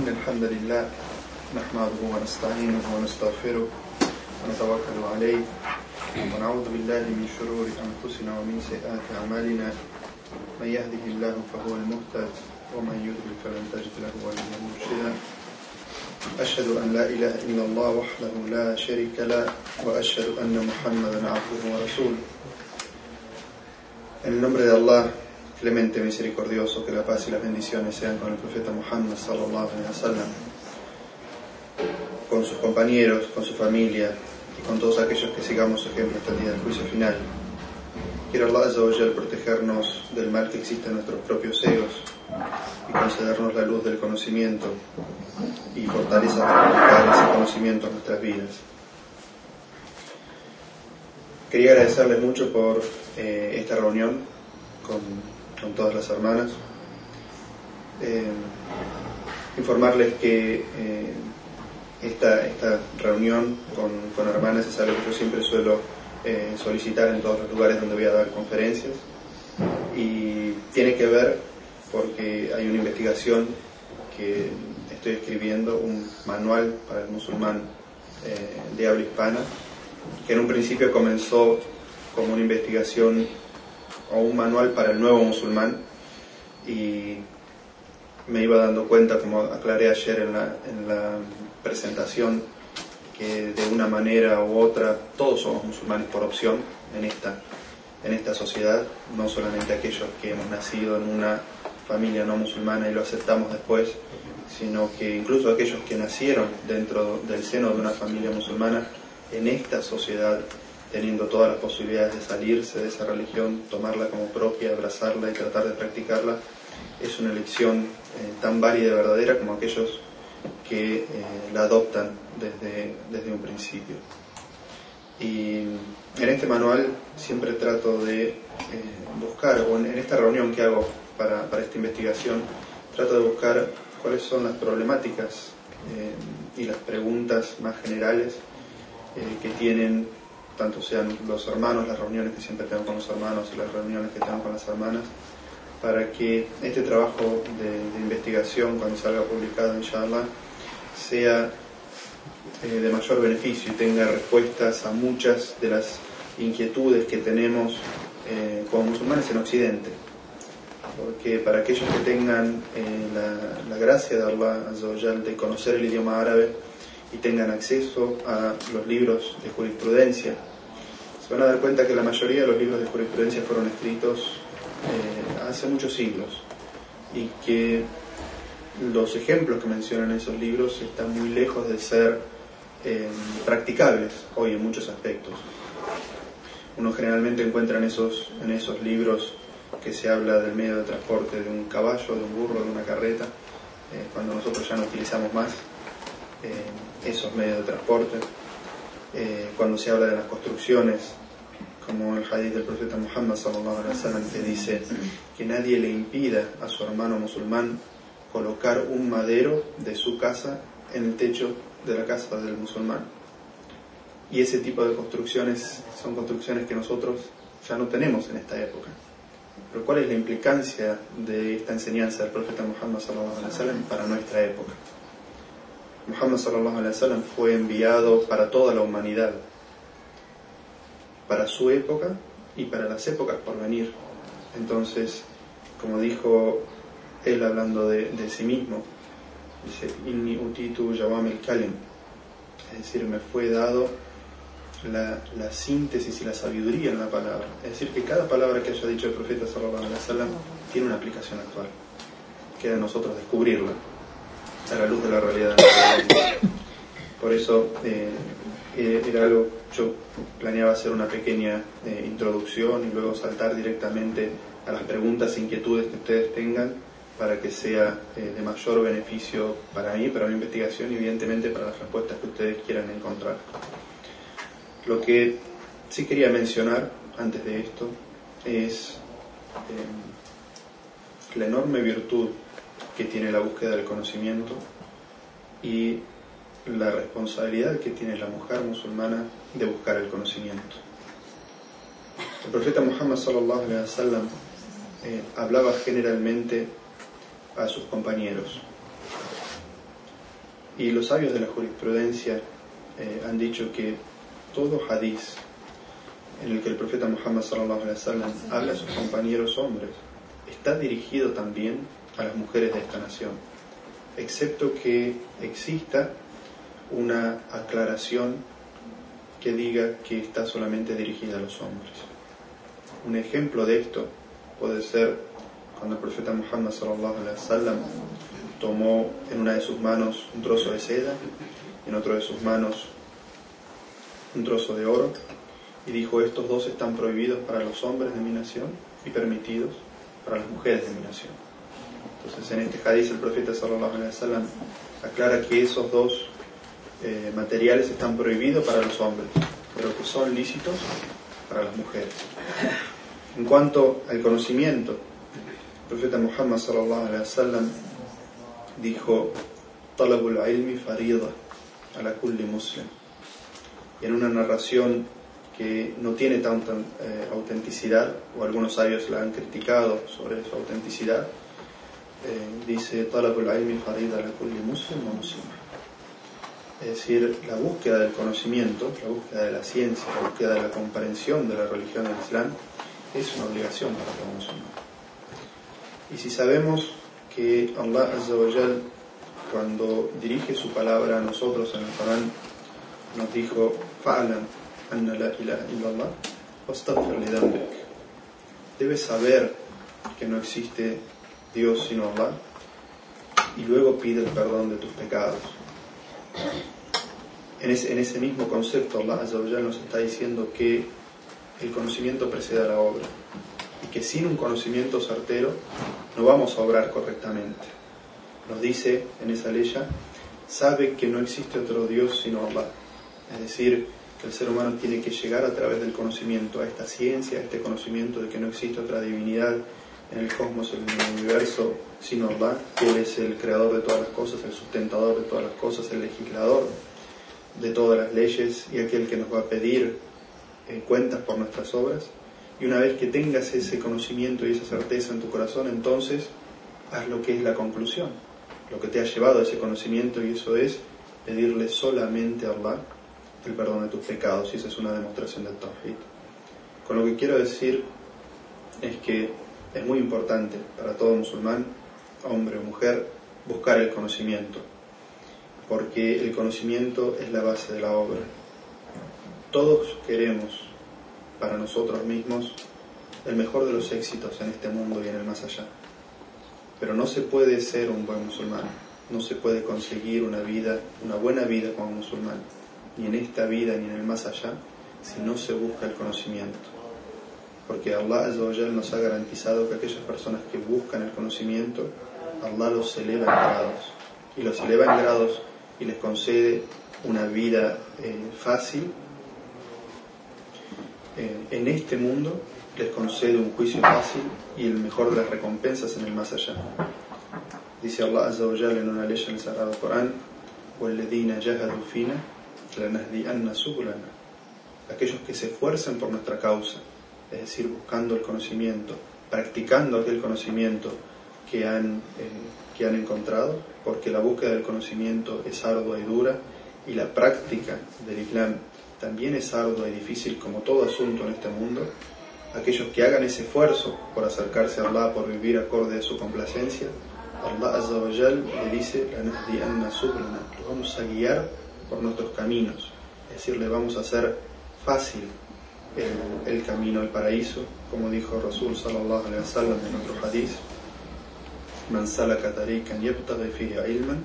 إن الحمد لله نحمده ونستعينه ونستغفره ونتوكل عليه ونعوذ بالله من شرور أنفسنا ومن سيئات أعمالنا. من يهده الله فهو المهتد ومن يضلل فلن تجد له وليا مرشدا. أشهد أن لا إله إلا الله وحده لا شريك له وأشهد أن محمدا عبده ورسوله. En el nombre de Allah, clemente, misericordioso, que la paz y las bendiciones sean con el profeta Muhammad sallallahu alaihi wasallam, con sus compañeros, con su familia y con todos aquellos que sigamos su ejemplo hasta el día del juicio final. Quiero Allah Jal protegernos del mal que existe en nuestros propios egos y concedernos la luz del conocimiento y fortaleza para aplicar ese conocimiento en nuestras vidas. Quería agradecerles mucho por eh, esta reunión con, con, todas las hermanas. Eh, informarles que eh, esta, esta, reunión con, con, hermanas es algo que yo siempre suelo eh, solicitar en todos los lugares donde voy a dar conferencias y tiene que ver porque hay una investigación que estoy escribiendo, un manual para el musulmán eh, de habla hispana, que en un principio comenzó como una investigación o un manual para el nuevo musulmán y me iba dando cuenta, como aclaré ayer en la, en la presentación, que de una manera u otra todos somos musulmanes por opción en esta, en esta sociedad, no solamente aquellos que hemos nacido en una familia no musulmana y lo aceptamos después, sino que incluso aquellos que nacieron dentro del seno de una familia musulmana en esta sociedad, teniendo todas las posibilidades de salirse de esa religión, tomarla como propia, abrazarla y tratar de practicarla, es una elección eh, tan válida y verdadera como aquellos que eh, la adoptan desde, desde un principio. Y en este manual siempre trato de eh, buscar, o en, en, esta reunión que hago para, para, esta investigación, trato de buscar cuáles son las problemáticas y las preguntas más generales que tienen tanto sean los hermanos, las reuniones que siempre tengo con los hermanos y las reuniones que tengo con las hermanas, para que este trabajo de, investigación, cuando salga publicado, inshallah, sea eh, de mayor beneficio y tenga respuestas a muchas de las inquietudes que tenemos eh, como musulmanes en Occidente. Porque para aquellos que tengan eh, la, gracia de Allah de conocer el idioma árabe y tengan acceso a los libros de jurisprudencia, se van a dar cuenta que la mayoría de los libros de jurisprudencia fueron escritos eh, hace muchos siglos y que los ejemplos que mencionan esos libros están muy lejos de ser eh, practicables hoy en muchos aspectos. Uno generalmente encuentra en esos, en esos libros que se habla del medio de transporte de un caballo, de un burro, de una carreta, eh, cuando nosotros ya no utilizamos más esos medios de transporte. cuando se habla de las construcciones como el hadith del profeta Muhammad que dice que nadie le impida a su hermano musulmán colocar un madero de su casa en el techo de la casa del musulmán. Y ese tipo de construcciones son construcciones que nosotros ya no tenemos en esta época. Pero ¿cuál es la implicancia de esta enseñanza del profeta Muhammad wasallam para nuestra época? Muhammad wasallam fue enviado para toda la humanidad para su época y para las épocas por venir. Entonces, como dijo él hablando de, de sí mismo, dice, Inni utitu yawam el kalim, es decir, me fue dado la, la, síntesis y la sabiduría en la palabra. Es decir, que cada palabra que haya dicho el profeta sallallahu alaihi wasallam tiene una aplicación actual. Queda a nosotros descubrirla a la luz de la realidad. Por eso, eh, era algo, yo planeaba hacer una pequeña eh, introducción y luego saltar directamente a las preguntas e inquietudes que ustedes tengan para que sea eh, de mayor beneficio para mí, para mi investigación y evidentemente para las respuestas que ustedes quieran encontrar. Lo que sí quería mencionar antes de esto es eh, la enorme virtud que tiene la búsqueda del conocimiento y la responsabilidad que tiene la mujer musulmana de buscar el conocimiento. El profeta Muhammad sallallahu alaihi wasallam eh, hablaba generalmente a sus compañeros Y los sabios de la jurisprudencia eh, han dicho que todo hadith en el que el profeta Muhammad sallallahu alaihi wasallam habla a sus compañeros hombres está dirigido también a las mujeres de esta nación, excepto que exista una aclaración que diga que está solamente dirigida a los hombres. Un ejemplo de esto puede ser cuando el profeta Muhammad sallallahu alaihi wasallam tomó en una de sus manos un trozo de seda, en otro de sus manos un trozo de oro, y dijo, estos dos están prohibidos para los hombres de mi nación y permitidos para las mujeres de mi nación. Entonces en este hadith el profeta sallallahu alaihi wasallam aclara que esos dos eh, materiales están prohibidos para los hombres, pero que son lícitos para las mujeres. En cuanto al conocimiento, el profeta Muhammad sallallahu alaihi wasallam dijo, Talabul ilmi farida ala kulli muslim. Y en una narración que no tiene tanta eh, autenticidad, o algunos sabios la han criticado sobre su autenticidad, eh, dice Talabul ilmi farida ala kulli muslim wa muslima. Es decir, la búsqueda del conocimiento, la búsqueda de la ciencia, la búsqueda de la comprensión de la religión del Islam es una obligación para todo musulmán. Y si sabemos que Allah Azza wa cuando dirige su palabra a nosotros en el Corán, nos dijo, Fa'alam anna la ilaha illallah, Debes saber que no existe Dios sino Allah y luego pide el perdón de tus pecados. En ese, mismo concepto, Allah nos está diciendo que el conocimiento precede a la obra y que sin un conocimiento certero no vamos a obrar correctamente. Nos dice en esa ley, sabe que no existe otro Dios sino Allah. Es decir, que el ser humano tiene que llegar a través del conocimiento a esta ciencia, a este conocimiento de que no existe otra divinidad en el cosmos, en el universo, sino Allah, que Él es el creador de todas las cosas, el sustentador de todas las cosas, el legislador de todas las leyes y aquel que nos va a pedir eh, cuentas por nuestras obras. Y una vez que tengas ese conocimiento y esa certeza en tu corazón, entonces haz lo que es la conclusión, lo que te ha llevado a ese conocimiento y eso es pedirle solamente a Allah el perdón de tus pecados y esa es una demostración del Tawhid. Con lo que quiero decir es que es muy importante para todo musulmán, hombre o mujer, buscar el conocimiento, porque el conocimiento es la base de la obra. Todos queremos para nosotros mismos el mejor de los éxitos en este mundo y en el más allá. Pero no se puede ser un buen musulmán, no se puede conseguir una vida, una buena vida como musulmán, ni en esta vida ni en el más allá, si no se busca el conocimiento. Porque Allah nos ha garantizado que aquellas personas que buscan el conocimiento, Allah los eleva en grados. Y los eleva en grados y les concede una vida eh, fácil eh, en este mundo les concede un juicio fácil y el mejor de las recompensas en el más allá. Dice Allah Azza wa en una ley en el Sagrado Corán, Aquellos que se esfuerzan por nuestra causa, es decir, buscando el conocimiento, practicando aquel conocimiento que han, eh, que han encontrado, porque la búsqueda del conocimiento es ardua y dura, y la práctica del Islam también es arduo y difícil como todo asunto en este mundo, aquellos que hagan ese esfuerzo por acercarse a Allah, por vivir acorde a su complacencia, Allah Azza wa le dice, lo vamos a guiar por nuestros caminos, es decir, le vamos a hacer fácil el, camino al paraíso, como dijo Rasul sallallahu alaihi wasallam en otro hadith, man salaka tariqan yabtaghi fihi ilman,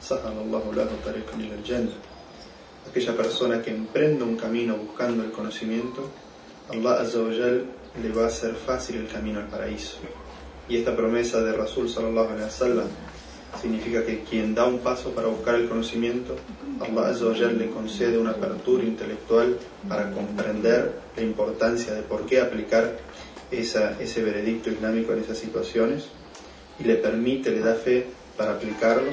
sahalallahu lahu tariqan ila al-jannah aquella persona que emprenda un camino buscando el conocimiento, Allah Azza le va a hacer fácil el camino al paraíso. Y esta promesa de Rasul sallallahu alaihi wasallam significa que quien da un paso para buscar el conocimiento, Allah Azza le concede una apertura intelectual para comprender la importancia de por qué aplicar ese veredicto islámico en esas situaciones y le permite, le da fe para aplicarlo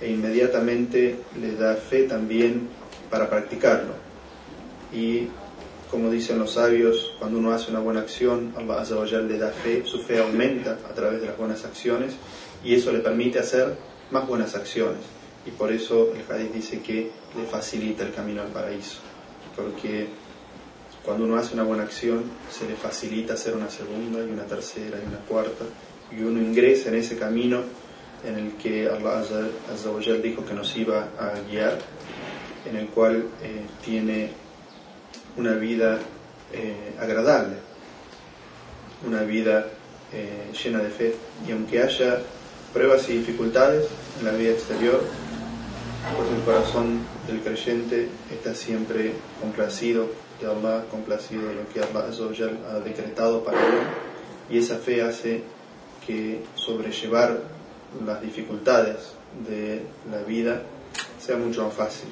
e inmediatamente le da fe también para practicarlo. Y como dicen los sabios, cuando uno hace una buena acción, Allah Azza le da fe, su fe aumenta a través de las buenas acciones y eso le permite hacer más buenas acciones. y por eso el hadith dice que le facilita el camino al paraíso, porque cuando uno hace una buena acción se le facilita hacer una segunda y una tercera y una cuarta y uno ingresa en ese camino en el que Allah Azza dijo que nos iba a guiar, en el cual eh, tiene una vida eh, agradable, una vida eh, llena de fe. Y aunque haya pruebas y dificultades en la vida exterior, pues el corazón del creyente está siempre complacido de Allah, complacido de lo que Allah ha decretado para él, y esa fe hace que sobrellevar las dificultades de la vida sea mucho más fácil.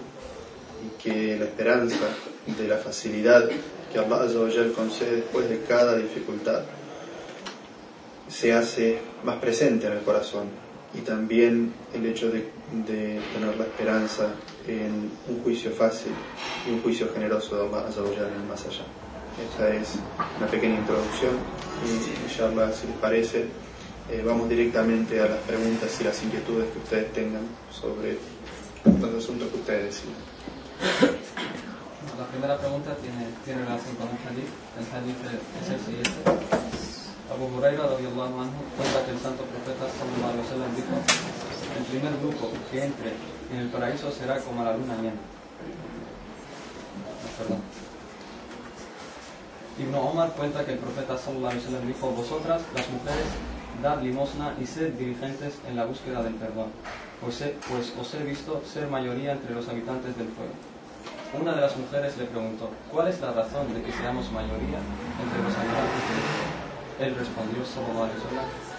Y que la esperanza de la facilidad que Allah concede después de cada dificultad se hace más presente en el corazón y también el hecho de, tener la esperanza en un juicio fácil y un juicio generoso de Allah en el más allá. Esta es una pequeña introducción y inshallah si les parece eh, vamos directamente a las preguntas y las inquietudes que ustedes tengan sobre los asuntos que ustedes deciden. La primera pregunta tiene, tiene relación con el hadith. El hadith es el siguiente. Abu Huraira anhu, cuenta que el santo profeta sallallahu alaihi wasallam dijo el primer grupo que entre en el paraíso será como la luna llena. Perdón. Ibn Omar cuenta que el profeta sallallahu alaihi wasallam dijo vosotras las mujeres dar limosna y ser dirigentes en la búsqueda del perdón, pues, pues os he visto ser mayoría entre los habitantes del fuego. Una de las mujeres le preguntó, ¿cuál es la razón de que seamos mayoría entre los habitantes del fuego? Él respondió,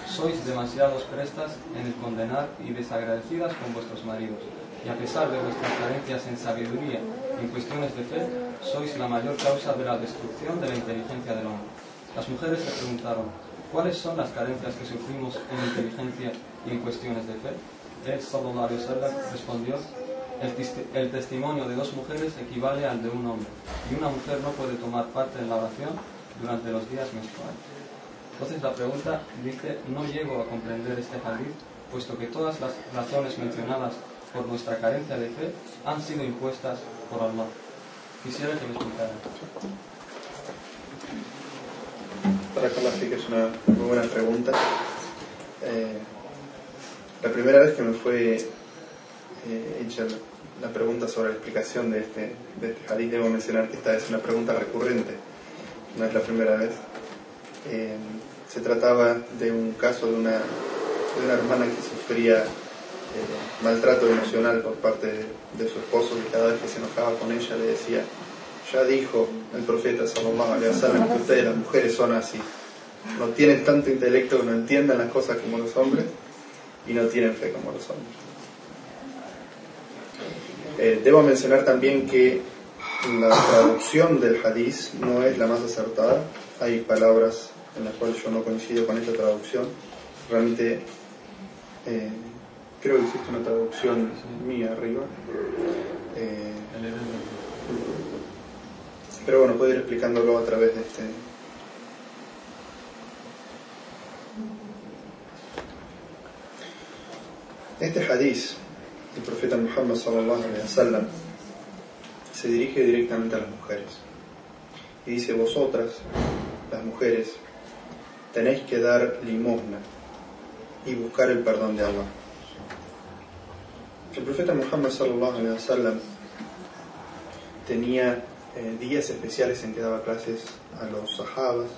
sois demasiados prestas en el condenar y desagradecidas con vuestros maridos, y a pesar de vuestras carencias en sabiduría en cuestiones de fe, sois la mayor causa de la destrucción de la inteligencia del hombre. Las mujeres le preguntaron, ¿Cuáles son las carencias que sufrimos en inteligencia y en cuestiones de fe? Él, sallallahu alaihi respondió, el, testimonio de dos mujeres equivale al de un hombre, y una mujer no puede tomar parte en la oración durante los días menstruales. Entonces la pregunta dice, no llego a comprender este hadith, puesto que todas las razones mencionadas por nuestra carencia de fe han sido impuestas por Allah. Quisiera que me explicara para así que es una muy buena pregunta. Eh, la primera vez que me fue eh, hecha la pregunta sobre la explicación de este, de este hadith, debo mencionar que esta es una pregunta recurrente, no es la primera vez. Eh, se trataba de un caso de una, de una hermana que sufría maltrato emocional por parte de, su esposo y cada vez que se enojaba con ella le decía ya dijo el profeta wasallam que ustedes las mujeres son así. No tienen tanto intelecto que no entiendan las cosas como los hombres y no tienen fe como los hombres. Eh, debo mencionar también que la traducción del hadith no es la más acertada. Hay palabras en las cuales yo no coincido con esta traducción. Realmente eh, creo que existe una traducción mía arriba. Eh, pero bueno, puedo ir explicándolo a través de este. Este hadith del profeta Muhammad sallallahu alaihi wasallam se dirige directamente a las mujeres y dice: Vosotras, las mujeres, tenéis que dar limosna y buscar el perdón de Allah. El profeta Muhammad sallallahu alaihi wasallam tenía eh, días especiales en que daba clases a los sahabas,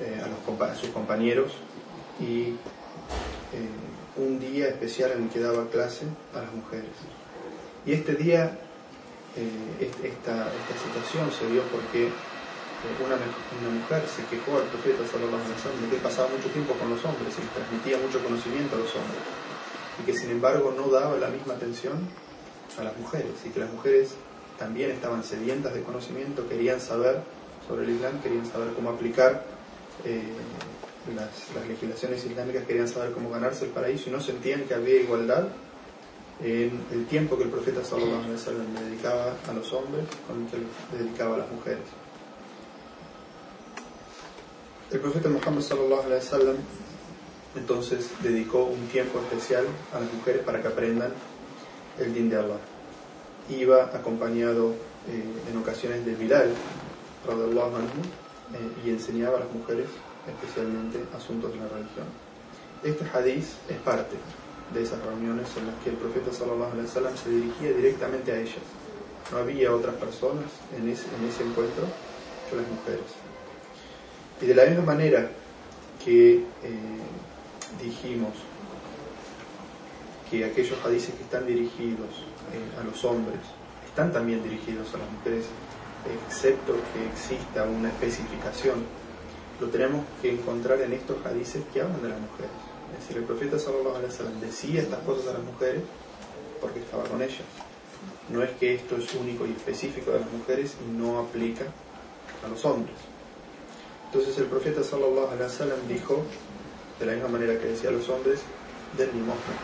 eh, a, sus compañeros, y eh, un día especial en que daba clase a las mujeres. Y este día, esta, esta, situación se dio porque una, una, mujer se quejó al profeta Sallallahu de que pasaba mucho tiempo con los hombres y transmitía mucho conocimiento a los hombres, y que sin embargo no daba la misma atención a las mujeres, y que las mujeres también estaban sedientas de conocimiento, querían saber sobre el Islam, querían saber cómo aplicar eh, las, legislaciones islámicas, querían saber cómo ganarse el paraíso y no sentían que había igualdad en el tiempo que el profeta Sallallahu le dedicaba a los hombres con el que le dedicaba a las mujeres. El profeta Muhammad Sallallahu Alaihi Wasallam entonces dedicó un tiempo especial a las mujeres para que aprendan el din de Allah. Iba acompañado eh, en ocasiones de Bilal, anhu, eh, y enseñaba a las mujeres especialmente asuntos de la religión. Este hadith es parte de esas reuniones en las que el profeta sallallahu alaihi wasallam se dirigía directamente a ellas. No había otras personas en ese encuentro que las mujeres. Y de la misma manera que eh, dijimos que aquellos hadices que están dirigidos eh, a los hombres están también dirigidos a las mujeres, excepto que exista una especificación, lo tenemos que encontrar en estos hadices que hablan de las mujeres. Es decir, el profeta sallallahu alaihi wasallam decía estas cosas a las mujeres porque estaba con ellas. No es que esto es único y específico de las mujeres y no aplica a los hombres. Entonces el profeta sallallahu alaihi wasallam dijo, de la misma manera que decía a los hombres, del limosna.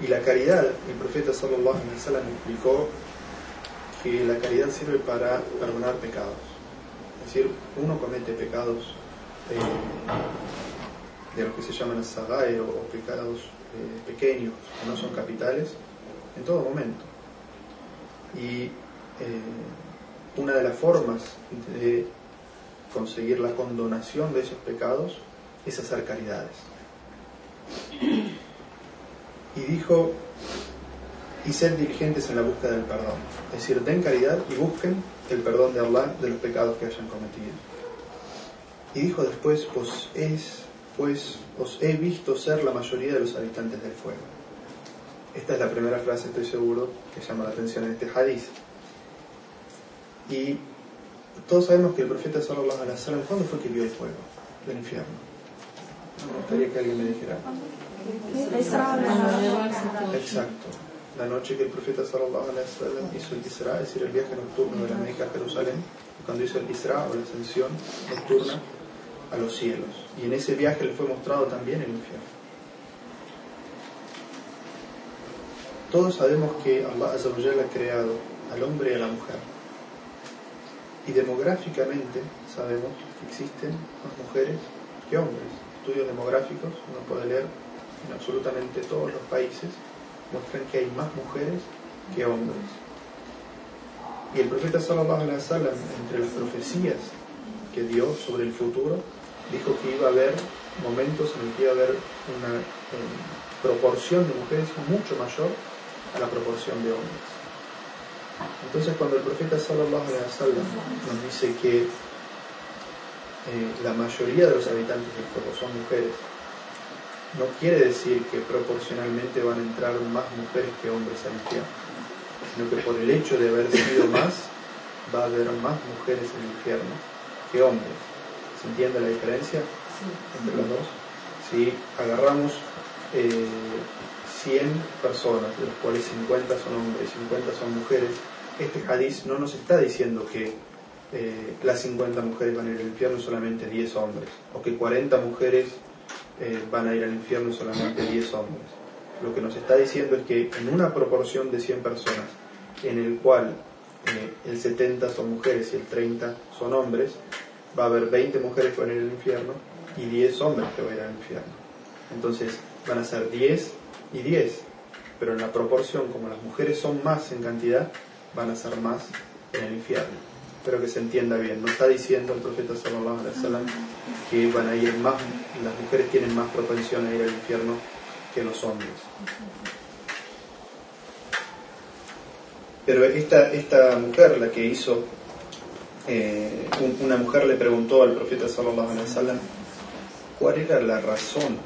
Y la caridad, el profeta sallallahu alaihi wasallam explicó que la caridad sirve para perdonar pecados. Es decir, uno comete pecados eh, de lo que se llaman sagae o, pecados eh, pequeños, que no son capitales, en todo momento. Y eh, una de las formas de conseguir la condonación de esos pecados es hacer caridades. Y dijo, y ser dirigentes en la búsqueda del perdón. Es decir, den caridad y busquen el perdón de Allah de los pecados que hayan cometido. Y dijo después, pues es, pues os he visto ser la mayoría de los habitantes del fuego. Esta es la primera frase, estoy seguro, que llama la atención en este hadith. Y todos sabemos que el profeta sallallahu alaihi wasallam, ¿cuándo fue que vio el fuego del infierno? Me gustaría que alguien me dijera. Exacto. La noche que el profeta sallallahu alaihi wasallam hizo el Isra, es decir, el viaje nocturno de la Meca a Jerusalén, cuando hizo el Isra o la ascensión nocturna a los cielos. Y en ese viaje le fue mostrado también el infierno. Todos sabemos que Allah ha creado al hombre y a la mujer y demográficamente sabemos que existen más mujeres que hombres. Estudios demográficos, uno puede leer en absolutamente todos los países, muestran que hay más mujeres que hombres. Y el profeta sallallahu alaihi wasallam, entre las profecías que dio sobre el futuro, dijo que iba a haber momentos en los que iba a haber una eh, proporción de mujeres mucho mayor a la proporción de hombres. Entonces cuando el profeta sallallahu alaihi wasallam nos dice que eh, la mayoría de los habitantes del fuego son mujeres, no quiere decir que proporcionalmente van a entrar más mujeres que hombres al infierno, sino que por el hecho de haber sido más, va a haber más mujeres en el infierno que hombres. ¿Se entiende la diferencia entre los dos? Si agarramos eh, 100 personas, de las cuales 50 son hombres y 50 son mujeres, este hadith no nos está diciendo que eh, las 50 mujeres van a ir al infierno solamente 10 hombres, o que 40 mujeres eh, van a ir al infierno solamente 10 hombres. Lo que nos está diciendo es que en una proporción de 100 personas, en el cual eh, el 70 son mujeres y el 30 son hombres, va a haber 20 mujeres que van a ir al infierno y 10 hombres que van a ir al infierno. Entonces van a ser 10 y 10, pero en la proporción, como las mujeres son más en cantidad, van a ser más en el infierno. Espero que se entienda bien. No está diciendo el profeta sallallahu alaihi wasallam que van a ir más, las mujeres tienen más propensión a ir al infierno que los hombres. Pero esta, esta mujer, la que hizo, eh, una mujer le preguntó al profeta sallallahu alaihi wasallam cuál era la razón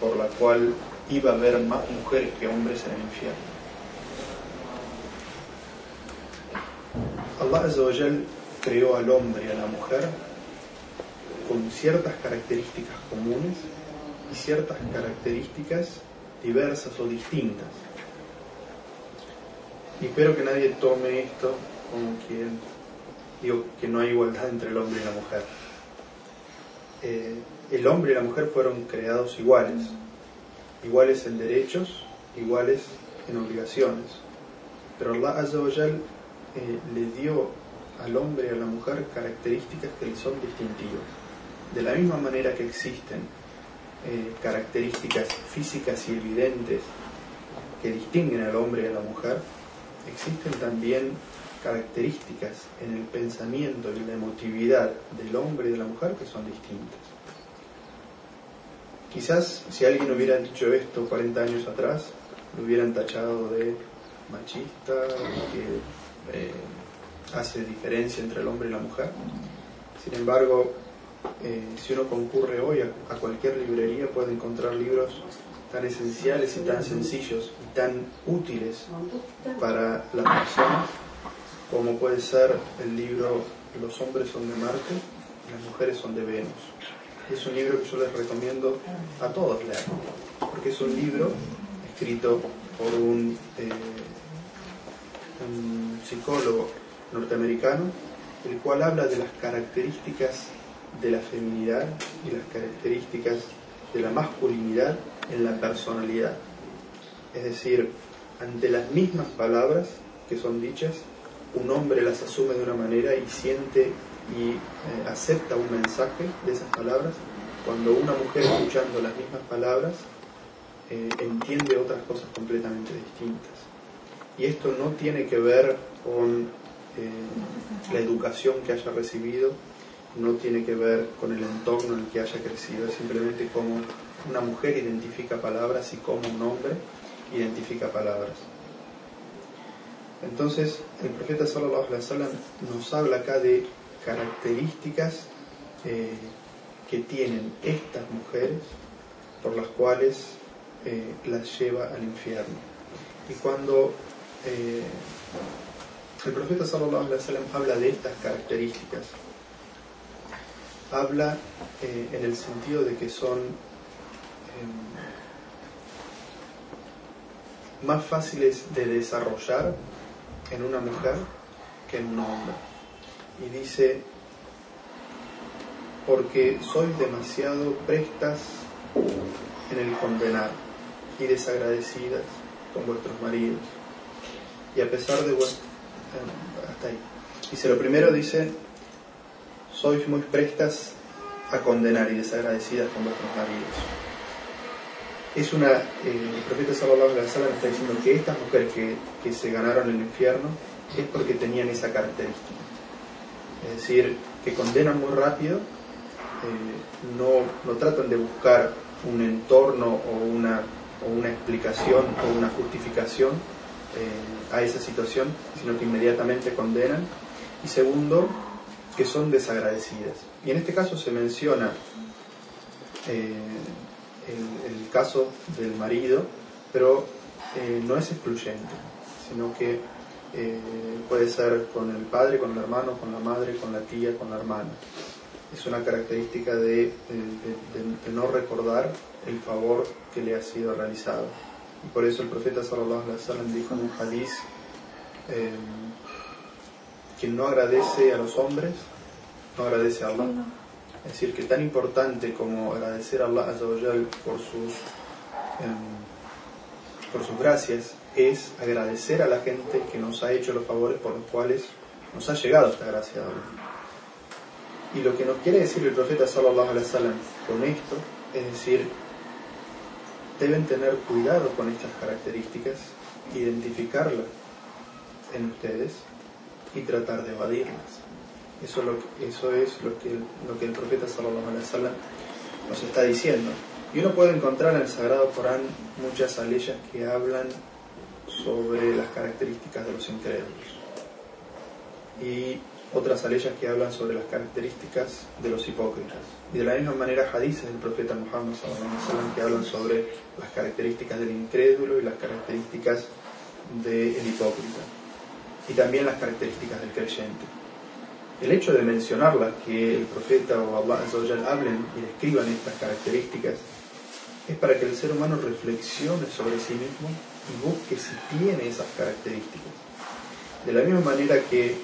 por la cual iba a haber más mujeres que hombres en el infierno. Allah creó al hombre y a la mujer con ciertas características comunes y ciertas características diversas o distintas. Y espero que nadie tome esto como que digo que no hay igualdad entre el hombre y la mujer. Eh, el hombre y la mujer fueron creados iguales, iguales en derechos, iguales en obligaciones. Pero Allah Azzawajal eh, le dio al hombre y a la mujer características que le son distintivas. De la misma manera que existen eh, características físicas y evidentes que distinguen al hombre y a la mujer, existen también características en el pensamiento y la emotividad del hombre y de la mujer que son distintas. Quizás si alguien hubiera dicho esto 40 años atrás, lo hubieran tachado de machista, que eh, hace diferencia entre el hombre y la mujer. Sin embargo, eh, si uno concurre hoy a, cualquier librería puede encontrar libros tan esenciales y tan sencillos y tan útiles para las personas como puede ser el libro Los hombres son de Marte y las mujeres son de Venus. Es un libro que yo les recomiendo a todos leer, porque es un libro escrito por un, eh, un psicólogo norteamericano, el cual habla de las características de la feminidad y las características de la masculinidad en la personalidad. Es decir, ante las mismas palabras que son dichas, un hombre las asume de una manera y siente y eh, acepta un mensaje de esas palabras, cuando una mujer escuchando las mismas palabras eh, entiende otras cosas completamente distintas. Y esto no tiene que ver con eh, la educación que haya recibido, no tiene que ver con el entorno en el que haya crecido, es simplemente cómo una mujer identifica palabras y cómo un hombre identifica palabras. Entonces, el profeta sallallahu alaihi wasallam nos habla acá de características eh, que tienen estas mujeres por las cuales eh, las lleva al infierno. Y cuando eh, el profeta sallallahu alaihi wasallam habla de estas características, habla en el sentido de que son más fáciles de desarrollar en una mujer que en un hombre. Y dice, porque sois demasiado prestas en el condenar y desagradecidas con vuestros maridos. Y a pesar de vuestro... Eh, hasta ahí. Dice, lo primero dice, sois muy prestas a condenar y desagradecidas con vuestros maridos es una, eh, el profeta Sallallahu Alaihi Wasallam está diciendo que estas mujeres que, que, se ganaron el infierno es porque tenían esa característica. Es decir, que condenan muy rápido, eh, no, no, tratan de buscar un entorno o una, o una explicación o una justificación eh, a esa situación, sino que inmediatamente condenan. Y segundo, que son desagradecidas. Y en este caso se menciona el, caso del marido, pero eh, no es excluyente, sino que eh, puede ser con el padre, con el hermano, con la madre, con la tía, con la hermana. Es una característica de, no recordar el favor que le ha sido realizado. Y por eso el profeta sallallahu alaihi wasallam dijo en un hadiz, eh, quien no agradece a los hombres, no agradece a Allah. Es decir, que tan importante como agradecer a Allah por sus, em, por sus gracias es agradecer a la gente que nos ha hecho los favores por los cuales nos ha llegado esta gracia. Y lo que nos quiere decir el profeta sallallahu alaihi wasallam con esto es decir, deben tener cuidado con estas características, identificarlas en ustedes y tratar de evadirlas. Eso, lo, eso es lo que, lo que el profeta sallallahu alaihi wasallam nos está diciendo. Y uno puede encontrar en el Sagrado Corán muchas aleyas que hablan sobre las características de los incrédulos. Y otras aleyas que hablan sobre las características de los hipócritas. Y de la misma manera hadices del profeta Muhammad que hablan sobre las características del incrédulo y las características del hipócrita. Y también las características del creyente. El hecho de mencionarlas, que el profeta o Allah hablen y describan estas características, es para que el ser humano reflexione sobre sí mismo y busque si tiene esas características. De la misma manera que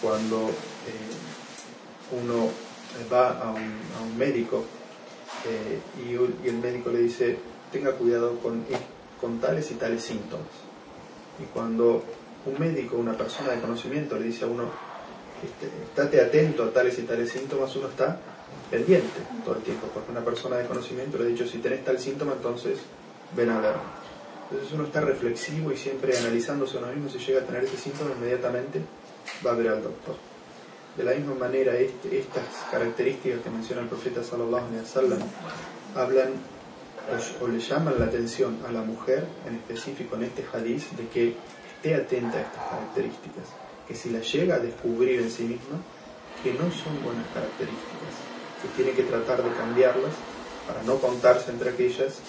cuando eh, uno va a un, médico eh, y, el médico le dice tenga cuidado con, con tales y tales síntomas. Y cuando un médico, una persona de conocimiento le dice a uno este, estate atento a tales y tales síntomas, uno está pendiente todo el tiempo, porque una persona de conocimiento le ha dicho, si tenés tal síntoma, entonces ven a ver. Entonces uno está reflexivo y siempre analizándose uno mismo, si llega a tener ese síntoma, inmediatamente va a ver al doctor. De la misma manera, este, estas características que menciona el profeta sallallahu alaihi wasallam hablan o, le llaman la atención a la mujer, en específico en este hadiz, de que esté atenta a estas características, que si las llega a descubrir en sí misma, que no son buenas características, que tiene que tratar de cambiarlas para no contarse entre aquellas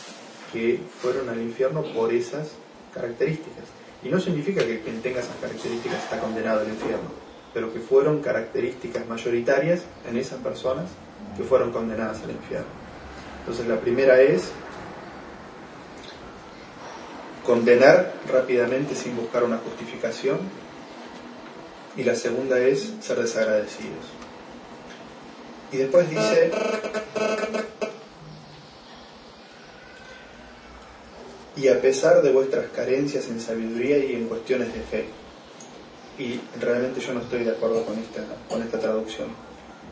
que fueron al infierno por esas características. Y no significa que quien tenga esas características está condenado al infierno, pero que fueron características mayoritarias en esas personas que fueron condenadas al infierno. Entonces la primera es condenar rápidamente sin buscar una justificación y la segunda es ser desagradecidos. Y después dice, y a pesar de vuestras carencias en sabiduría y en cuestiones de fe. Y realmente yo no estoy de acuerdo con esta, con esta traducción.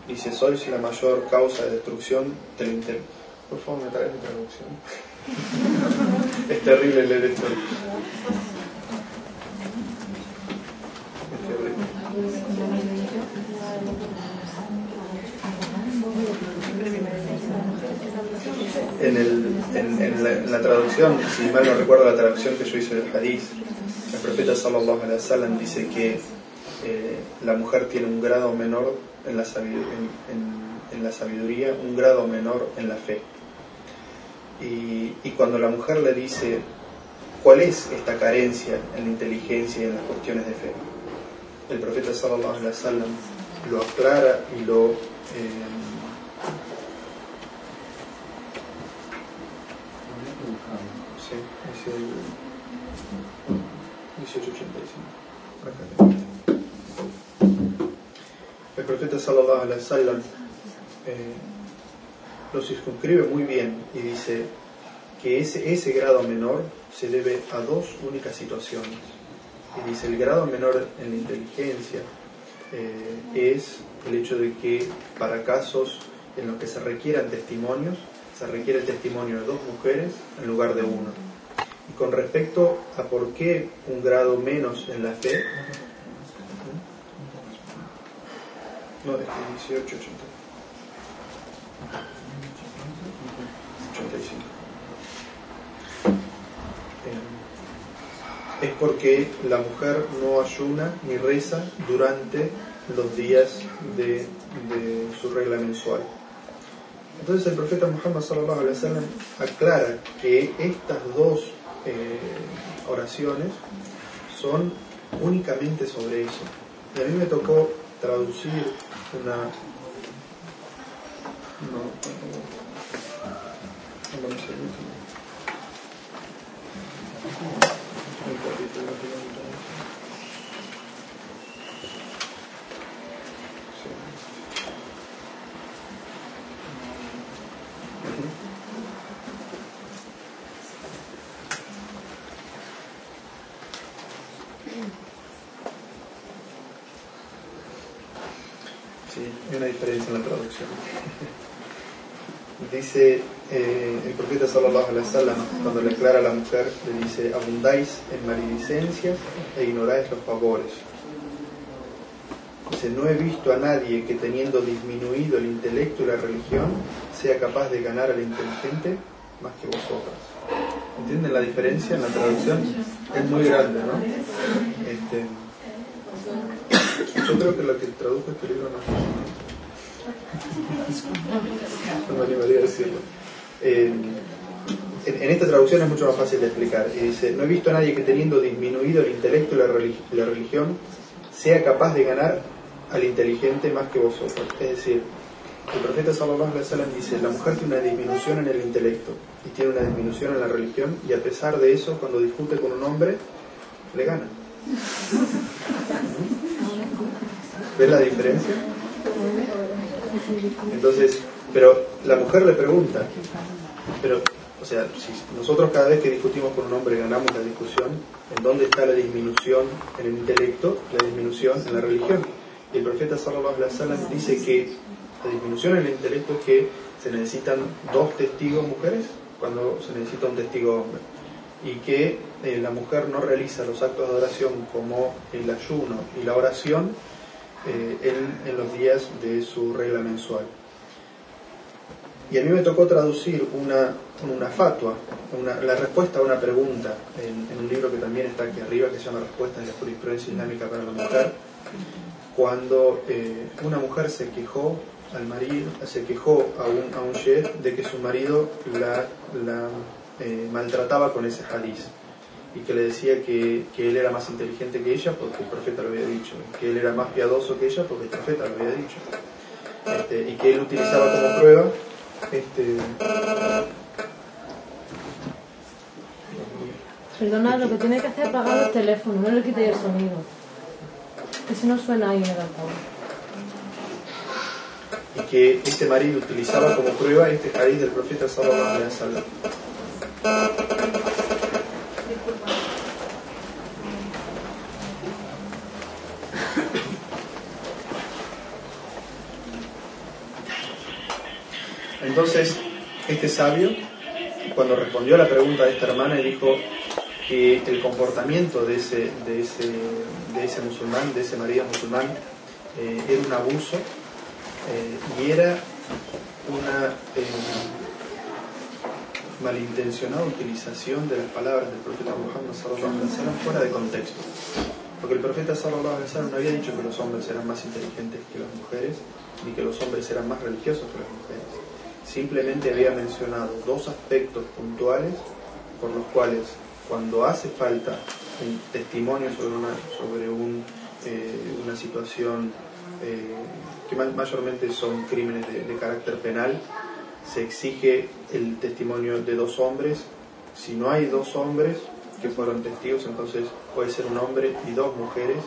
Dice, sois la mayor causa de destrucción del interior. Por favor, me traes mi traducción. es terrible leer esto. Es terrible. En, el, en, la, traducción, si mal no recuerdo la traducción que yo hice del hadith, el profeta sallallahu alaihi wasallam dice que eh, la mujer tiene un grado menor en la, en, la sabiduría, un grado menor en la fe. Y, y, cuando la mujer le dice cuál es esta carencia en la inteligencia y en las cuestiones de fe, el profeta sallallahu alaihi wasallam lo aclara y lo eh, el 1885. El profeta sallallahu alaihi wasallam eh, lo circunscribe muy bien y dice que ese, grado menor se debe a dos únicas situaciones. Y dice, el grado menor en la inteligencia eh, es el hecho de que para casos en los que se requieran testimonios, se requiere el testimonio de dos mujeres en lugar de uno. Y con respecto a por qué un grado menos en la fe, no, es que 18, 85. Es porque la mujer no ayuna ni reza durante los días de, de su regla mensual. Entonces el profeta Muhammad sallallahu alaihi aclara que estas dos eh, oraciones son únicamente sobre eso. Y a mí me tocó traducir una... No, no, no, diferencia en la traducción. Dice eh, el profeta sallallahu alaihi wasallam cuando le aclara a la mujer, le dice, abundáis en maledicencias e ignoráis los favores. Dice, no he visto a nadie que teniendo disminuido el intelecto y la religión sea capaz de ganar al inteligente más que vosotras. ¿Entienden la diferencia en la traducción? Es muy grande, ¿no? Este, yo creo que lo que tradujo este libro no es eh, en, esta traducción es mucho más fácil de explicar. Y dice, no he visto a nadie que teniendo disminuido el intelecto y la, religión sea capaz de ganar al inteligente más que vosotros. Es decir, el profeta Sallallahu Alaihi dice, la mujer tiene una disminución en el intelecto y tiene una disminución en la religión y a pesar de eso, cuando discute con un hombre, le gana. ¿Ves la diferencia? Entonces, pero la mujer le pregunta, pero, o sea, si nosotros cada vez que discutimos con un hombre ganamos la discusión, ¿en dónde está la disminución en el intelecto, la disminución en la religión? Y el profeta sallallahu alaihi wasallam dice que la disminución en el intelecto es que se necesitan dos testigos mujeres cuando se necesita un testigo hombre. y que eh, la mujer no realiza los actos de adoración como el ayuno y la oración eh, en, los días de su regla mensual. Y a mí me tocó traducir una, una fatua, la respuesta a una pregunta en, un libro que también está aquí arriba, que se llama Respuestas de la jurisprudencia islámica para la mujer, cuando eh, una mujer se quejó al marido, se quejó a un, a un de que su marido la, la eh, maltrataba con ese hadiz y que le decía que, que, él era más inteligente que ella porque el profeta lo había dicho, que él era más piadoso que ella porque el profeta lo había dicho, este, y que él utilizaba como prueba este, Perdona, lo que tiene que hacer es apagar el teléfono, no le quite el sonido. Que si no suena ahí en el altavoz. Y que este marido utilizaba como prueba este hadith del profeta sallallahu alaihi wasallam. Entonces, este sabio, cuando respondió a la pregunta de esta hermana, dijo que el comportamiento de ese, de ese, de ese musulmán, de ese marido musulmán, eh, era un abuso eh, y era una eh, malintencionada utilización de las palabras del profeta Muhammad sallallahu fuera de contexto. Porque el profeta sallallahu no había dicho que los hombres eran más inteligentes que las mujeres, ni que los hombres eran más religiosos que las mujeres. Simplemente había mencionado dos aspectos puntuales por los cuales cuando hace falta un testimonio sobre una, sobre eh, una situación eh, que mayormente son crímenes de carácter penal, se exige el testimonio de dos hombres. Si no hay dos hombres que fueron testigos, entonces puede ser un hombre y dos mujeres.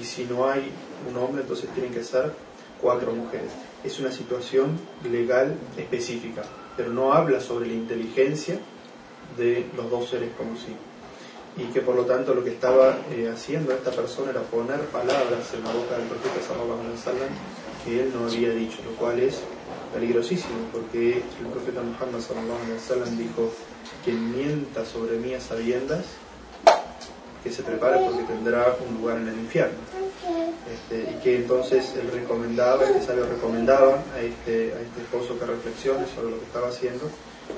Y si no hay un hombre, entonces tienen que ser cuatro mujeres. Es una situación legal específica, pero no habla sobre la inteligencia de los dos seres como sí. Y que por lo tanto lo que estaba eh, haciendo esta persona era poner palabras en la boca del profeta sallallahu alaihi que él no había dicho, lo cual es peligrosísimo, porque el profeta Muhammad sallallahu dijo, quien mienta sobre mí a sabiendas, que se prepare porque tendrá un lugar en el infierno. Este, y que entonces él recomendaba, este sabio recomendaba a este, a este esposo que reflexione sobre lo que estaba haciendo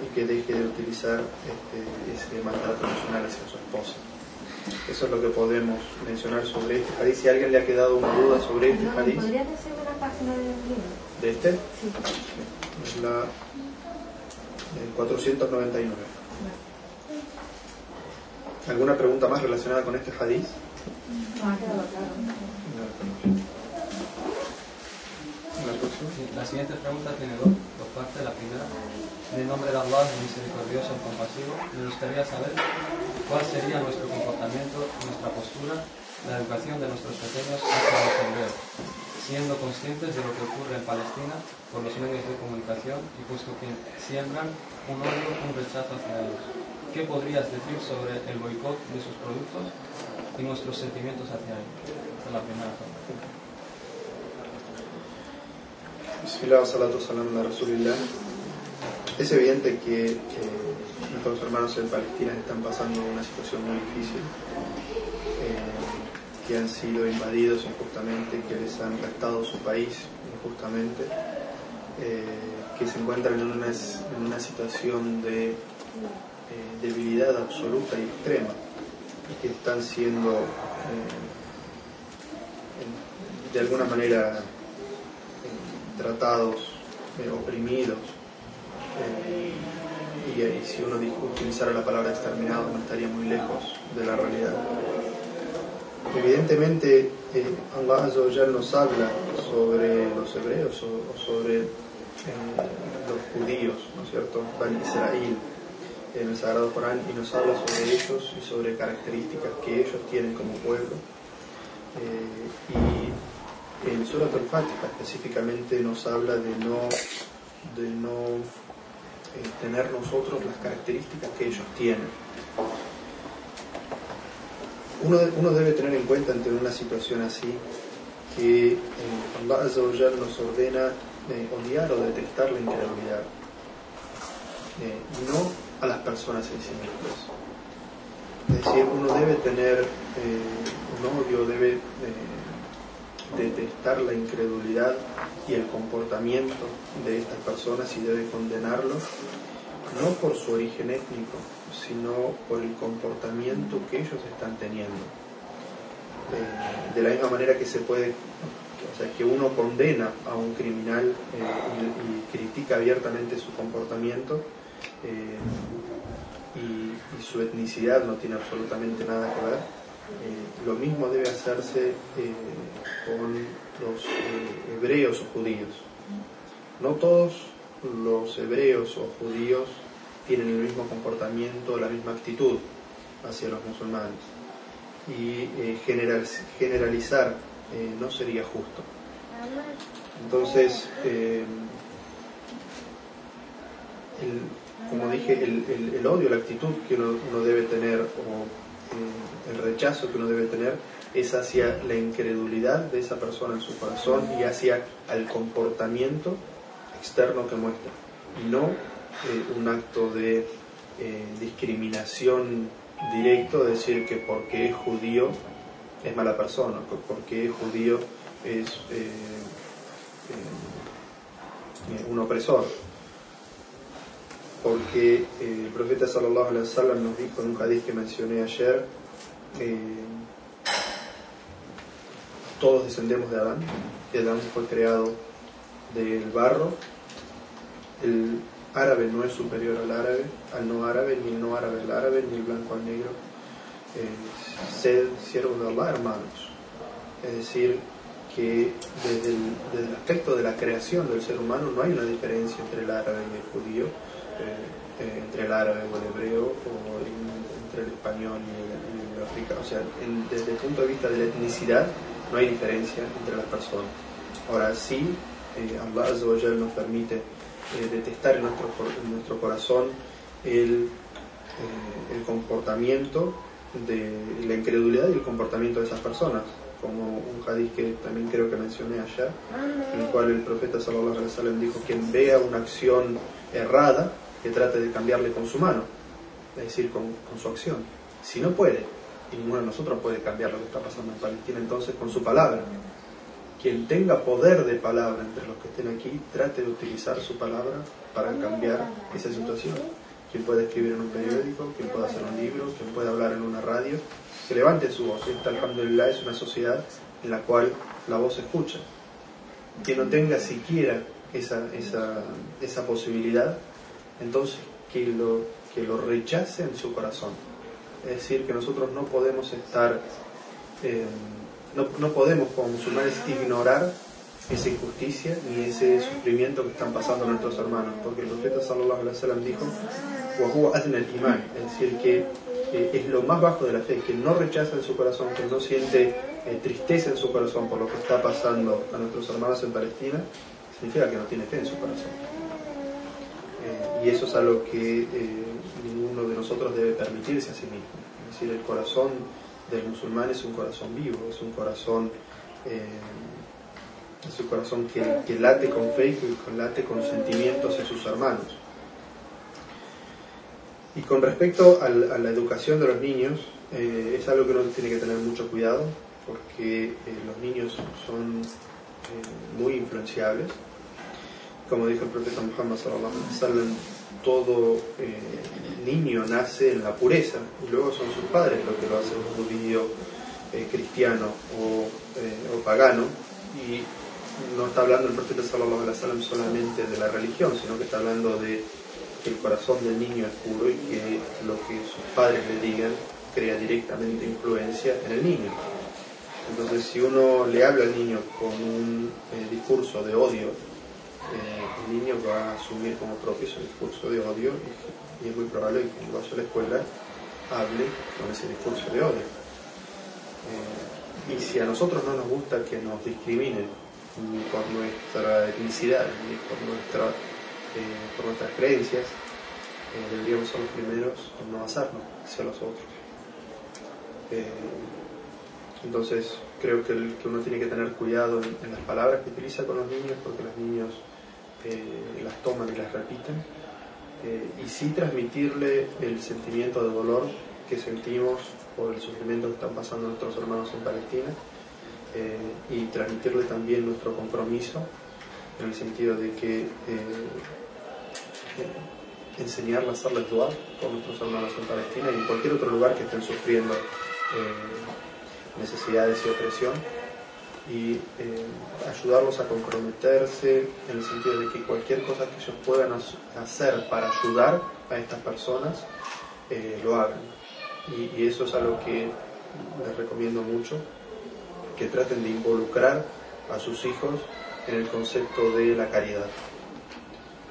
y que deje de utilizar este, ese maltrato emocional hacia su esposa. Eso es lo que podemos mencionar sobre este hadith. Si a alguien le ha quedado una duda sobre este hadith. ¿Podría decir una página del libro? ¿De este? Sí. Es la 499. ¿Alguna pregunta más relacionada con este claro. La siguiente pregunta tiene dos, dos partes. La primera, en el nombre de Allah, misericordioso y compasivo, me gustaría saber cuál sería nuestro comportamiento, nuestra postura, la educación de nuestros pequeños hacia los hebreos, siendo conscientes de lo que ocurre en Palestina por los medios de comunicación y puesto que siembran un odio, un rechazo hacia ellos. ¿Qué podrías decir sobre el boicot de sus productos y nuestros sentimientos hacia ellos? Esta es la primera pregunta. Es evidente que, nuestros hermanos en Palestina están pasando una situación muy difícil, eh, que han sido invadidos injustamente, que les han restado su país injustamente, eh, que se encuentran en una, en una situación de eh, debilidad absoluta y extrema, y que están siendo de alguna manera tratados, oprimidos, eh, y, si uno utilizara la palabra exterminado no estaría muy lejos de la realidad. Evidentemente, eh, Allah ya nos habla sobre los hebreos o, sobre eh, los judíos, ¿no es cierto? Ban Israel en el Sagrado Corán y nos habla sobre ellos y sobre características que ellos tienen como pueblo. y en Surat al-Fatiha específicamente nos habla de no, de no eh, tener nosotros las características que ellos tienen. Uno, uno, debe tener en cuenta ante una situación así que eh, Allah nos ordena eh, odiar o detectar la incredulidad, no a las personas en sí mismas. Es decir, uno debe tener un odio, debe detestar la incredulidad y el comportamiento de estas personas y debe condenarlos, no por su origen étnico, sino por el comportamiento que ellos están teniendo. Eh, de la misma manera que se puede, o sea, que uno condena a un criminal eh, y, critica abiertamente su comportamiento eh, y, su etnicidad no tiene absolutamente nada que ver, lo mismo debe hacerse con los hebreos o judíos. No todos los hebreos o judíos tienen el mismo comportamiento, la misma actitud hacia los musulmanes. Y eh, generalizar eh, no sería justo. Entonces, eh, como dije, el, odio, la actitud que uno, debe tener o el rechazo que uno debe tener es hacia la incredulidad de esa persona en su corazón y hacia el comportamiento externo que muestra, y no eh, un acto de eh, discriminación directo, decir que porque es judío es mala persona, porque es judío es eh, un opresor. Porque el profeta sallallahu alaihi wasallam nos dijo en un hadith que mencioné ayer, todos descendemos de Adán, y Adán fue creado del barro, el árabe no es superior al árabe, al no árabe, ni el no árabe al árabe, ni el blanco al negro. Eh, sed siervos de Allah, hermanos. Es decir, que desde el, aspecto de la creación del ser humano no hay una diferencia entre el árabe y el judío, eh, eh, entre el árabe o el hebreo, o entre el español y el, africano. O sea, desde el punto de vista de la etnicidad no hay diferencia entre las personas. Ahora sí, Allah nos permite eh, detestar en nuestro, en nuestro corazón el, eh, el comportamiento de la incredulidad y el comportamiento de esas personas, como un hadith que también creo que mencioné ayer, en el cual el profeta sallallahu alaihi dijo quien vea una acción errada que trate de cambiarle con su mano, es decir, con, su acción. Si no puede, y ninguno de nosotros puede cambiar lo que está pasando en Palestina, entonces con su palabra quien tenga poder de palabra entre los que estén aquí, trate de utilizar su palabra para cambiar esa situación. Quien pueda escribir en un periódico, quien pueda hacer un libro, quien pueda hablar en una radio, que levante su voz. Esta alhamdulillah es una sociedad en la cual la voz se escucha. Quien no tenga siquiera esa, esa posibilidad, entonces que lo, que lo rechace en su corazón. Es decir, que nosotros no podemos estar... Eh, no, no podemos como musulmanes ignorar esa injusticia ni ese sufrimiento que están pasando nuestros hermanos, porque el profeta sallallahu alaihi wasallam dijo, el iman, es decir, que es lo más bajo de la fe, que no rechaza en su corazón, que no siente eh, tristeza en su corazón por lo que está pasando a nuestros hermanos en Palestina, significa que no tiene fe en su corazón. Eh, y eso es algo que ninguno de nosotros debe permitirse a sí mismo. Es decir, el corazón del musulmán es un corazón vivo, es un corazón, eh, es un corazón que, late con fe y que late con sentimientos hacia sus hermanos. Y con respecto a la, educación de los niños, eh, es algo que uno tiene que tener mucho cuidado, porque eh, los niños son muy influenciables. Como dijo el profeta Muhammad wasallam, todo eh, niño nace en la pureza y luego son sus padres los que lo hacen judío, eh, cristiano eh, o, pagano y no está hablando el profeta wasallam solamente de la religión, sino que está hablando de que el corazón del niño es puro y que lo que sus padres le digan crea directamente influencia en el niño. Entonces, si uno le habla al niño con un discurso de odio, eh, el niño va a asumir como propio su discurso de odio y, es muy probable que cuando vaya a la escuela hable con ese discurso de odio. Eh, y si a nosotros no nos gusta que nos discriminen ni por nuestra etnicidad ni por, nuestra, eh, por nuestras creencias, deberíamos ser los primeros en no hacerlo hacia los otros. entonces creo que, uno tiene que tener cuidado en, las palabras que utiliza con los niños porque los niños eh, las toman y las repiten, eh, y sí transmitirle el sentimiento de dolor que sentimos por el sufrimiento que están pasando nuestros hermanos en Palestina eh, y transmitirle también nuestro compromiso en el sentido de que eh, enseñarle a hacerles dua por nuestros hermanos en Palestina y en cualquier otro lugar que estén sufriendo necesidades y opresión y eh, ayudarlos a comprometerse en el sentido de que cualquier cosa que ellos puedan hacer para ayudar a estas personas, eh, lo hagan. Y, eso es algo que les recomiendo mucho, que traten de involucrar a sus hijos en el concepto de la caridad.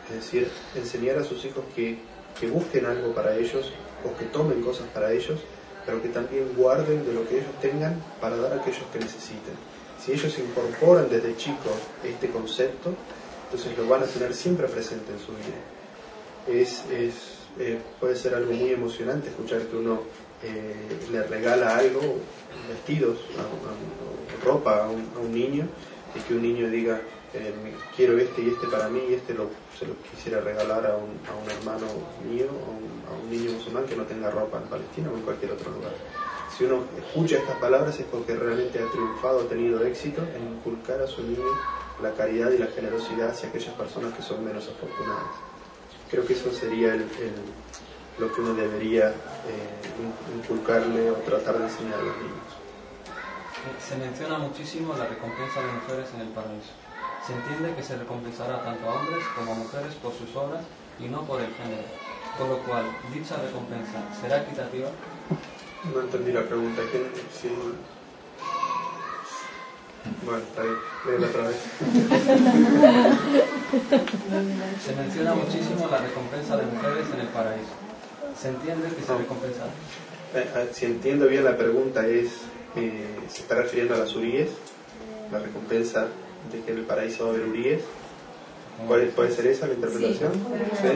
Es decir, enseñar a sus hijos que, que busquen algo para ellos o que tomen cosas para ellos, pero que también guarden de lo que ellos tengan para dar a aquellos que necesiten si ellos incorporan desde chicos este concepto, entonces lo van a tener siempre presente en su vida. Es, eh, puede ser algo muy emocionante escuchar que uno eh, le regala algo, vestidos, ropa a un, niño, y que un niño diga, eh, quiero este y este para mí, y este lo, se lo quisiera regalar a un, a un hermano mío, a un niño musulmán que no tenga ropa en Palestina o en cualquier otro lugar si uno escucha estas palabras es porque realmente ha triunfado, ha tenido éxito en inculcar a su niño la caridad y la generosidad hacia aquellas personas que son menos afortunadas. Creo que eso sería lo que uno debería eh, inculcarle o tratar de enseñar a los niños. Se menciona muchísimo la recompensa de mujeres en el paraíso. Se entiende que se recompensará tanto a hombres como a mujeres por sus obras y no por el género. Con lo cual, dicha recompensa será equitativa no entendí la pregunta. ¿Quién? Sí. Bueno, está bien. Léela otra vez. Se menciona muchísimo la recompensa de mujeres en el paraíso. ¿Se entiende que se recompensará? Eh, si entiendo bien la pregunta es, eh, ¿se está refiriendo a las uríes? La recompensa de que en el paraíso va a haber uríes. ¿Puede, ¿Puede ser esa la interpretación? ¿Sí?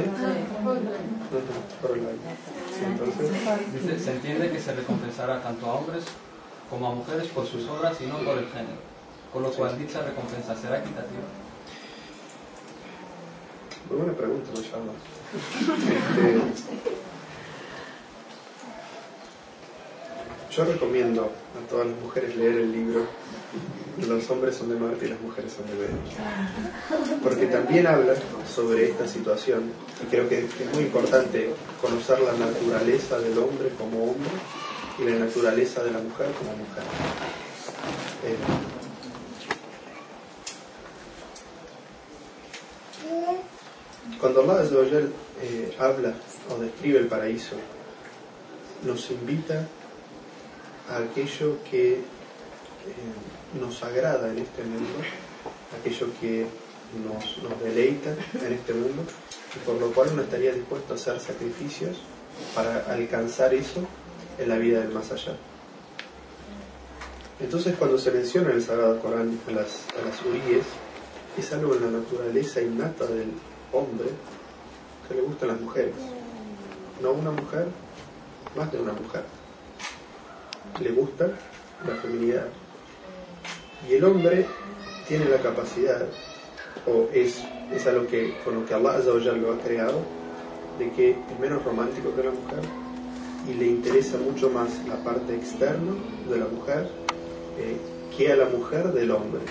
se entiende que se recompensará tanto a hombres como a mujeres por sus obras y no por el género, con lo cual dicha recompensa será equitativa. Muy buena pregunta, no. Este, yo recomiendo a todas las mujeres leer el libro los hombres son de Marte y las mujeres son de Venus. Porque también habla sobre esta situación y creo que es muy importante conocer la naturaleza del hombre como hombre y la naturaleza de la mujer como mujer. Eh, cuando Allah eh, habla o describe el paraíso, nos invita a aquello que eh, nos agrada en este mundo, aquello que nos, deleita en este mundo, y por lo cual uno estaría dispuesto a hacer sacrificios para alcanzar eso en la vida del más allá. Entonces cuando se menciona en el Sagrado Corán a las, a las uríes, es algo en la naturaleza innata del hombre que le gustan las mujeres. No una mujer, más de una mujer. Le gusta la feminidad, y el hombre tiene la capacidad, o es, es lo que, con lo que Allah lo ha creado, de que es menos romántico que la mujer y le interesa mucho más la parte externa de la mujer eh, que a la mujer del hombre.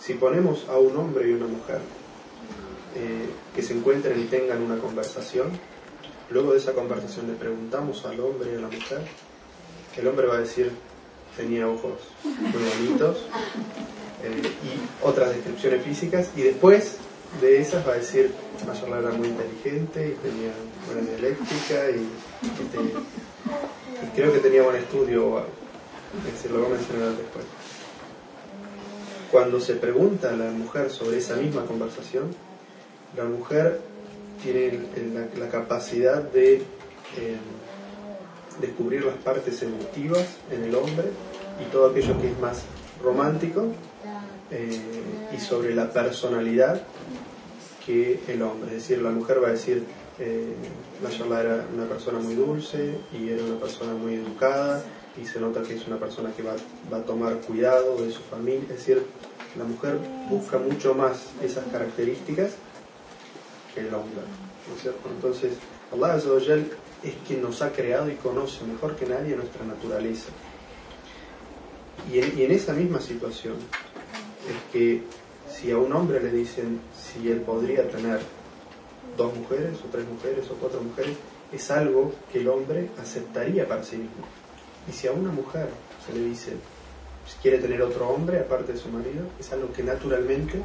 Si ponemos a un hombre y una mujer eh, que se encuentren y tengan una conversación, luego de esa conversación le preguntamos al hombre y a la mujer, el hombre va a decir, tenía ojos muy bonitos eh, y otras descripciones físicas y después de esas va a decir Mayorla era muy inteligente y tenía buena dialéctica y, creo que tenía buen estudio o algo. lo voy a mencionar después. Cuando se pregunta a la mujer sobre esa misma conversación, la mujer tiene la, capacidad de eh, descubrir las partes emotivas en el hombre y todo aquello que es más romántico eh, y sobre la personalidad que el hombre. Es decir, la mujer va a decir, eh, era una persona muy dulce y era una persona muy educada y se nota que es una persona que va, va a tomar cuidado de su familia. Es decir, la mujer busca mucho más esas características que el hombre. ¿no es cierto? Entonces, Allah es que nos ha creado y conoce mejor que nadie nuestra naturaleza. Y en, esa misma situación es que si a un hombre le dicen si él podría tener dos mujeres o tres mujeres o cuatro mujeres, es algo que el hombre aceptaría para sí mismo. Y si a una mujer se le dice si quiere tener otro hombre aparte de su marido, es algo que naturalmente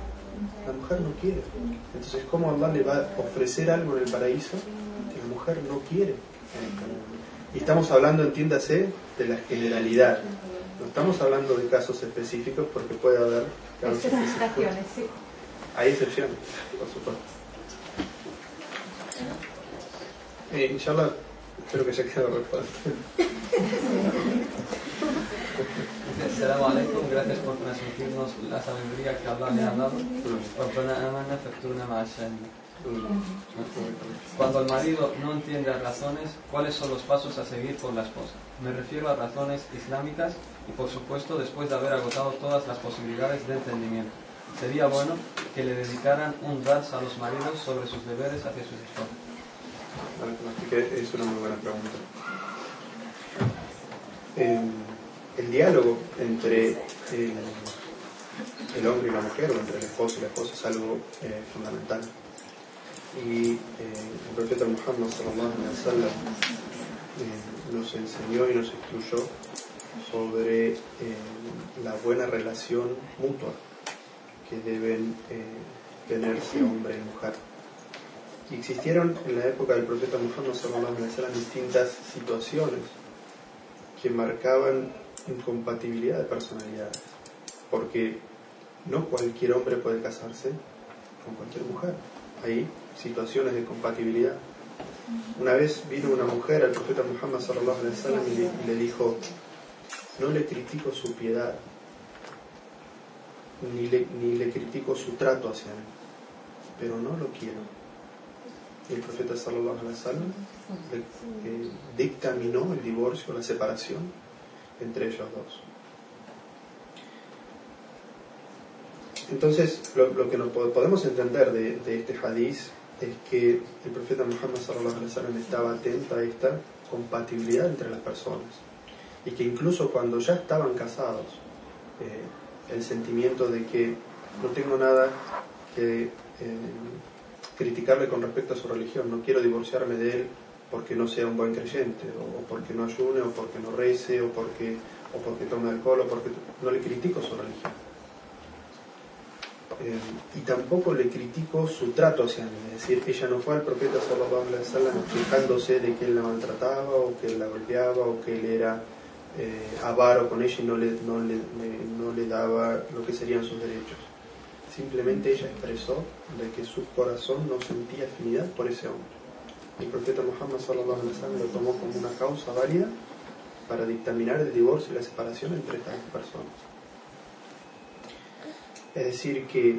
la mujer no quiere. Entonces, ¿cómo Allah le va a ofrecer algo en el paraíso mujer no quiere? Y estamos hablando, entiéndase, de la generalidad. No estamos hablando de casos específicos porque puede haber casos específicos. Hay excepciones, por supuesto. Eh, inshallah, espero que ya quede la respuesta. Assalamu alaikum, gracias por transmitirnos la sabiduría que Allah le ha dado. Rabbana amana facturna ma'a Cuando el marido no entiende las razones, ¿cuáles son los pasos a seguir por la esposa? Me refiero a razones islámicas y por supuesto después de haber agotado todas las posibilidades de entendimiento. Sería bueno que le dedicaran un dars a los maridos sobre sus deberes hacia sus esposas. Que es una muy buena pregunta. Eh, el diálogo entre el, el hombre y la mujer, o entre el esposo y la esposa, es algo eh, fundamental. Y eh, el profeta Muhammad sallallahu alaihi eh, nos enseñó y nos instruyó sobre eh, la buena relación mutua que deben eh, tenerse hombre y mujer. Y existieron en la época del profeta Muhammad sallallahu alaihi distintas situaciones que marcaban incompatibilidad de personalidades, porque no cualquier hombre puede casarse con cualquier mujer. Hay situaciones de compatibilidad. Una vez vino una mujer al profeta Muhammad sallallahu alaihi y le, dijo, no le critico su piedad, ni le, ni le critico su trato hacia él, pero no lo quiero. Y el profeta sallallahu alaihi wasallam eh, dictaminó el divorcio, la separación entre ellos dos. Entonces, lo, lo que nos po- podemos entender de, de este hadiz es que el profeta Muhammad sallallahu estaba atento a esta compatibilidad entre las personas y que incluso cuando ya estaban casados, eh, el sentimiento de que no tengo nada que eh, criticarle con respecto a su religión, no quiero divorciarme de él porque no sea un buen creyente, o, o porque no ayune, o porque no rece, o porque, o porque tome alcohol, o porque no le critico su religión. Eh, y tampoco le critico su trato hacia mí, es decir, ella no fue al profeta sallallahu alaihi wasallam quejándose de que él la maltrataba, o que él la golpeaba, o que él era eh, avaro con ella y no le, daba lo que serían sus derechos. Simplemente ella expresó de que su corazón no sentía afinidad por ese hombre. El profeta Muhammad sallallahu alaihi wasallam lo tomó como una causa válida para dictaminar el divorcio y la separación entre estas personas. Es decir, que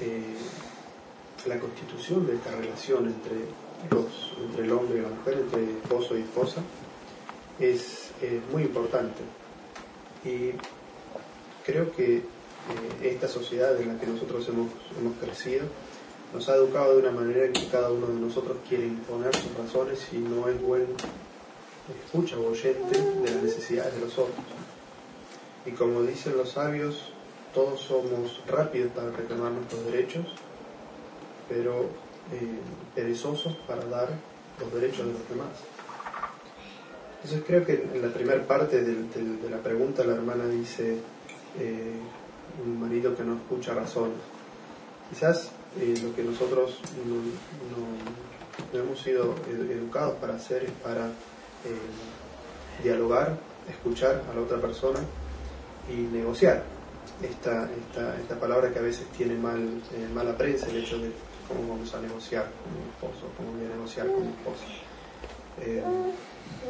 eh, la constitución de esta relación entre, los, entre el hombre y la mujer, entre esposo y esposa, es eh, muy importante. Y creo que eh, esta sociedad en la que nosotros hemos, hemos crecido nos ha educado de una manera en que cada uno de nosotros quiere imponer sus razones y no es buen escucha o oyente de las necesidades de los otros. Y como dicen los sabios, todos somos rápidos para reclamar nuestros derechos, pero eh, perezosos para dar los derechos de los demás. Entonces creo que en la primera parte del- de la pregunta la hermana dice eh, un marido que no escucha razones. Quizás eh, lo que nosotros no, no- no hemos sido ed- educados para hacer es para eh, dialogar, escuchar a la otra persona y negociar. Esta, esta, esta palabra que a veces tiene mal, eh, mala prensa, el hecho de cómo vamos a negociar con mi esposo, cómo voy a negociar con mi esposa. Eh,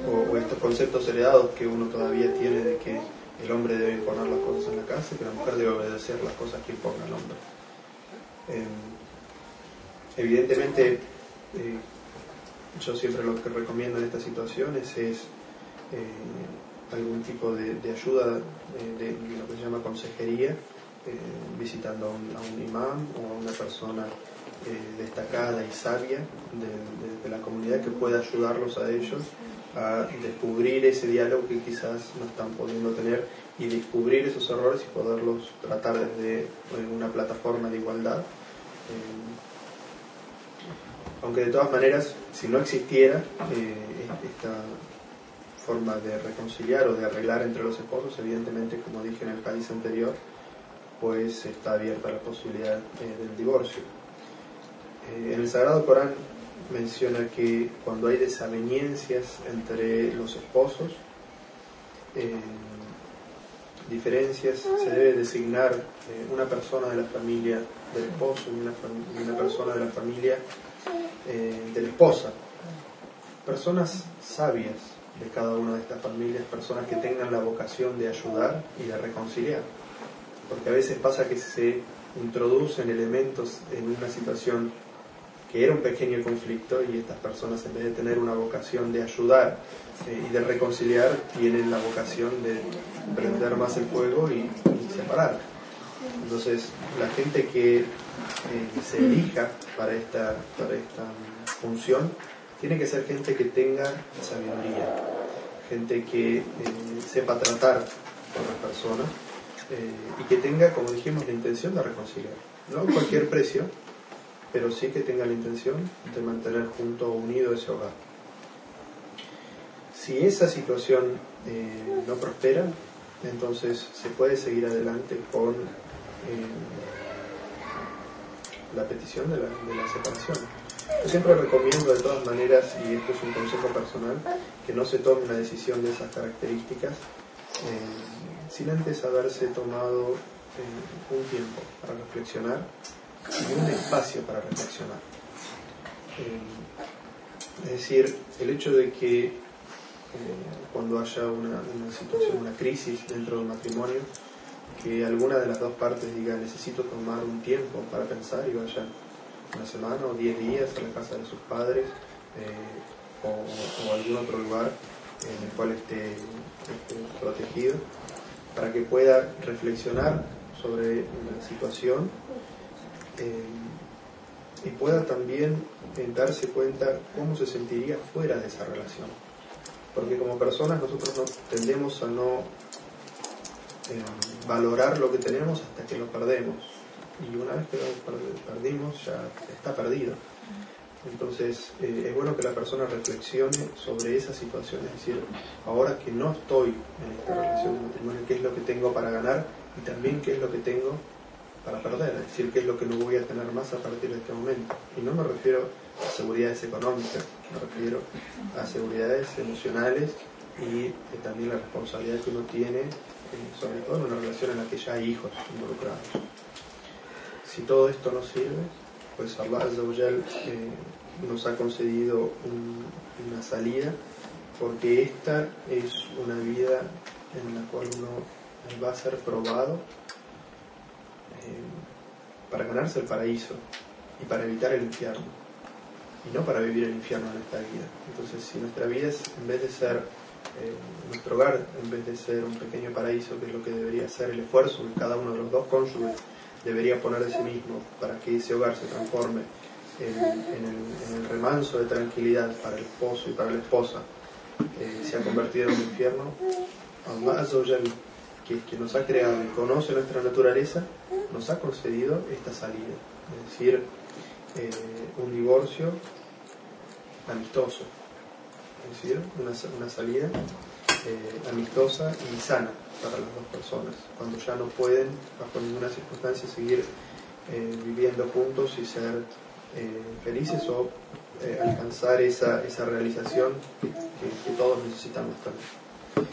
o, estos conceptos heredados que uno todavía tiene de que el hombre debe imponer las cosas en la casa y que la mujer debe obedecer las cosas que imponga el hombre. Eh, evidentemente, eh, yo siempre lo que recomiendo en estas situaciones es algún tipo de, de ayuda eh, de, lo que se llama consejería, eh, visitando a un, imán o a una persona eh, destacada y sabia de, la comunidad que pueda ayudarlos a ellos a descubrir ese diálogo que quizás no están pudiendo tener y descubrir esos errores y poderlos tratar desde una plataforma de igualdad. Aunque de todas maneras, si no existiera esta forma de reconciliar o de arreglar entre los esposos, evidentemente, como dije en el país anterior, pues está abierta la posibilidad eh, del divorcio. en el Sagrado Corán menciona que cuando hay desavenencias entre los esposos, diferencias, se debe designar eh, una persona de la familia del esposo y una, persona de la familia eh, de la esposa. Personas sabias de cada una de estas familias, personas que tengan la vocación de ayudar y de reconciliar. Porque a veces pasa que se introducen elementos en una situación que era un pequeño conflicto y estas personas en vez de tener una vocación de ayudar eh, y de reconciliar, tienen la vocación de prender más el fuego y, separar. Entonces, la gente que eh, se elija para esta, para esta función tiene que ser gente que tenga sabiduría, gente que eh, sepa tratar con las personas y que tenga, como dijimos, la intención de reconciliar. No a cualquier precio, pero sí que tenga la intención de mantener junto o unido ese hogar. Si esa situación eh, no prospera, entonces se puede seguir adelante con eh, la petición de la, separación. Yo siempre recomiendo de todas maneras, y esto es un consejo personal, que no se tome una decisión de esas características eh, sin antes haberse tomado un tiempo para reflexionar un espacio para reflexionar. Eh, es decir, el hecho de que eh, cuando haya una, situación, una crisis dentro del matrimonio, que alguna de las dos partes diga necesito tomar un tiempo para pensar y vaya una semana o diez días a la casa de sus padres eh, o, algún otro lugar en el cual esté protegido, para que pueda reflexionar sobre la situación eh, y pueda también darse cuenta cómo se sentiría fuera de esa relación. Porque como personas nosotros tendemos a no eh, valorar lo que tenemos hasta que lo perdemos. Y una vez que lo perdimos ya está perdido. Entonces eh, es bueno que la persona reflexione sobre esa situación, es decir, ahora que no estoy en esta relación de matrimonio, qué es lo que tengo para ganar y también qué es lo que tengo para perder, es decir, qué es lo que no voy a tener más a partir de este momento. Y no me refiero a seguridades económicas, me refiero a seguridades emocionales y también la responsabilidad que uno tiene, eh, sobre todo en una relación en la que ya hay hijos involucrados. Si todo esto no sirve, pues Allah eh, nos ha concedido una salida, porque esta es una vida en la cual uno va a ser probado para ganarse el paraíso y para evitar el infierno, y no para vivir el infierno en esta vida. Entonces, si nuestra vida es, en vez de ser eh, nuestro hogar, en vez de ser un pequeño paraíso, que es lo que debería ser el esfuerzo que cada uno de los dos cónyuges debería poner de sí mismo para que ese hogar se transforme en, el, remanso de tranquilidad para el esposo y para la esposa, eh, se ha convertido en un infierno, Allah que, que nos ha creado y conoce nuestra naturaleza, nos ha concedido esta salida, es decir, eh, un divorcio amistoso, es decir, una, salida eh, amistosa y sana para las dos personas, cuando ya no pueden, bajo ninguna circunstancia, seguir eh, viviendo juntos y ser felices o alcanzar esa, esa realización que, que, todos necesitamos también.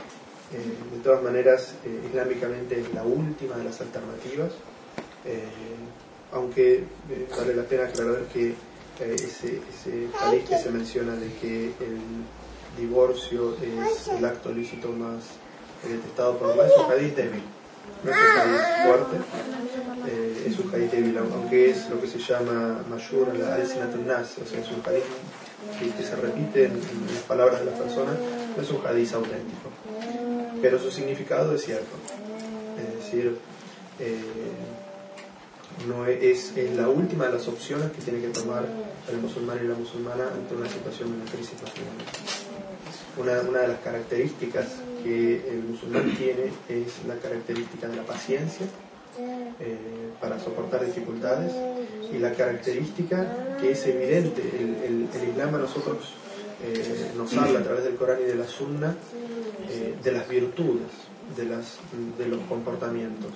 de todas maneras, islámicamente es la última de las alternativas eh, aunque eh, vale la pena aclarar que eh, ese, ese que se menciona de que el divorcio es el acto lícito más detestado por es un hadith débil. No es un hadith fuerte, es un hadith débil, aunque es lo que se llama Mashur al nas, o sea, es un hadith que, se repite en, las palabras de las personas, no es un hadith auténtico. Pero su significado es cierto. Es decir, no es, es la última de las opciones que tiene que tomar el musulmán y la musulmana ante una situación de una crisis nacional. Una, una de las características que el musulmán tiene es la característica de la paciencia eh, para soportar dificultades y la característica que es evidente, el, el, Islam a nosotros eh, nos habla a través del Corán y de la Sunna eh, de las virtudes, de, las, de los comportamientos.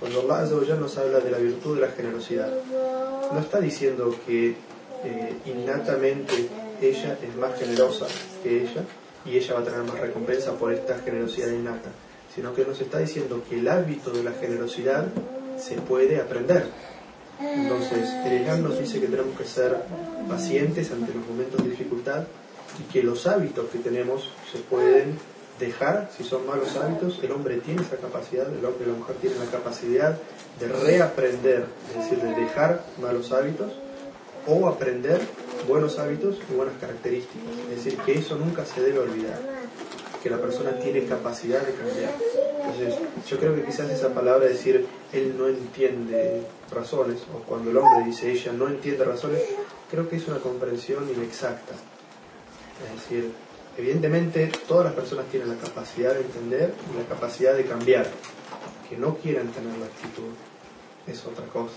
Cuando Allah nos habla de la virtud de la generosidad, no está diciendo que innatamente ella es más generosa que ella y ella va a tener más recompensa por esta generosidad innata, sino que nos está diciendo que el hábito de la generosidad se puede aprender. Entonces, el nos dice que tenemos que ser pacientes ante los momentos de dificultad y que los hábitos que tenemos se pueden dejar, si son malos hábitos, el hombre tiene esa capacidad, el hombre y la mujer tienen la capacidad de reaprender, es decir, de dejar malos hábitos o aprender buenos hábitos y buenas características. Es decir, que eso nunca se debe olvidar, que la persona tiene capacidad de cambiar. Entonces, yo creo que quizás esa palabra decir él no entiende razones, o cuando el hombre dice ella no entiende razones, creo que es una comprensión inexacta. Es decir, evidentemente todas las personas tienen la capacidad de entender y la capacidad de cambiar. Que no quieran tener la actitud es otra cosa.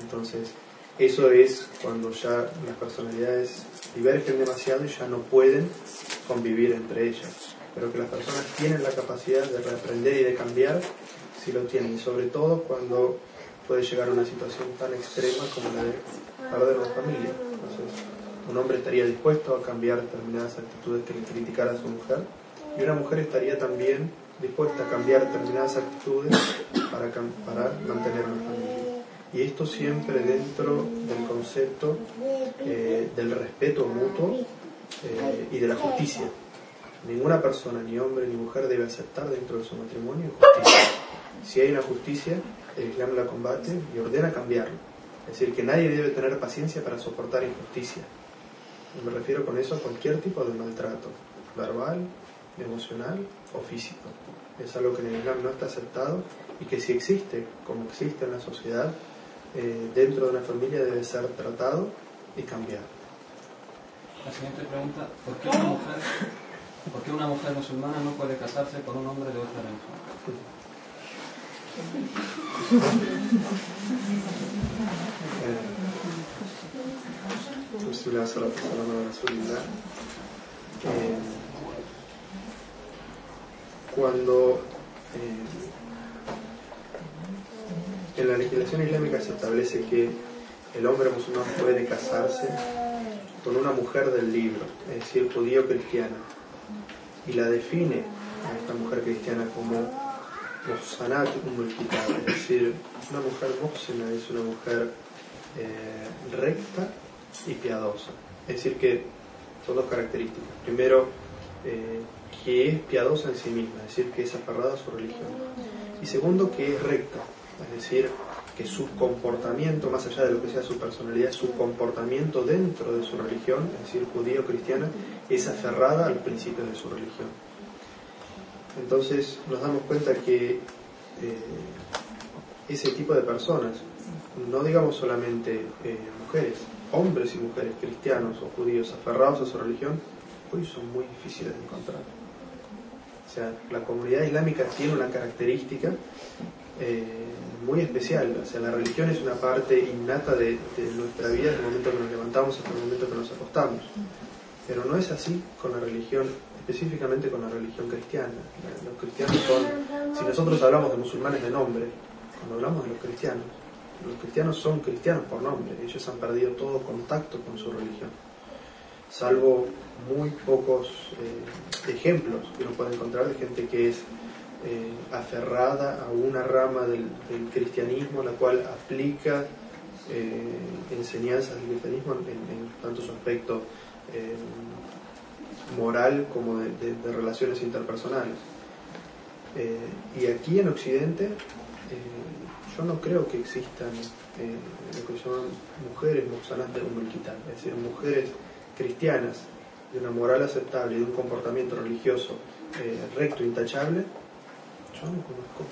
Entonces, eso es cuando ya las personalidades divergen demasiado y ya no pueden convivir entre ellas. Pero que las personas tienen la capacidad de reaprender y de cambiar, si lo tienen. Sobre todo cuando puede llegar a una situación tan extrema como la de perder una familia. Entonces, un hombre estaría dispuesto a cambiar determinadas actitudes que le criticara a su mujer y una mujer estaría también dispuesta a cambiar determinadas actitudes para, para mantener una familia y esto siempre dentro del concepto eh, del respeto mutuo eh, y de la justicia. Ninguna persona, ni hombre ni mujer, debe aceptar dentro de su matrimonio injusticia. Si hay una justicia, el Islam la combate y ordena cambiarlo. Es decir, que nadie debe tener paciencia para soportar injusticia. Me refiero con eso a cualquier tipo de maltrato, verbal, emocional o físico. Es algo que en el Islam no está aceptado y que si existe, como existe en la sociedad, eh, dentro de una familia debe ser tratado y cambiado. La siguiente pregunta, ¿por qué una mujer, ¿por qué una mujer musulmana no puede casarse con un hombre de otra religión? Eh, cuando eh, en la legislación islámica se establece que el hombre musulmán puede casarse con una mujer del libro, es decir, judío cristiana, y la define a esta mujer cristiana como Muhsanat es decir, una mujer muhsina es una mujer eh, recta y piadosa. Es decir, que son dos características. Primero, eh, que es piadosa en sí misma, es decir, que es aferrada a su religión. Y segundo, que es recta, es decir, que su comportamiento, más allá de lo que sea su personalidad, su comportamiento dentro de su religión, es decir, judío cristiana, es aferrada al principio de su religión. Entonces nos damos cuenta que eh, ese tipo de personas, no digamos solamente eh, mujeres, hombres y mujeres cristianos o judíos aferrados a su religión, hoy son muy difíciles de encontrar. O sea, la comunidad islámica tiene una característica eh, muy especial. O sea, la religión es una parte innata de, nuestra vida desde el momento que nos levantamos hasta el momento que nos acostamos. Pero no es así con la religión, específicamente con la religión cristiana. Los cristianos son, si nosotros hablamos de musulmanes de nombre, cuando hablamos de los cristianos, los cristianos son cristianos por nombre, ellos han perdido todo contacto con su religión, salvo muy pocos eh, ejemplos que uno puede encontrar de gente que es eh, aferrada a una rama del, cristianismo, la cual aplica eh, enseñanzas del cristianismo en, tanto su aspecto eh, moral como de, relaciones interpersonales. y aquí en Occidente yo no creo que existan lo que mujeres muxanas de un es decir, mujeres cristianas de una moral aceptable y de un comportamiento religioso recto, intachable, yo no conozco.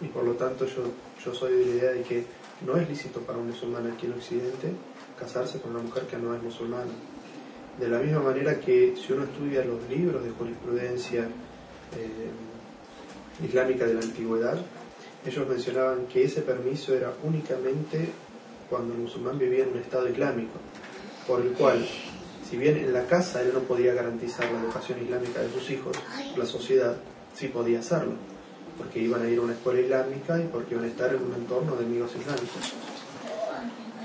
Y por lo tanto yo, yo soy de la idea de que no es lícito para un musulmán aquí en Occidente casarse con una mujer que no es musulmana. De la misma manera que si uno estudia los libros de jurisprudencia eh, islámica de la antigüedad, ellos mencionaban que ese permiso era únicamente cuando el musulmán vivía en un estado islámico, por el cual, si bien en la casa él no podía garantizar la educación islámica de sus hijos, la sociedad sí podía hacerlo, porque iban a ir a una escuela islámica y porque iban a estar en un entorno de amigos islámicos.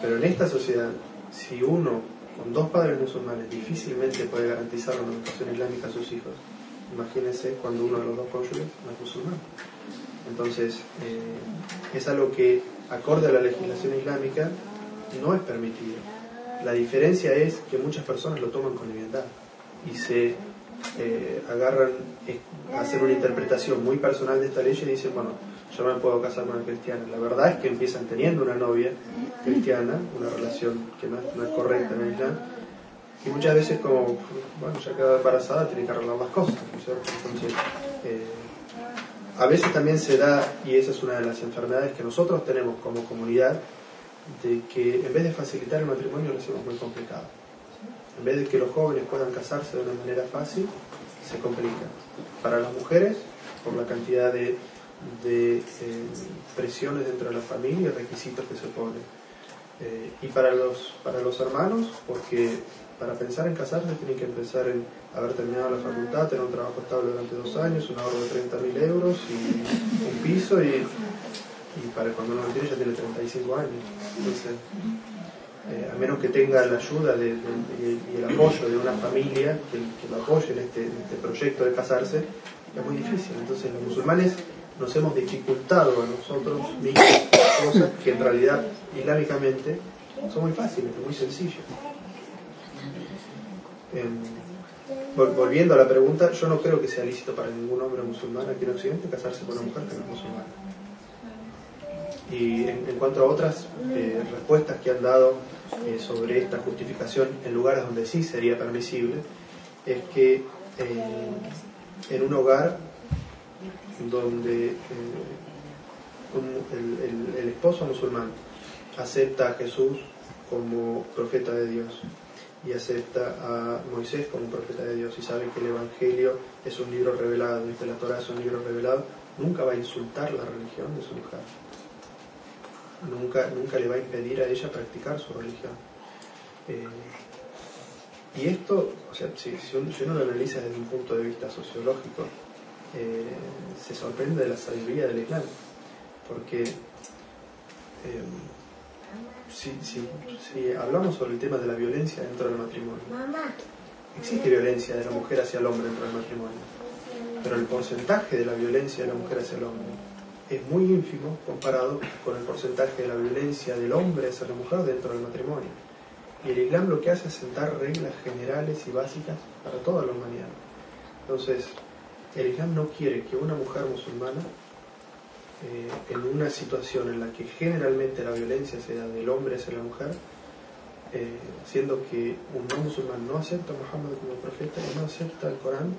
Pero en esta sociedad, si uno con dos padres musulmanes difícilmente puede garantizar la educación islámica a sus hijos, imagínense cuando uno de los dos cónyuges no es musulmán. Entonces, eh, es algo que, acorde a la legislación islámica, no es permitido. La diferencia es que muchas personas lo toman con libertad y se eh, agarran hacer una interpretación muy personal de esta ley y dicen, bueno, yo me puedo casar con una cristiana. La verdad es que empiezan teniendo una novia cristiana, una relación que no es, correcta en el Islam, y muchas veces como, bueno, ya queda embarazada, tiene que arreglar las cosas, eh, a veces también se da, y esa es una de las enfermedades que nosotros tenemos como comunidad, de que en vez de facilitar el matrimonio lo hacemos muy complicado. En vez de que los jóvenes puedan casarse de una manera fácil, se complica. Para las mujeres, por la cantidad de, eh, presiones dentro de la familia y requisitos que se ponen. Eh, y para los, para los hermanos, porque para pensar en casarse tienen que empezar en haber terminado la facultad, tener un trabajo estable durante dos años, un ahorro de 30.000 euros y un piso y, para cuando uno lo tiene ya tiene 35 años. Entonces, eh, a menos que tenga la ayuda y el apoyo de una familia que, lo apoye en este, este, proyecto de casarse, es muy difícil. Entonces los musulmanes nos hemos dificultado a nosotros mismos cosas que en realidad islámicamente son muy fáciles, muy sencillas. Em, volviendo a la pregunta, yo no creo que sea lícito para ningún hombre musulmán aquí en Occidente casarse con una mujer que no es musulmana. Y en, cuanto a otras eh, respuestas que han dado eh, sobre esta justificación en lugares donde sí sería permisible, es que eh, en un hogar donde el esposo musulmán acepta a Jesús como profeta de Dios y acepta a Moisés como profeta de Dios y sabe que el Evangelio es un libro revelado y que la Torah es un libro revelado, nunca va a insultar la religión de su mujer. Nunca, nunca le va a impedir a ella practicar su religión. Eh, y esto, o sea, si, uno, lo analiza desde un punto de vista sociológico, eh, se sorprende de la sabiduría del Islam, porque eh, si, si, hablamos sobre el tema de la violencia dentro del matrimonio, existe violencia de la mujer hacia el hombre dentro del matrimonio, pero el porcentaje de la violencia de la mujer hacia el hombre es muy ínfimo comparado con el porcentaje de la violencia del hombre hacia la mujer dentro del matrimonio. Y el Islam lo que hace es sentar reglas generales y básicas para toda la humanidad. Entonces, el Islam no quiere que una mujer musulmana eh, en una situación en la que generalmente la violencia se da del hombre hacia la mujer, eh, siendo que un no musulmán no acepta a Muhammad como profeta y no acepta el Corán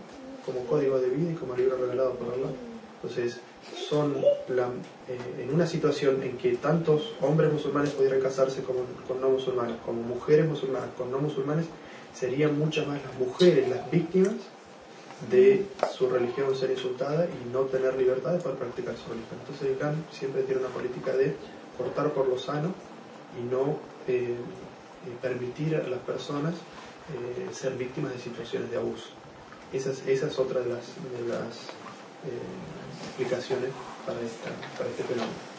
como código de vida y como libro revelado por Allah. Entonces, son eh, en una situación en que tantos hombres musulmanes pudieran casarse con, no musulmanes, como mujeres musulmanas con no musulmanes, serían muchas más las mujeres las víctimas de su religión ser insultada y no tener libertad poder practicar su religión. Entonces el siempre tiene una política de cortar por lo sano y no eh, eh, permitir a las personas ser víctimas de situaciones de abuso. Esa es, esa es otra de las explicaciones para, esta, para este fenómeno.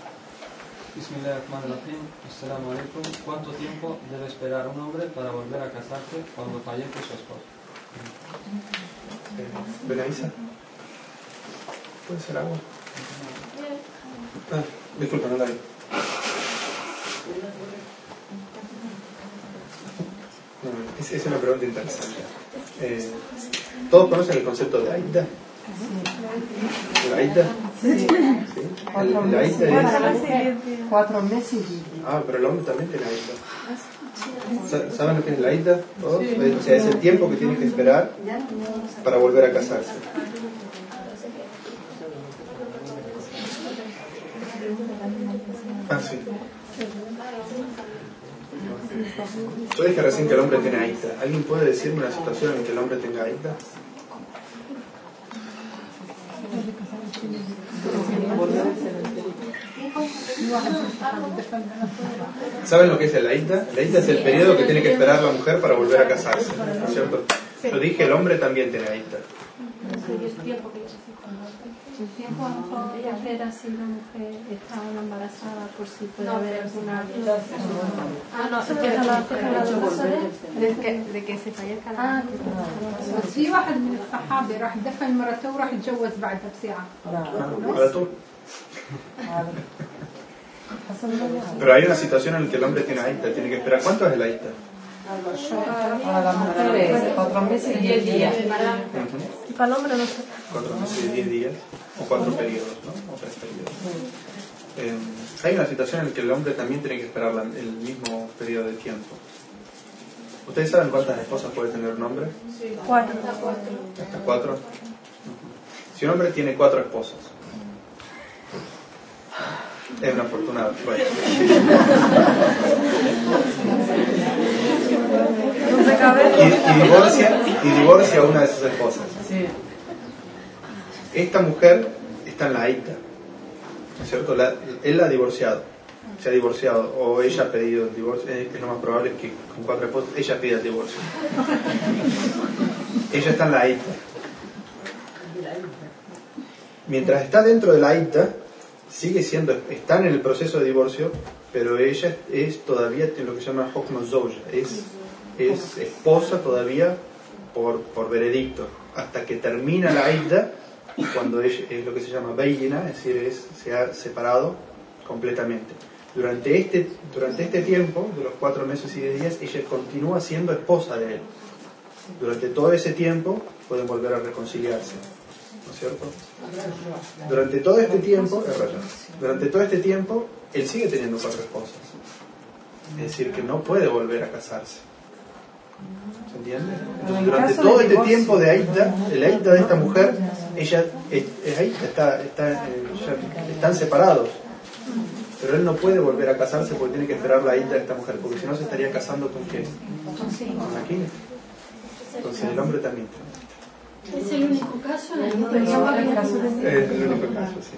¿Cuánto tiempo debe esperar un hombre para volver a casarse cuando fallece su esposo? Benaisa. ¿Puede ser agua? Ah, disculpa, no la vi. es, es, una pregunta interesante. Eh, ¿Todos conocen el concepto de Aida? ¿La Aida? Sí. ¿El, la Aida es... Cuatro meses. Ah, pero el hombre también tiene Aida. ¿Saben lo que es la ida? O sea, es el tiempo que tiene que esperar para volver a casarse. Ah, sí. Yo dije recién que el hombre tiene aita. ¿Alguien puede decirme una situación en que el hombre tenga aita? ¿Saben lo que es el aita? El aita es el periodo que tiene que esperar la mujer para volver a casarse, ¿no es cierto? Yo dije, el hombre también tiene aita El tiempo a lo mejor ella ver si la mujer está embarazada por si puede haber alguna Ah, no, empieza la de que, de que se fallezca la آه. بس في واحد من الصحابة راح دفن مرته وراح يتجوز بعدها بساعة Para tú. Pero hay una situación en la que el hombre tiene aita, tiene que esperar. ¿Cuánto es el aita? Para las mujeres, cuatro meses y diez días. Y para el hombre no sé. Cuatro meses y diez días, o cuatro periodos, ¿no? O tres periodos. Eh, hay una situación en la que el hombre también tiene que esperar la- el mismo periodo de tiempo. ¿Ustedes saben cuántas esposas puede tener un hombre? Cuatro. ¿Hasta cuatro? Si un hombre tiene cuatro esposas, es una afortunada. Bueno. Cabe. Y, y divorcia, y divorcia a una de sus esposas. Sí. Esta mujer está en la aita, ¿no es cierto? La- él la ha divorciado, se ha divorciado, o ella ha pedido el divorcio, es lo más probable que con cuatro esposos ella pida el divorcio. ella está en la aita. Mientras está dentro de la aita, sigue siendo, están en el proceso de divorcio, pero ella es todavía lo que se llama hokma zoja, es, es esposa todavía por, por veredicto, hasta que termina la cuando ella, es lo que se llama beina, es decir, es, se ha separado completamente. Durante este, durante este tiempo, de los cuatro meses y diez días, ella continúa siendo esposa de él. Durante todo ese tiempo pueden volver a reconciliarse. ¿No es cierto? Durante todo este tiempo, es durante todo este tiempo, él sigue teniendo cuatro esposas. Es decir, que no puede volver a casarse. ¿Se entiende? Pero en Durante todo este divorcio- tiempo de Aita, el Aita de esta mujer, ella es, es Aita, está, está, eh, ya- están separados. Pero él no puede volver a casarse porque tiene que esperar la Aita de esta mujer, porque si no se estaría casando con quién? Con la Kine. Entonces el hombre también. Es el único caso en el Es único caso, sí.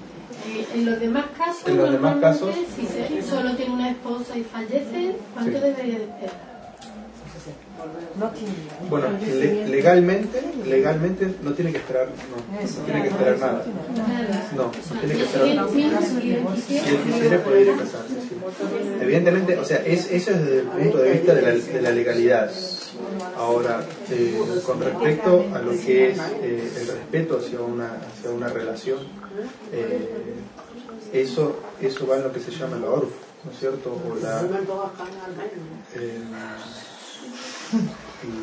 Eh, En los demás casos, En los demás casos- si se- solo tiene una esposa y fallece, ¿cuánto Sí. debería de esperar? No tiene. Bueno, le- legalmente, legalmente no tiene que esperar, no, Eso, no tiene que esperar nada. Nada. No, no tiene que esperar nada. si él Si él quisiera, quisiera puede ir a casarse. sí. Evidentemente, o sea, es, eso es desde el punto de vista de la, de la legalidad. Ahora, eh, con respecto a lo que es eh, el respeto hacia una, hacia una relación, eh, eso, eso va en lo que se llama la orf, ¿no es cierto? O la, eh,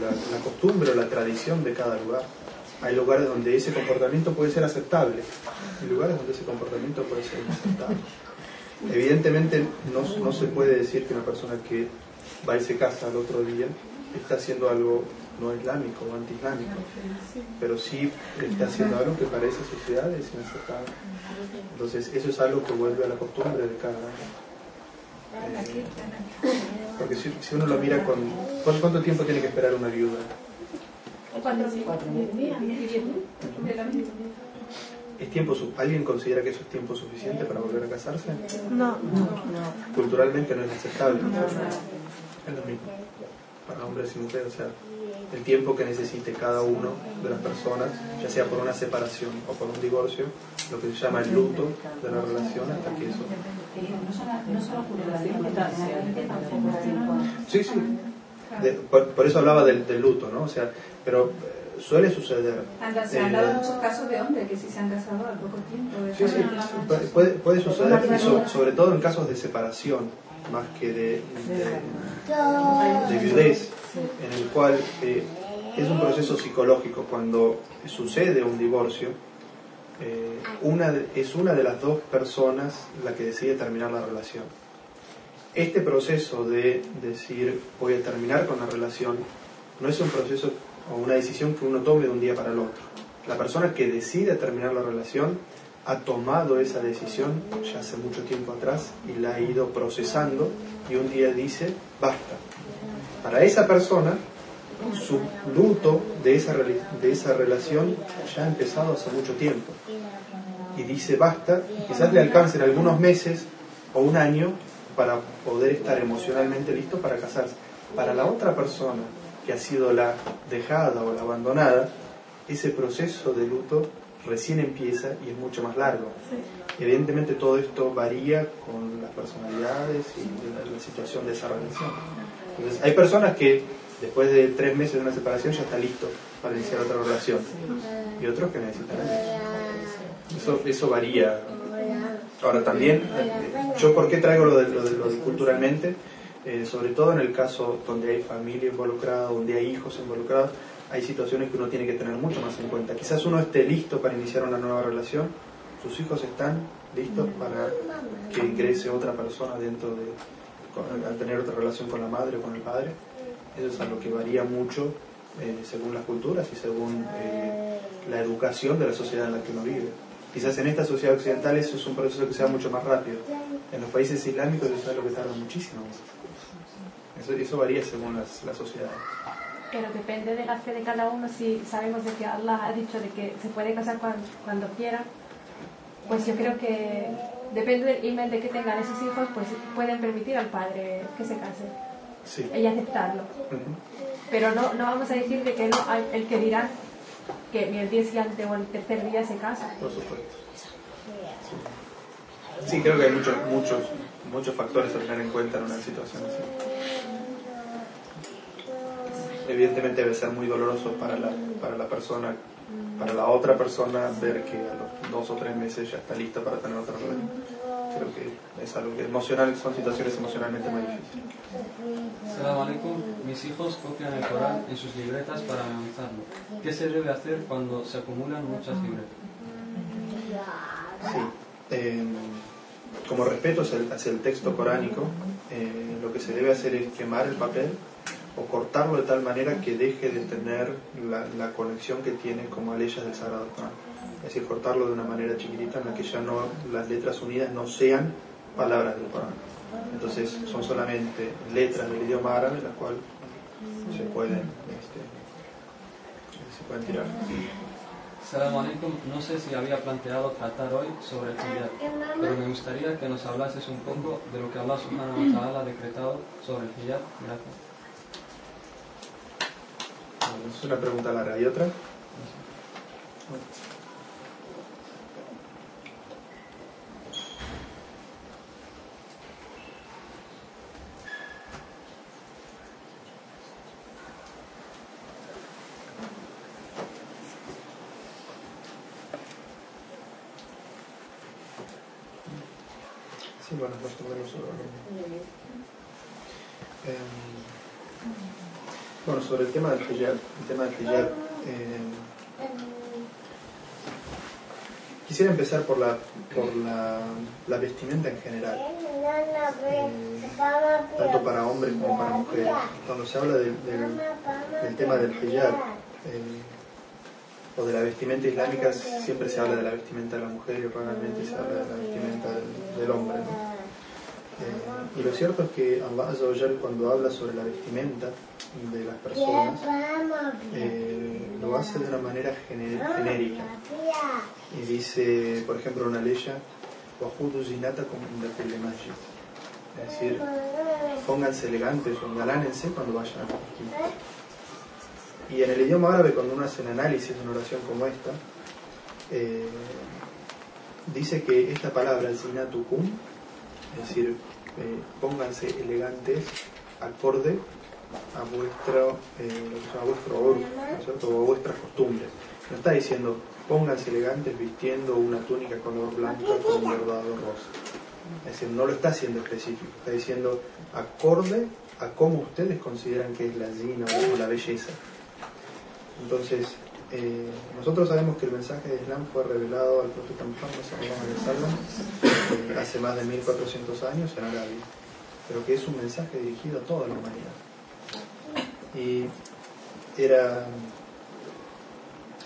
la, costumbre o la tradición de cada lugar. Hay lugares donde ese comportamiento puede ser aceptable, hay lugares donde ese comportamiento puede ser inaceptable. Evidentemente no, no se puede decir que una persona que va y se casa al otro día está haciendo algo no islámico o anti-islámico, pero sí está haciendo algo que para esa sociedad es inaceptable. Entonces eso es algo que vuelve a la costumbre de cada eh, porque si, si uno lo mira con... ¿cuánto, tiempo tiene que esperar una viuda? ¿Es tiempo, ¿Alguien considera que eso es tiempo suficiente para volver a casarse? No. Culturalmente no es aceptable. Es lo mismo. Para hombres y mujeres, o sea, el tiempo que necesite cada uno de las personas, ya sea por una separación o por un divorcio, lo que se llama el luto de la relación hasta que eso... Sí, sí. De- por, por eso hablaba del, del luto, ¿no? O sea, pero eh, suele suceder. Se han dado Eh, muchos casos de hombres que sí se han casado al poco tiempo. Sí, sí, puede, puede- suceder, so- sobre todo en casos de separación, más que de, de, de viudez, en el cual eh, es un proceso psicológico. Cuando sucede un divorcio, eh, una es una de las dos personas la que decide terminar la relación. Este proceso de decir voy a terminar con la relación no es un proceso o una decisión que uno tome de un día para el otro. La persona que decide terminar la relación ha tomado esa decisión ya hace mucho tiempo atrás y la ha ido procesando y un día dice, basta. Para esa persona, su luto de esa, de esa relación ya ha empezado hace mucho tiempo. Y dice, basta, quizás le alcancen algunos meses o un año para poder estar emocionalmente listo para casarse. Para la otra persona que ha sido la dejada o la abandonada, ese proceso de luto recién empieza y es mucho más largo. Evidentemente todo esto varía con las personalidades y la, la situación de esa relación. Hay personas que después de tres meses de una separación ya está listo para iniciar otra relación y otros que necesitan. Eso, eso varía. Ahora también, yo por qué traigo lo de, lo de, lo culturalmente, Eh, sobre todo en el caso donde hay familia involucrada, donde hay hijos involucrados, hay situaciones que uno tiene que tener mucho más en cuenta. Quizás uno esté listo para iniciar una nueva relación, sus hijos están listos para que ingrese otra persona dentro de, al tener otra relación con la madre o con el padre. Eso es algo que varía mucho eh, según las culturas y según eh, la educación de la sociedad en la que uno vive. Quizás en esta sociedad occidental eso es un proceso que sea mucho más rápido. En los países islámicos eso es algo que tarda muchísimo. Eso, eso varía según las, las sociedades. Pero depende de la fe de cada uno. Si sabemos de que Allah ha dicho de que se puede casar cuando, cuando quiera, pues yo creo que depende del email de que tengan esos hijos, pues pueden permitir al padre que se case Sí. y aceptarlo. Ujú. Pero no, no vamos a decir de que no, hay- el que dirán que ni el día siguiente o el tercer día se casa. Por supuesto. Sí. Sí, creo que hay muchos, muchos, muchos factores a tener en cuenta en una situación así. Evidentemente debe ser muy doloroso para la, para la persona, para la otra persona, ver que a los dos o tres meses ya está lista para tener otra relación. Creo que es algo que emocional, son situaciones emocionalmente muy difíciles. Salam alaikum. Mis hijos copian el Corán en sus libretas para memorizarlo. ¿Qué se debe hacer cuando se acumulan muchas libretas? Sí. Eh, como respeto hacia el, hacia el texto coránico, eh, lo que se debe hacer es quemar el papel o cortarlo de tal manera que deje de tener la, la conexión que tiene como a leyes del Sagrado Corán. Es decir, cortarlo de una manera chiquitita en la que ya no las letras unidas no sean palabras del Corán. Entonces son solamente letras del idioma árabe las cuales se pueden, este, se pueden tirar. Salam alaikum. No sé si había planteado tratar hoy sobre el hijab, pero me gustaría que nos hablases un poco de lo que Allah subhanahu wa ta'ala ha decretado sobre el hijab. Gracias. Es una pregunta larga. ¿Hay otra? Sí, bueno, más o menos sobre lo mismo. Em, bueno, sobre el tema del hijab, el tema del hijab, eh, quisiera empezar por la por la, la vestimenta en general, eh, tanto para hombres como para mujeres. Cuando se habla del, del, tema del hijab eh, o de la vestimenta islámica, siempre se habla de la vestimenta de la mujer y raramente se habla de la vestimenta del, hombre. Y lo cierto es que Allah Azza wa Jal, cuando habla sobre la vestimenta de las personas, eh, lo hace de una manera genérica. Y dice, por ejemplo, una ley, "Wajudu zinatakum inda kulli masjid". es decir, pónganse elegantes o engalánense cuando vayan a la. Y en el idioma árabe, cuando uno hace un análisis de una oración como esta, eh, dice que esta palabra, zinatukum, es decir, eh, pónganse elegantes acorde a vuestro, eh, vuestro urf, ¿no es cierto? vuestras costumbres. No está diciendo pónganse elegantes vistiendo una túnica color blanca con un bordado rosa. Es decir, no lo está haciendo específico, está diciendo acorde a cómo ustedes consideran que es la zina o la belleza. Entonces, eh, nosotros sabemos que el mensaje de Islam fue revelado al profeta Muhammad eh, hace más de 1400 años en Arabia, pero que es un mensaje dirigido a toda la humanidad. Y era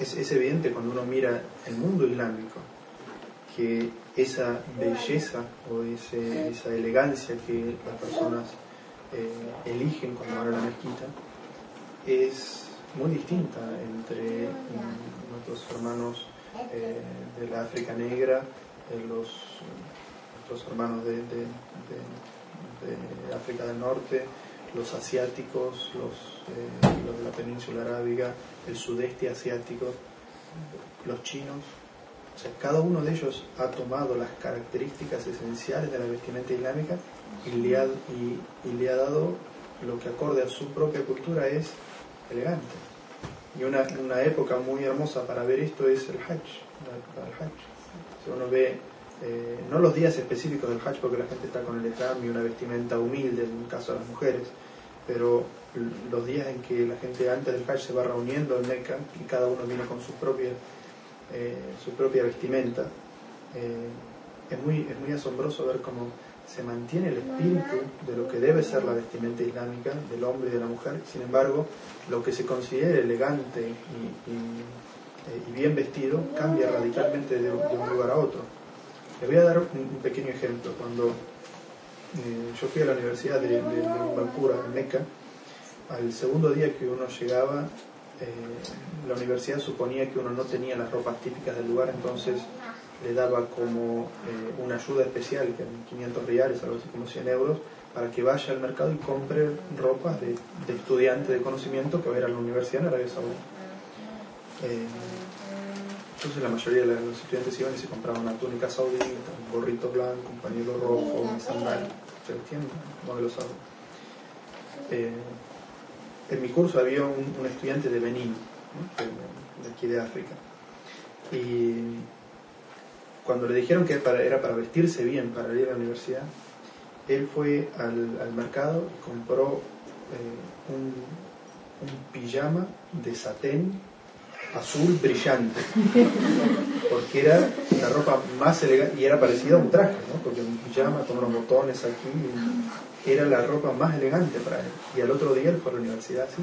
es, es evidente cuando uno mira el mundo islámico que esa belleza o esa elegancia que las personas eh, eligen cuando van a la mezquita es muy distinta entre mm, nuestros hermanos eh, de la África Negra, los, nuestros hermanos de, África del Norte, los asiáticos, los, eh, de la península arábiga, el sudeste asiático, los chinos. O sea, cada uno de ellos ha tomado las características esenciales de la vestimenta islámica y le ha, y le ha dado lo que acorde a su propia cultura es elegante. Y una, una época muy hermosa para ver esto es el Hajj. la- la- el Hajj. Si uno ve, eh, no los días específicos del Hajj, porque la gente está con el Islam y una vestimenta humilde, en el caso de las mujeres, pero los días en que la gente antes del Hajj se va reuniendo en Mecca y cada uno viene con su propia, eh, su propia vestimenta, eh, es, muy, es muy asombroso ver cómo se mantiene el espíritu de lo que debe ser la vestimenta islámica del hombre y de la mujer, sin embargo, lo que se considera elegante eh, y bien vestido cambia radicalmente de, un lugar a otro. Les voy a dar un, pequeño ejemplo. Cuando eh, yo fui a la universidad de, de, en Meca, al segundo día que uno llegaba, eh, la universidad suponía que uno no tenía las ropas típicas del lugar, entonces le daba como eh, una ayuda especial, que eran 500 reales, algo así como 100 euros, para que vaya al mercado y compre ropa de, de estudiante de conocimiento que va a ir a la universidad en Arabia Saudí. Eh, entonces la mayoría de los estudiantes iban y se compraban una túnica saudita, un gorrito blanco, un pañuelo rojo, un sandal, se vestían modelo saudí. Eh, en mi curso había un, un estudiante de Benín, ¿no? de, de aquí de África, y cuando le dijeron que para- era para vestirse bien para ir a la universidad, él fue al, al mercado y compró eh, un, un pijama de satén azul brillante, porque era la ropa más elegante y era parecida a un traje, ¿no? porque un pijama con unos botones aquí era la ropa más elegante para él. Y al otro día él fue a la universidad así.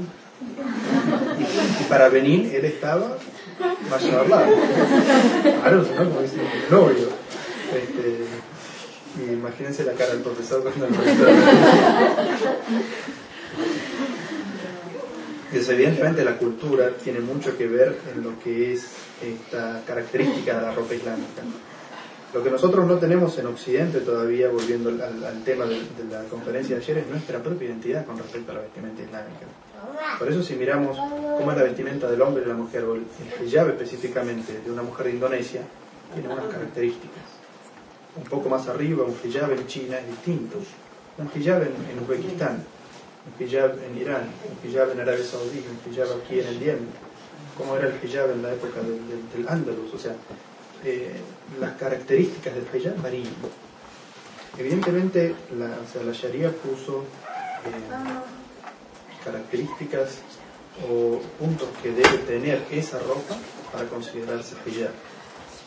Y, para venir él estaba más hablado. Claro, ¿no? Como dice un novio. Este, imagínense la cara del profesor cuando el profesor. Entonces, evidentemente la cultura tiene mucho que ver en lo que es esta característica de la ropa islámica. Lo que nosotros no tenemos en Occidente todavía, volviendo al, tema de la conferencia de ayer, es nuestra propia identidad con respecto a la vestimenta islámica. Por eso si miramos cómo es la vestimenta del hombre y de la mujer, o el hijab específicamente de una mujer de Indonesia, tiene unas características. Un poco más arriba, un hijab en China es distinto. Un hijab en, en Uzbekistán, un hijab en Irán, un hijab en Arabia Saudí, un hijab aquí en el Yemen. ¿Cómo era el hijab en la época del, del, del Andalus? O sea, eh, las características del hijab varían. Evidentemente, la, la Sharia puso eh, características o puntos que debe tener esa ropa para considerarse hijab.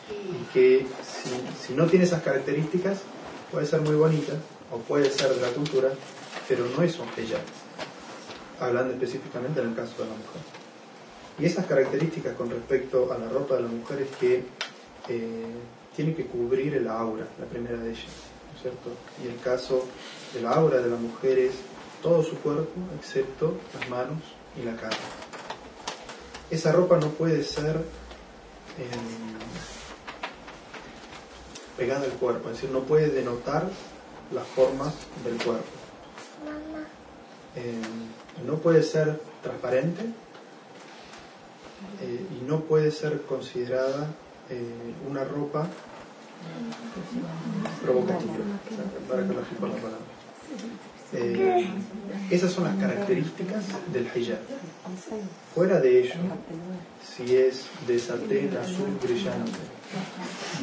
Y que si, si no tiene esas características, puede ser muy bonita o puede ser de la cultura, pero no es un hijab. Hablando específicamente en el caso de la mujer. Y esas características con respecto a la ropa de la mujer es que eh, tiene que cubrir el aura, la primera de ellas, ¿no es cierto? Y el caso de la aura de la mujer es todo su cuerpo, excepto las manos y la cara. Esa ropa no puede ser eh, pegada al cuerpo, es decir, no puede denotar las formas del cuerpo. Eh, no puede ser transparente eh, y no puede ser considerada eh, una ropa provocativa. Para que lo la palabra. Eh, esas son las características del hijab. Fuera de ello, si es de satén azul brillante,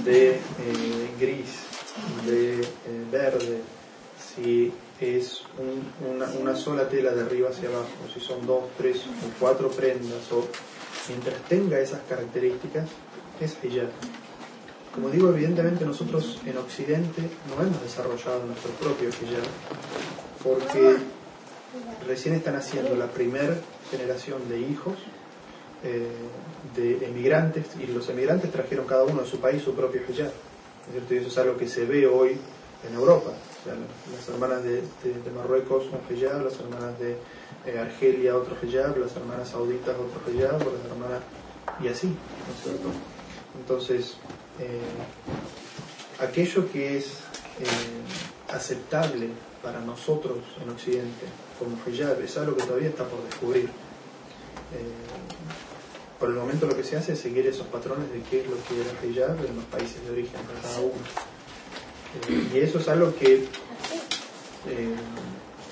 de eh, gris, de eh, verde, si es un- una, una sola tela de arriba hacia abajo, si son dos, tres o cuatro prendas, o mientras tenga esas características, es hijab. Como digo, evidentemente nosotros en Occidente no hemos desarrollado nuestro propio hijab, porque recién están haciendo la primera generación de hijos eh, de emigrantes, y los emigrantes trajeron cada uno de su país su propio hijab. ¿cierto? Y eso es algo que se ve hoy en Europa. O las hermanas de, Marruecos un hijab, las hermanas de eh, Argelia otro hijab, las hermanas sauditas otro hijab, las hermanas... y así, ¿no es cierto? Entonces, eh, aquello que es aceptable para nosotros en Occidente como hijab es algo que todavía está por descubrir. por el momento lo que se hace es seguir esos patrones de qué es lo que era hijab en los países de origen de cada uno y eso es algo que eh,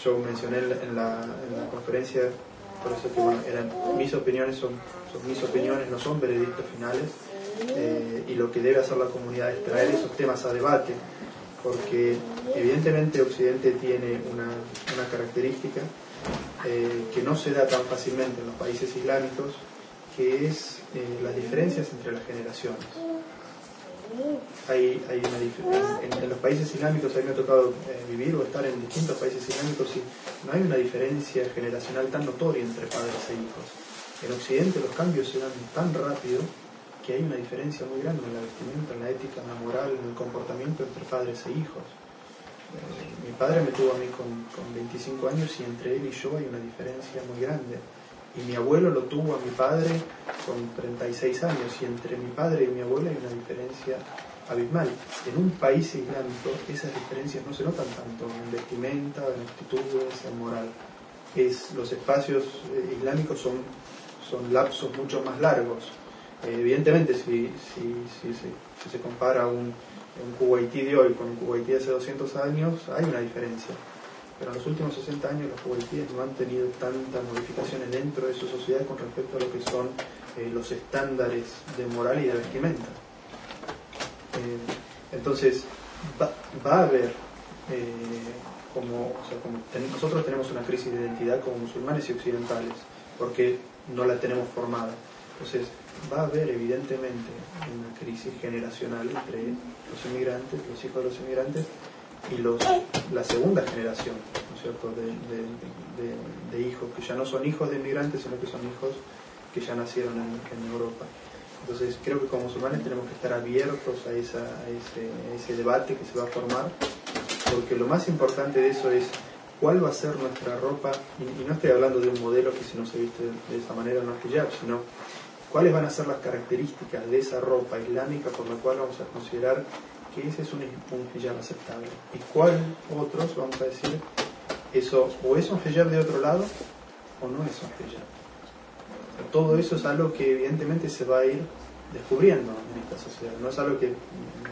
yo mencioné en la, conferencia, por eso que eran, mis opiniones son, mis opiniones, no son veredictos finales, eh, y lo que debe hacer la comunidad es traer esos temas a debate, porque evidentemente Occidente tiene una, característica eh, que no se da tan fácilmente en los países islámicos, que es las diferencias entre las generaciones hay, hay una en, en, los países islámicos, a mí me ha tocado eh, vivir o estar en distintos países islámicos y no hay una diferencia generacional tan notoria entre padres e hijos. En Occidente los cambios se dan tan rápido que hay una diferencia muy grande en la vestimenta, en la ética, en la moral, en el comportamiento entre padres e hijos. Eh, mi padre me tuvo a mí con, con 25 años y entre él y yo hay una diferencia muy grande y mi abuelo lo tuvo a mi padre con 36 años y entre mi padre y mi abuelo hay una diferencia abismal. En un país islámico esas diferencias no se notan tanto en vestimenta, en actitudes, en moral. Es, los espacios eh, islámicos son, son lapsos mucho más largos. Evidentemente, si, si, si, se compara un, un Kuwaití de hoy con un Kuwaití de hace 200 años, hay una diferencia pero en los últimos 60 años los juguetíes no han tenido tantas modificaciones dentro de su sociedad con respecto a lo que son eh, los estándares de moral y de vestimenta. Eh, entonces, va, a haber, eh, como, nosotros tenemos una crisis de identidad como musulmanes y occidentales, porque no la tenemos formada. Entonces, va a haber evidentemente una crisis generacional entre los inmigrantes, los hijos de los inmigrantes, y los, la segunda generación cierto? De, hijos, que ya no son hijos de inmigrantes, sino que son hijos que ya nacieron en, Europa. Entonces creo que como musulmanes tenemos que estar abiertos a, esa, ese, debate que se va a formar, porque lo más importante de eso es cuál va a ser nuestra ropa, y, no estoy hablando de un modelo que si no se viste de, esa manera no es hijab, sino cuáles van a ser las características de esa ropa islámica por la cual vamos a considerar que ese es un, un hijab aceptable. ¿Y cuál otros vamos a decir eso o es un hijab de otro lado o no es un hijab? todo eso es algo que evidentemente se va a ir descubriendo en esta sociedad. No es algo que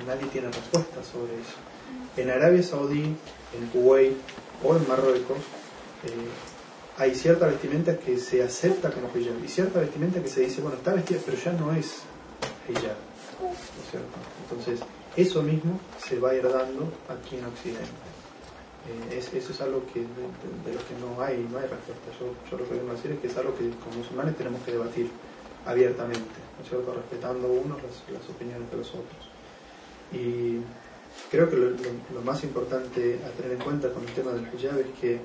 nadie tiene respuesta sobre eso. En Arabia Saudí, en Kuwait o en Marruecos eh, hay cierta vestimenta que se acepta como hijab y cierta vestimenta que se dice, bueno, está vestida, pero ya no es hijab. ¿no es cierto? Entonces, eso mismo se va a ir dando aquí en Occidente. Eh, eso es algo que, de, lo que no hay, no hay respuesta. Yo, yo, lo que vengo a decir es que es algo que como musulmanes tenemos que debatir abiertamente, ¿no es cierto? respetando unos las, opiniones de los otros. Y creo que lo, más importante a tener en cuenta con el tema del hijab es que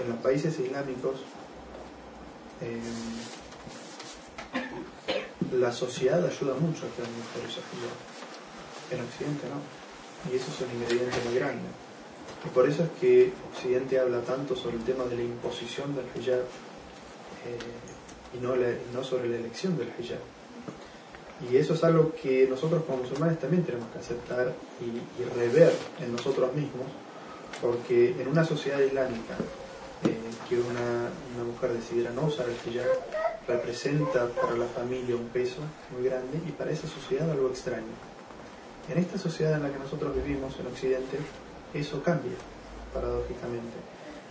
en los países islámicos eh, la sociedad ayuda mucho a que las mujeres hijab en Occidente no. Y eso es un ingrediente muy grande. Y por eso es que Occidente habla tanto sobre el tema de la imposición del hijab eh, y, no no sobre la elección del hijab. Y eso es algo que nosotros como musulmanes también tenemos que aceptar y, rever en nosotros mismos, porque en una sociedad islámica eh, que una, una, mujer decidiera no usar el hijab representa para la familia un peso muy grande y para esa sociedad algo extraño. En esta sociedad en la que nosotros vivimos, en Occidente, eso cambia, paradójicamente.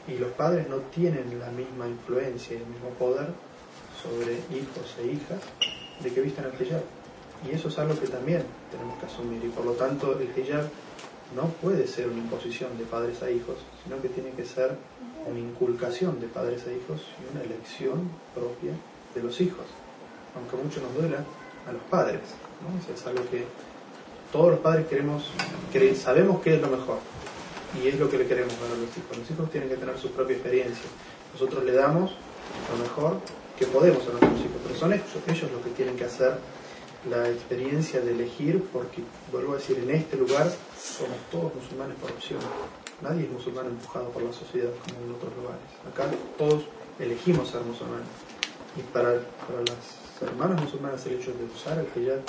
Y los padres no tienen la misma influencia y el mismo poder sobre hijos e hijas de que vistan el hijab. Y eso es algo que también tenemos que asumir. Y por lo tanto, el hijab no puede ser una imposición de padres a hijos, sino que tiene que ser una inculcación de padres a hijos y una elección propia de los hijos. Aunque mucho nos duela a los padres. ¿no? Eso es algo que todos los padres queremos, sabemos qué es lo mejor y es lo que le queremos dar a los hijos. Los hijos tienen que tener su propia experiencia. Nosotros le damos lo mejor que podemos a nuestros hijos, pero son ellos, ellos los que tienen que hacer la experiencia de elegir, porque vuelvo a decir, en este lugar somos todos musulmanes por opción. Nadie es musulmán empujado por la sociedad como en otros lugares. Acá todos elegimos ser musulmanes. Y para, para las hermanas musulmanas el hecho de usar el hijab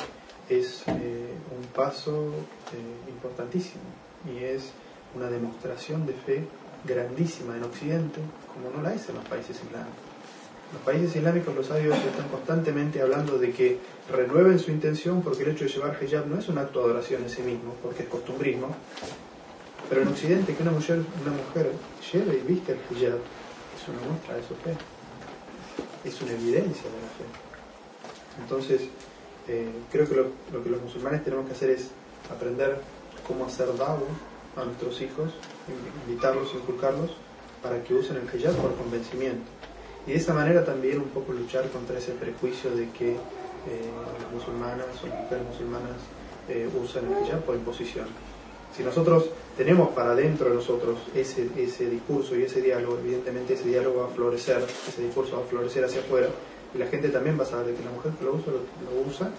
es eh, un paso eh, importantísimo y es una demostración de fe grandísima en Occidente, como no la es en los países islámicos. Los países islámicos, los sabios están constantemente hablando de que renueven su intención porque el hecho de llevar hijab no es un acto de adoración en sí mismo, porque es costumbrismo. Pero en Occidente que una mujer, una mujer lleve y viste el hijab es una muestra de su fe, es una evidencia de la fe. Entonces, eh, creo que lo, que los musulmanes tenemos que hacer es aprender cómo hacer dado a nuestros hijos, invitarlos, inculcarlos, para que usen el hijab por convencimiento y de esa manera también un poco luchar contra ese prejuicio de que eh, las musulmanas o las mujeres musulmanas eh, usan el hijab por imposición. Si nosotros tenemos para dentro de nosotros ese, ese discurso y ese diálogo, evidentemente ese diálogo va a florecer, ese discurso va a florecer hacia afuera y la gente también va a saber que la mujer que lo usa, lo, usa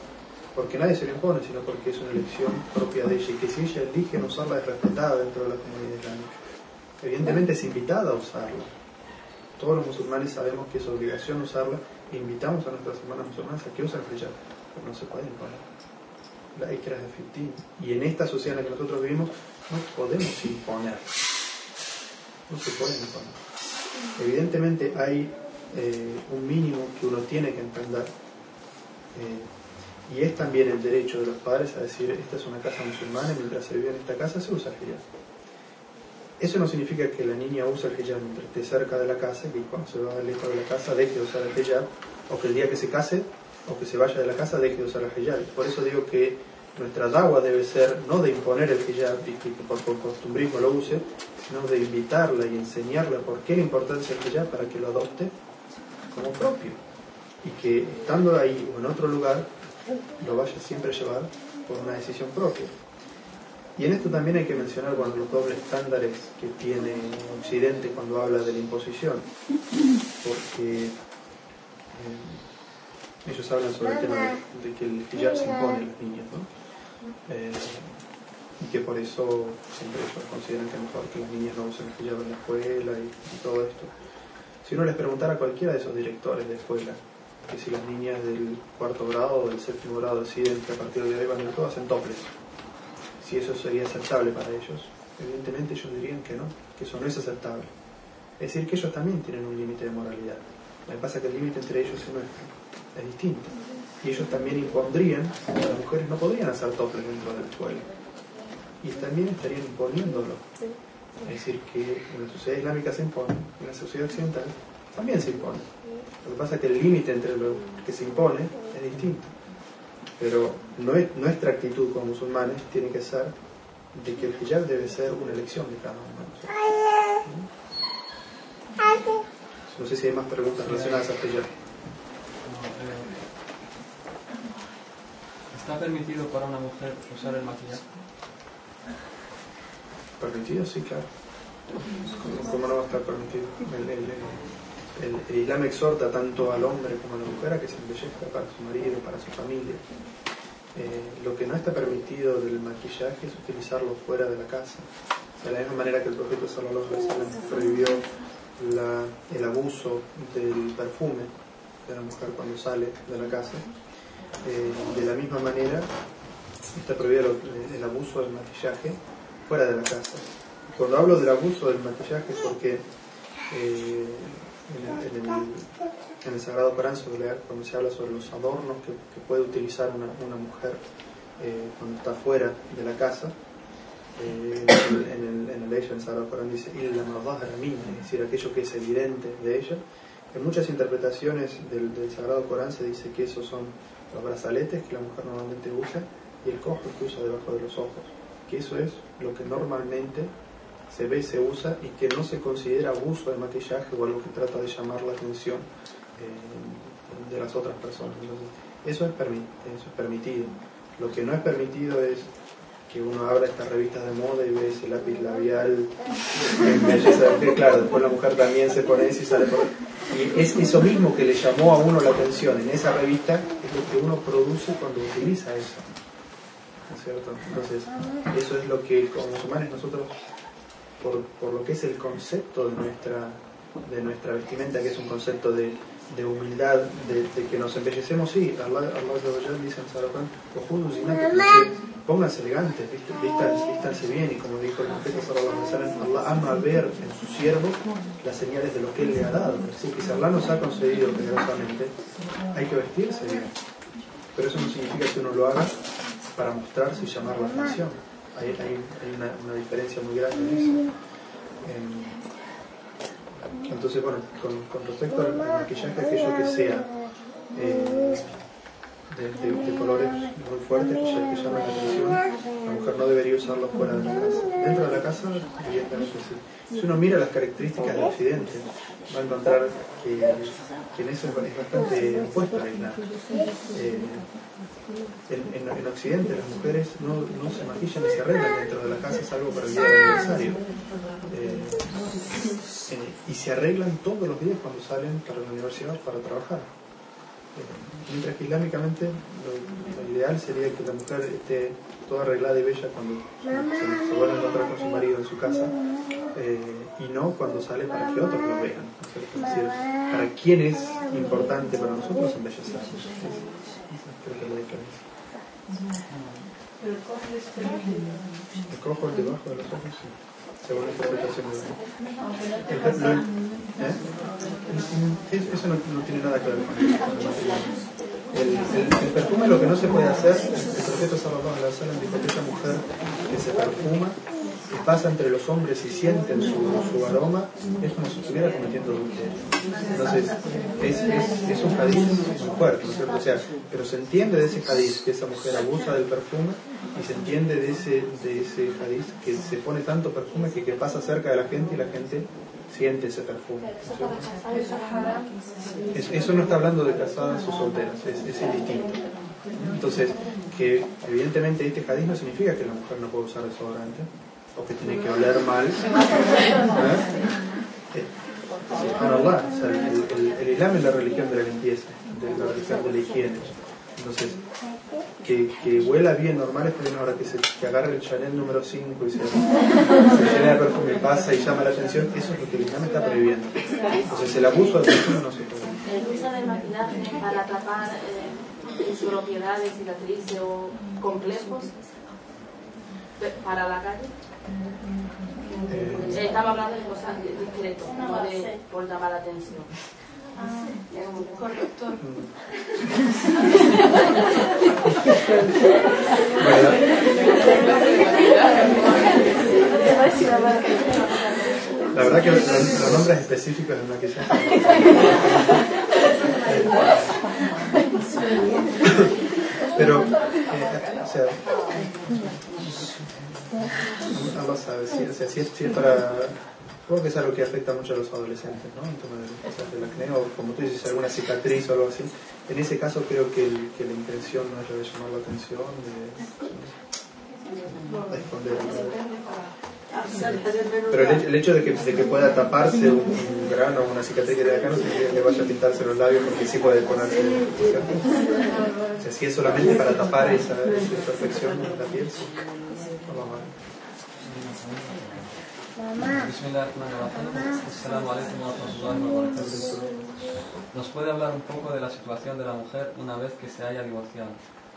porque nadie se lo impone, sino porque es una elección propia de ella y que si ella elige no usarla es respetada dentro de la comunidad islámica. Evidentemente es invitada a usarla, todos los musulmanes sabemos que es obligación usarla invitamos a nuestras hermanas musulmanas a que usen el hijab, pero no se pueden imponer. La ikra es efectiva. Y en esta sociedad en la que nosotros vivimos no podemos imponer. No se puede imponer. Evidentemente hay eh, un mínimo que uno tiene que entender. Eh, y es también el derecho de los padres a decir, esta es una casa musulmana y mientras se vive en esta casa se usa el hijab. Eso no significa que la niña use el hijab mientras esté cerca de la casa que cuando se va lejos de la casa deje de usar el hijab, o que el día que se case o que se vaya de la casa deje de usar el hijab. Por eso digo que nuestra dawa debe ser no de imponer el hijab y que por, por costumbrismo lo use, sino de invitarla y enseñarle por qué la importancia del hijab para que lo adopte como propio. Y que estando ahí o en otro lugar, lo vaya siempre a llevar por una decisión propia. Y en esto también hay que mencionar cuando los dobles estándares que tiene Occidente cuando habla de la imposición, porque eh, ellos hablan sobre el tema de, que el hijab se impone a las niñas, ¿no? Eh, y que por eso siempre ellos consideran que es mejor que las niñas no usen el hijab en la escuela y, todo esto. Si uno les preguntara a cualquiera de esos directores de escuela, que si las niñas del cuarto grado o del séptimo grado deciden que a partir de hoy van a ir todas en toples, si eso sería aceptable para ellos. Evidentemente ellos dirían que no, que eso no es aceptable. Es decir, que ellos también tienen un límite de moralidad. Lo que pasa es que el límite entre ellos y nuestro es distinto. Y ellos también impondrían que las mujeres no podrían hacer toples dentro de la escuela. Y también estarían imponiéndolo. Es decir, que en la sociedad islámica se impone, en la sociedad occidental también se impone. Lo que pasa es que el límite entre lo que se impone es distinto. Pero nuestra actitud como musulmanes tiene que ser de que el hijab debe ser una elección de cada uno No sé si hay más preguntas relacionadas al hijab. ¿Está permitido para una mujer usar el maquillaje? ¿Permitido? Sí, claro. ¿Cómo, no va a estar permitido? El, el, Islam exhorta tanto al hombre como a la mujer a que se embellezca para su marido, para su familia. Eh, lo que no está permitido del maquillaje es utilizarlo fuera de la casa. De la misma manera que el profeta Sallallahu prohibió la, el abuso del perfume de la mujer cuando sale de la casa, eh, de la misma manera está prohibido el, abuso del maquillaje fuera de la casa. Cuando hablo del abuso del maquillaje es porque eh, en, el, Sagrado Corán cuando se habla sobre los adornos que, puede utilizar una, mujer eh, cuando está fuera de la casa, eh, en, el, en el en el Sagrado Corán dice, y la es decir, aquello que es evidente de ella. En muchas interpretaciones del, del, Sagrado Corán se dice que esos son los brazaletes que la mujer normalmente usa y el cojo que usa debajo de los ojos, que eso es lo que normalmente se ve y se usa y que no se considera abuso de maquillaje o algo que trata de llamar la atención eh, de las otras personas. Entonces, eso es, eso es permitido. Lo que no es permitido es que uno abra estas revistas de moda y ve ese lápiz labial en belleza de claro, después la mujer también se pone eso y sale por... Y es eso mismo que le llamó a uno la atención en esa revista, es lo que uno produce cuando utiliza eso. ¿No es cierto? Entonces, eso es lo que como musulmanes nosotros, por, por lo que es el concepto de nuestra, de nuestra vestimenta, que es un concepto de de humildad, de, de, que nos embellecemos, sí, Allah, Allah dice en Sarafán, pónganse elegantes, vístanse bien, y como dijo el profeta Sallallahu Allah ama ver en su siervo las señales de lo que Él le ha dado. Así que si Allah nos ha concedido generosamente, hay que vestirse bien. Pero eso no significa que uno lo haga para mostrarse y llamar la atención. Hay, hay, hay una, una, diferencia muy grande en eso. Entonces, bueno, con, respecto al maquillaje, aquello que sea eh, de, colores muy fuertes que, ya, que llaman la atención, la mujer no debería usarlo fuera de la casa. Dentro de la casa debería estar así. Si uno mira las características del occidente, va a encontrar que, en eso es bastante opuesto a. Eh, en, en, Occidente las mujeres no, no, se maquillan ni se arreglan dentro de la casa, salvo para el día del aniversario. Eh, y se arreglan todos los días cuando salen para la universidad para trabajar. Mientras que islámicamente lo, ideal sería que la mujer esté toda arreglada y bella cuando se, se vuelve a encontrar con su marido en su casa eh, y no cuando sale para que otros lo vean. Es decir, para quién es importante para nosotros embellecer. Creo que es la diferencia. El cojo es debajo de los ojos, sí según la interpretación de ¿Eh? Eso no, no, tiene nada que ver el, el, el, perfume lo que no se puede hacer, el profeta Salvador la sala dijo que esa mujer que se perfuma y pasa entre los hombres y sienten su, su aroma, es como si estuviera cometiendo adulterio. Entonces, es, es, es un hadiz muy fuerte, ¿no es cierto? O sea, pero se entiende de ese hadiz que esa mujer abusa del perfume y se entiende de ese, de ese hadiz que se pone tanto perfume que, que pasa cerca de la gente y la gente siente ese perfume. eso no está hablando de casadas o solteras, es, es distinto. Entonces, que evidentemente este hadiz no significa que la mujer no puede usar desodorante o que tiene que oler mal. ¿Eh? El, el, el, Islam es la religión de la limpieza, de la religión de la higiene. Entonces, que, que huela bien normal es bien ahora que, se, que agarre el Chanel número 5 y se, se llena de perfume, pasa y llama la atención, eso es lo que el Islam está prohibiendo. Entonces el abuso del perfume no se puede. El uso del maquillaje para tapar eh, propiedades, cicatrices o complejos para la calle. Eh, estamos hablando de cosas discretas, no de por llamar la atención. Corrector. La verdad que los, nombres específicos del maquillaje. Pero, eh, o sea, no sabe, sí, o sea, si es, si es para Supongo que es algo que afecta mucho a los adolescentes, ¿no? En tema de cosas del acné o como tú dices, alguna cicatriz o algo así. En ese caso creo que, el, que la intención no es la de llamar la atención, de, de esconder. Pero el, el, hecho de que, de que pueda taparse un, un grano o una cicatriz que de acá no significa que le vaya a pintarse los labios porque sí puede ponerse. O sea, si es solamente para tapar esa, esa imperfección en la piel, sí. Vamos a ver. Nos puede hablar un poco de la situación de la mujer una vez que se haya divorciado.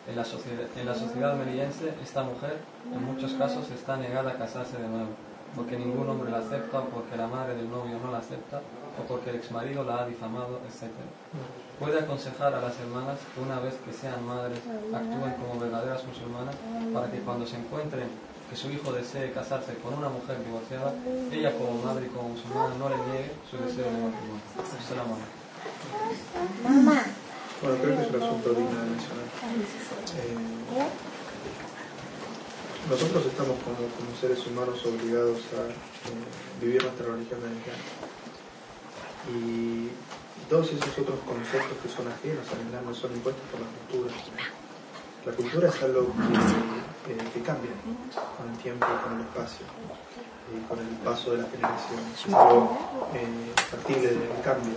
En la, sociedad, en la sociedad meriense, esta mujer en muchos casos está negada a casarse de nuevo, porque ningún hombre la acepta, o porque la madre del novio no la acepta, o porque el exmarido la ha difamado, etc. Puede aconsejar a las hermanas que una vez que sean madres actúen como verdaderas musulmanas para que cuando se encuentren que su hijo desee casarse con una mujer divorciada, ella como madre y como musulmana no le niegue su deseo de matrimonio. Mamá. Bueno, creo que es un asunto digno de mencionar. Eh, nosotros estamos como, como, seres humanos obligados a eh, vivir nuestra religión cristiana. Y, todos esos otros conceptos que son ajenos al Islam son impuestos por la cultura. La cultura es algo que eh, que cambian con el tiempo con el espacio y con el paso de la generación. Es algo factible del cambio.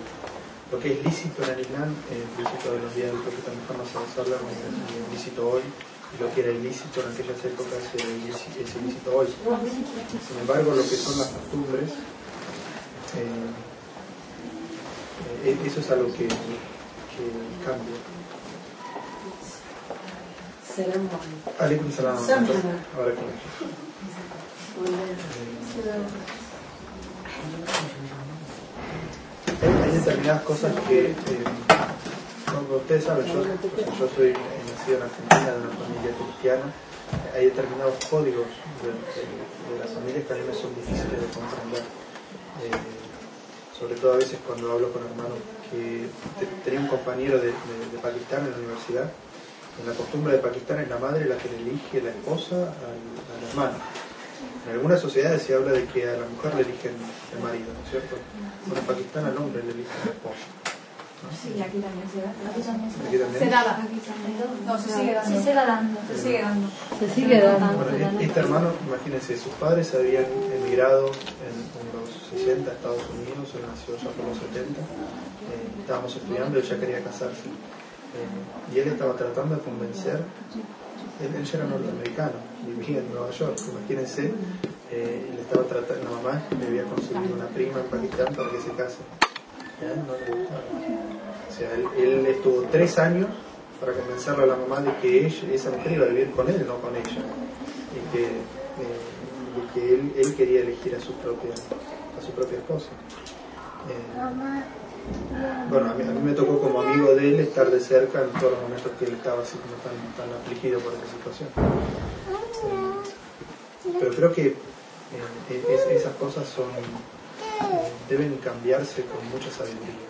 Lo que es lícito en el Islam es lícito de los días del profeta Muhammad sallallahu es lícito hoy y lo que era ilícito en aquellas épocas es ilícito hoy. Sin embargo, lo que son las costumbres, eh, eh, eso es algo que, que cambia. Alaikum salam. Ahora con hay, determinadas cosas que, eh, como ustedes saben, yo, yo soy nacido en Argentina de una familia cristiana, hay determinados códigos de, las familias que a mí me son difíciles de comprender. Eh, sobre todo a veces cuando hablo con hermanos que tenía un compañero de, de, Pakistán en la universidad, en la costumbre de Pakistán es la madre la que le elige la esposa al, al hermano en algunas sociedades se habla de que a la mujer le eligen el marido, ¿no es cierto? Bueno, en Pakistán al hombre le eligen la esposa. Sí, aquí también se da. Aquí también se, ¿Aquí también? se daba. No, se sigue dando. Se da dando. Se sigue dando. Se sigue dando. Bueno, este hermano, imagínense, sus padres habían emigrado en, en los 60 a Estados Unidos, él nació ya por los 70, eh, estábamos estudiando, él ya quería casarse. Eh, y él estaba tratando de convencer él, él ya era norteamericano, vivía en Nueva York, imagínense, eh, le estaba tratando, la mamá le había conseguido una prima en Pakistán para que se case. No le gustaba. O sea, él, estuvo tres años para convencerle a la mamá de que ella, esa mujer iba a vivir con él, no con ella. Y que, eh, él, él, quería elegir a su propia, a su propia esposa. Eh, bueno, a mí, a mí, me tocó como amigo de él estar de cerca en todos los momentos que él estaba así como tan, tan afligido por esa situación. Eh, pero creo que eh, es, esas cosas son eh, deben cambiarse con mucha sabiduría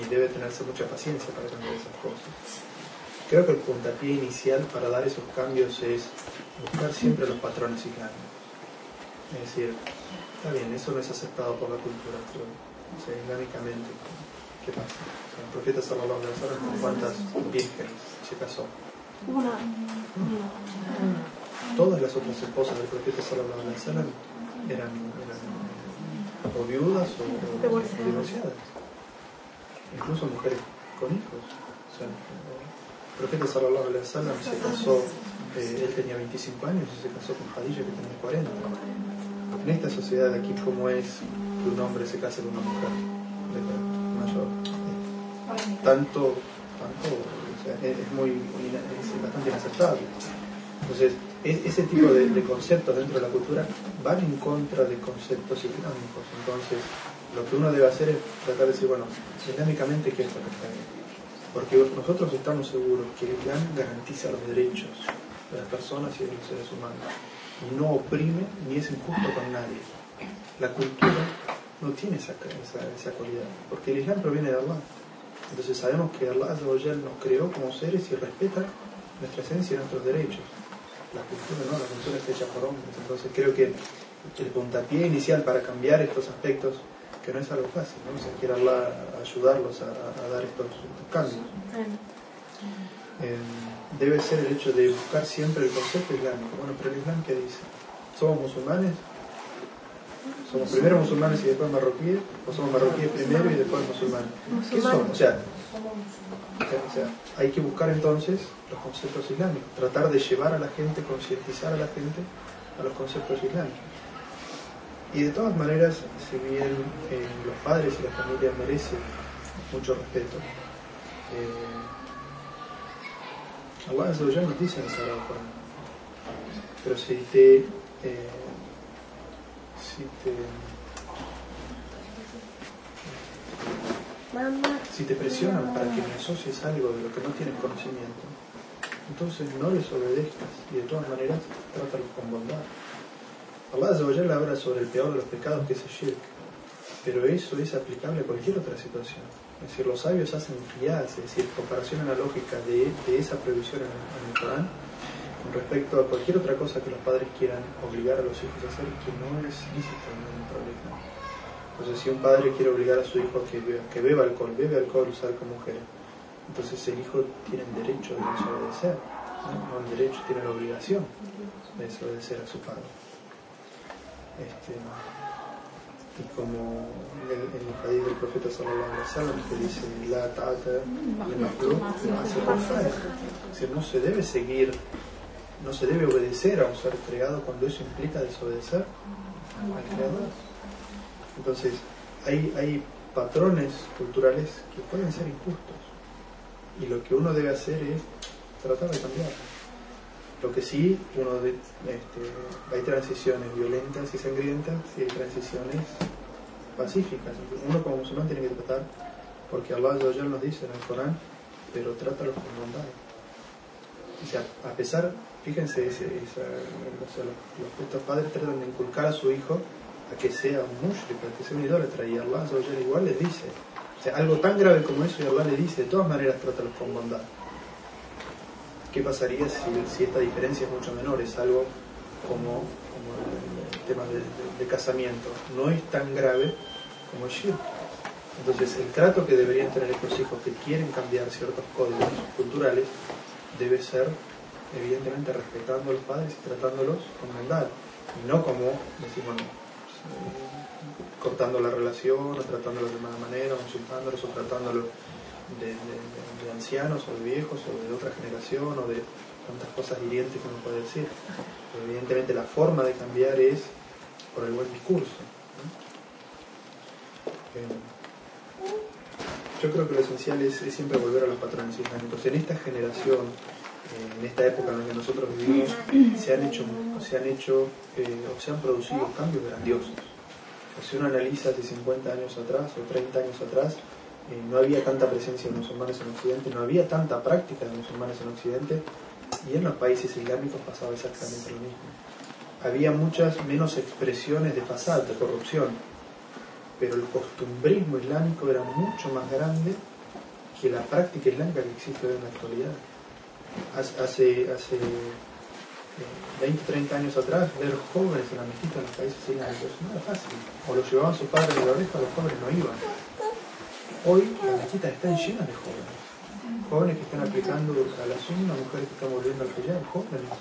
y debe tenerse mucha paciencia para cambiar esas cosas. Creo que el puntapié inicial para dar esos cambios es buscar siempre los patrones islámicos. Es decir, está bien, eso no es aceptado por la cultura, pero o sea, ¿qué pasa? O sea, el profeta sallallahu alaihi wasallam con cuántas vírgenes se casó. Una. Todas las otras esposas del profeta sallallahu alaihi wasallam eran, eran o viudas o, o divorciadas. Incluso mujeres con hijos. O sea, el profeta sallallahu alaihi wasallam se casó, eh, él tenía 25 años y se casó con Hadilla que tenía 40. En esta sociedad de aquí, como es que un hombre se case con una mujer mayor. Tanto, tanto, o sea, es, muy, es bastante inaceptable. Entonces, ese tipo de, conceptos dentro de la cultura van en contra de conceptos islámicos. Entonces, lo que uno debe hacer es tratar de decir, bueno, islámicamente, ¿qué es lo que está bien? Porque nosotros estamos seguros que el Islam garantiza los derechos de las personas y de los seres humanos. No oprime ni es injusto con nadie la cultura no tiene esa, esa, esa, cualidad, porque el Islam proviene de Allah. Entonces sabemos que Allah nos creó como seres y respeta nuestra esencia y nuestros derechos. La cultura no, la cultura está hecha por hombres. Entonces creo que el puntapié inicial para cambiar estos aspectos, que no es algo fácil, ¿no? O sea, quiere ayudarlos a, a dar estos, estos cambios. Eh, debe ser el hecho de buscar siempre el concepto islámico. Bueno, pero el Islam, ¿qué dice? ¿Somos musulmanes? ¿Somos primero musulmanes y después marroquíes? ¿O somos marroquíes primero y después musulmanes? ¿Qué son? O sea, hay que buscar entonces los conceptos islámicos, tratar de llevar a la gente, concientizar a la gente a los conceptos islámicos. Y de todas maneras, si bien eh, los padres y la familia merecen mucho respeto, eh, Allah nos dice en el Sagrado pero si te eh, si te, si te presionan para que me asocies algo de lo que no tienes conocimiento, entonces no les obedezcas y de todas maneras trátalos con bondad. Allah habla sobre el peor de los pecados que es el shirk, pero eso es aplicable a cualquier otra situación. Es decir, los sabios hacen guías, es decir, comparación analógica de, de esa previsión en el, en el Corán con respecto a cualquier otra cosa que los padres quieran obligar a los hijos a hacer que no es lícito dentro del Entonces, si un padre quiere obligar a su hijo a que beba, que alcohol, bebe alcohol, usar como mujer, entonces el hijo tiene el derecho de desobedecer. no el derecho, tiene la obligación de desobedecer a su padre. Este, y como en el, hadith del profeta sallallahu alaihi wasallam que dice la ta'ata li makhluq fi ma'siyati al-khaliq". Es decir, no se debe seguir, no se debe obedecer a un ser creado cuando eso implica desobedecer al creador. Entonces, hay, hay patrones culturales que pueden ser injustos y lo que uno debe hacer es tratar de cambiar. Lo que sí, uno de- este, hay transiciones violentas y sangrientas y hay transiciones pacíficas. Uno como musulmán tiene que tratar, porque Allah Jalla nos dice en el Corán, pero trátalos con bondad. O sea, a pesar, fíjense, ese- esa- o sea, los, los- estos padres tratan de inculcar a su hijo a que sea un mushrik, a que sea un idólatra, y Allah igual les dice, o sea, algo tan grave como eso, y Allah le dice, de todas maneras, trátalos con bondad. ¿Qué pasaría si, esta diferencia es mucho menor? Es algo como, como el, tema de, casamiento. No es tan grave como el shirk. Entonces, el trato que deberían tener estos hijos que quieren cambiar ciertos códigos culturales debe ser, evidentemente, respetando a los padres y tratándolos con bondad. Y no como, decir, bueno, eh, cortando la relación, o tratándolos de mala manera, o insultándolos, o tratándolos de, de- ancianos o de viejos o de otra generación o de tantas cosas hirientes que uno puede decir. Evidentemente la forma de cambiar es por el buen discurso. Eh, yo creo que lo esencial es, es siempre volver a los patrones islámicos. En esta generación, en esta época en la que nosotros vivimos, se han hecho, se han hecho eh, o se han producido cambios grandiosos. Si uno analiza hace 50 años atrás o 30 años atrás, eh, no había tanta presencia de musulmanes en Occidente, no había tanta práctica de musulmanes en Occidente, y en los países islámicos pasaba exactamente lo mismo. Había muchas menos expresiones de fasad, de corrupción, pero el costumbrismo islámico era mucho más grande que la práctica islámica que existe hoy en la actualidad. Hace, hace, hace eh, 20, 30 años atrás, ver jóvenes en la mezquita en los países islámicos no era fácil. O los llevaban sus padres de la oreja, los jóvenes no iban. Hoy las mezquitas están llenas de jóvenes. Jóvenes que están aplicando a la sunna, mujeres que están volviendo al hijab, jóvenes.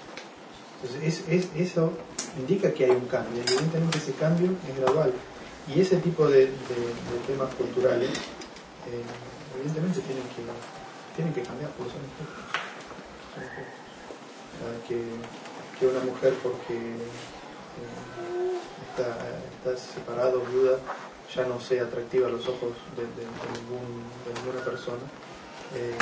Entonces, es, es, eso indica que hay un cambio. Evidentemente ese cambio es gradual. Y ese tipo de, temas culturales, eh, evidentemente tienen que, tienen que cambiar porque son que, que una mujer porque eh, está, está separada o viuda ya no sea atractiva a los ojos de, ninguna persona, eh,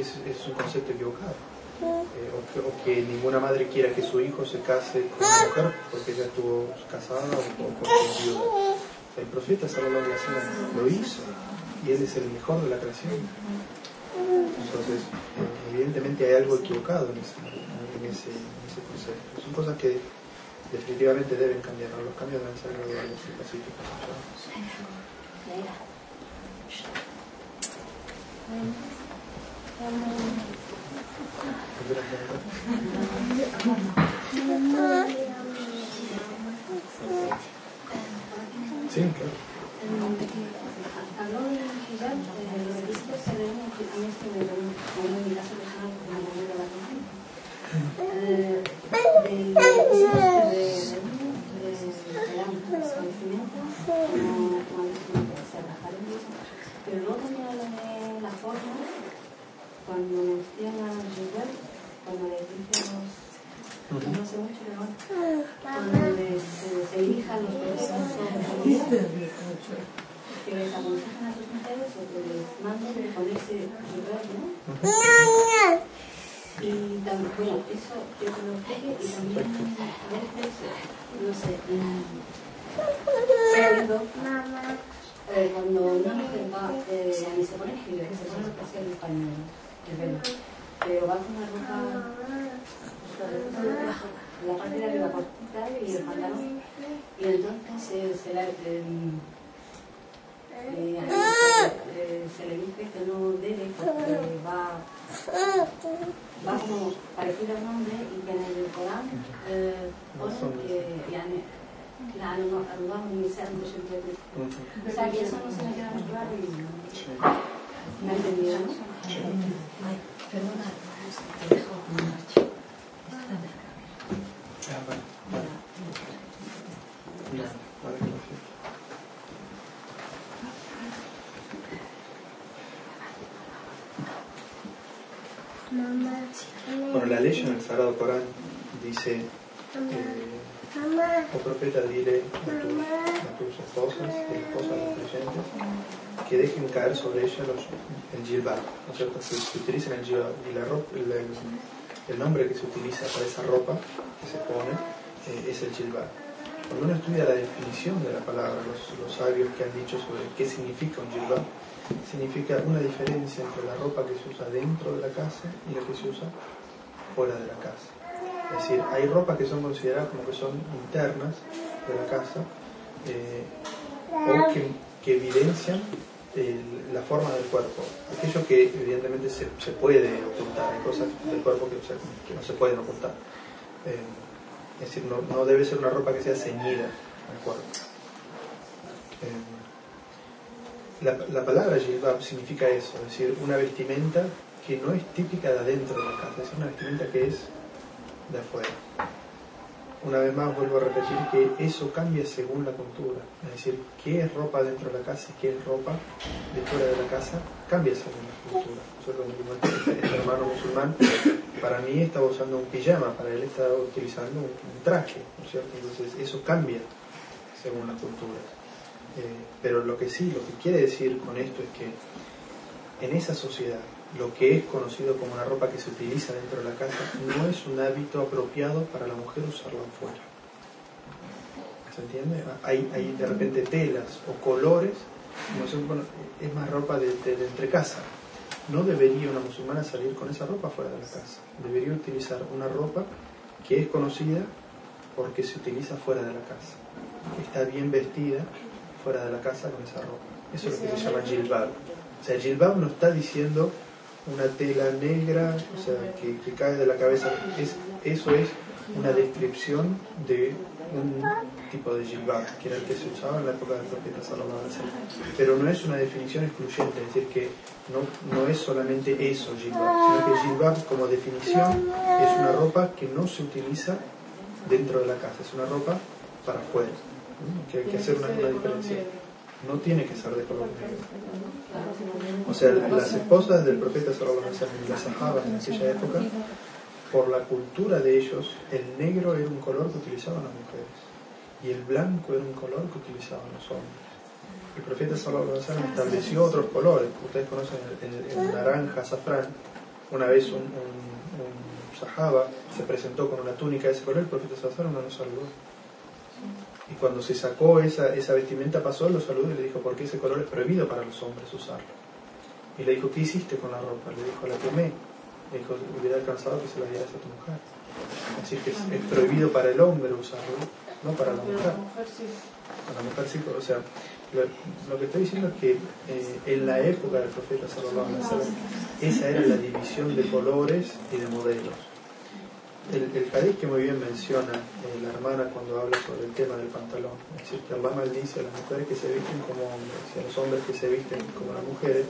es, es un concepto equivocado. Eh, o, que, ninguna madre quiera que su hijo se case con una mujer porque ella estuvo casada o, o porque viuda. El profeta wasallam lo hizo y él es el mejor de la creación. Entonces, evidentemente hay algo equivocado en ese, en ese, concepto. Son cosas que definitivamente deben cambiar. ¿no? Los cambios deben ser graduales y pacíficos. Sí, claro. Hijab, eh, lo que dice que tenemos que a mí esto me como en mi caso personal, volvió la. Eh, de de de se. Pero luego también de la forma, cuando cuando los no sé mucho, bueno, cuando los los que les aconsejan a sus mujeres o que les manden de ponerse llorar, ¿no? Y también, bueno, eso yo que lo explique y también a veces, no sé, oído eh, cuando una mujer va, eh, a mí se pone que se pone lo que hace el español, el velo, pero va con una ropa la parte de arriba cortita y el pantalón y entonces eh, se, la, eh, Ah, eh, eh, se le dice que no debe porque va, va como parecido al hombre y que en el Corán eh, que no, de Shantati. O sea que eso no se le queda muy claro y no entendido, perdona, te dejo una. Está la ley en el Sagrado Corán dice, eh, oh profeta, dile a tus, a tus esposas, y esposas de los creyentes, que dejen caer sobre ellas los, el jilbab, ¿no es cierto? Que, que utilicen el jilbab. Y la ropa, el, el- el nombre que se utiliza para esa ropa que se pone eh, es el jilbab. Cuando uno estudia la definición de la palabra, los, los sabios que han dicho sobre qué significa un jilbab, significa una diferencia entre la ropa que se usa dentro de la casa y la que se usa fuera de la casa. Es decir, hay ropas que son consideradas como que son internas de la casa eh, o que, que evidencian el- la forma del cuerpo. Aquello que evidentemente se, se puede ocultar, hay cosas del cuerpo que, que no se pueden ocultar. Eh, es decir, no, no debe ser una ropa que sea ceñida al cuerpo. Eh, la, la palabra significa eso, es decir, una vestimenta que no es típica de adentro de la casa, es una vestimenta que es de afuera. Una vez más vuelvo a repetir que eso cambia según la cultura, es decir, qué es ropa dentro de la casa y qué es ropa de fuera de la casa cambia según la cultura. Nosotros este, este hermano musulmán, para mí estaba usando un pijama, para él estaba utilizando un, un traje, ¿no es cierto? Entonces eso cambia según la cultura. Eh, pero lo que sí, lo que quiere decir con esto es que en esa sociedad lo que es conocido como una ropa que se utiliza dentro de la casa no es un hábito apropiado para la mujer usarlo afuera. ¿Se entiende? Hay, hay de repente telas o colores, no es más ropa de, de, de entre casa. No debería una musulmana salir con esa ropa fuera de la casa. Debería utilizar una ropa que es conocida porque se utiliza fuera de la casa. Está bien vestida fuera de la casa con esa ropa. Eso es lo que se llama jilbab. O sea, jilbab no está diciendo una tela negra, o sea, que, que cae de la cabeza. Es, eso es una descripción de un tipo de jilbab, que era el que se usaba en la época del profeta Salomón. Pero no es una definición excluyente, es decir, que no, no es solamente eso, jilbab, sino que jilbab como definición es una ropa que no se utiliza dentro de la casa, es una ropa para afuera, que hay que hacer una diferencia. No tiene que ser de color negro. O sea, las esposas del profeta Salomón, las sahabas en aquella época, por la cultura de ellos, el negro era un color que utilizaban las mujeres y el blanco era un color que utilizaban los hombres. El profeta Salomón estableció otros colores, ustedes conocen el, el- el naranja, azafrán. Una vez un, un, sahaba se presentó con una túnica de ese color, el profeta Salomón no lo saludó. Y cuando se sacó esa, esa vestimenta, pasó, lo saludó y le dijo, porque ese color es prohibido para los hombres usarlo. Y le dijo, ¿qué hiciste con la ropa? Le dijo, la quemé. Le dijo, hubiera alcanzado que se la dieras a tu mujer. Así que es, es prohibido para el hombre usarlo, no para la mujer. Para la mujer sí, o sea, lo, lo que estoy diciendo es que eh, en la época del profeta Salomón, esa era la división de colores y de modelos. El, el hadith que muy bien menciona eh, la hermana cuando habla sobre el tema del pantalón, es decir, que Allah maldice a las mujeres que se visten como hombres y a los hombres que se visten como las mujeres,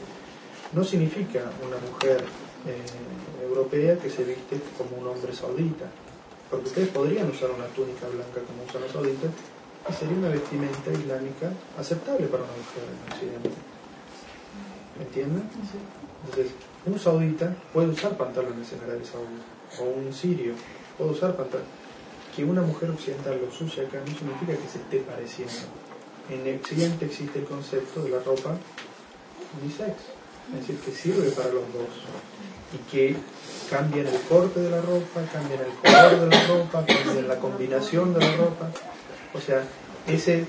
no significa una mujer eh, europea que se viste como un hombre saudita, porque ustedes podrían usar una túnica blanca como usan los sauditas y sería una vestimenta islámica aceptable para una mujer en Occidente. ¿Me entienden? Entonces, un saudita puede usar pantalones en Arabia Saudita, o un sirio puede usar pantalones. Que una mujer occidental los use acá no significa que se esté pareciendo. En Occidente existe el concepto de la ropa unisex, es decir, que sirve para los dos y que cambian el corte de la ropa, cambian el color de la ropa, cambian la combinación de la ropa. O sea, ese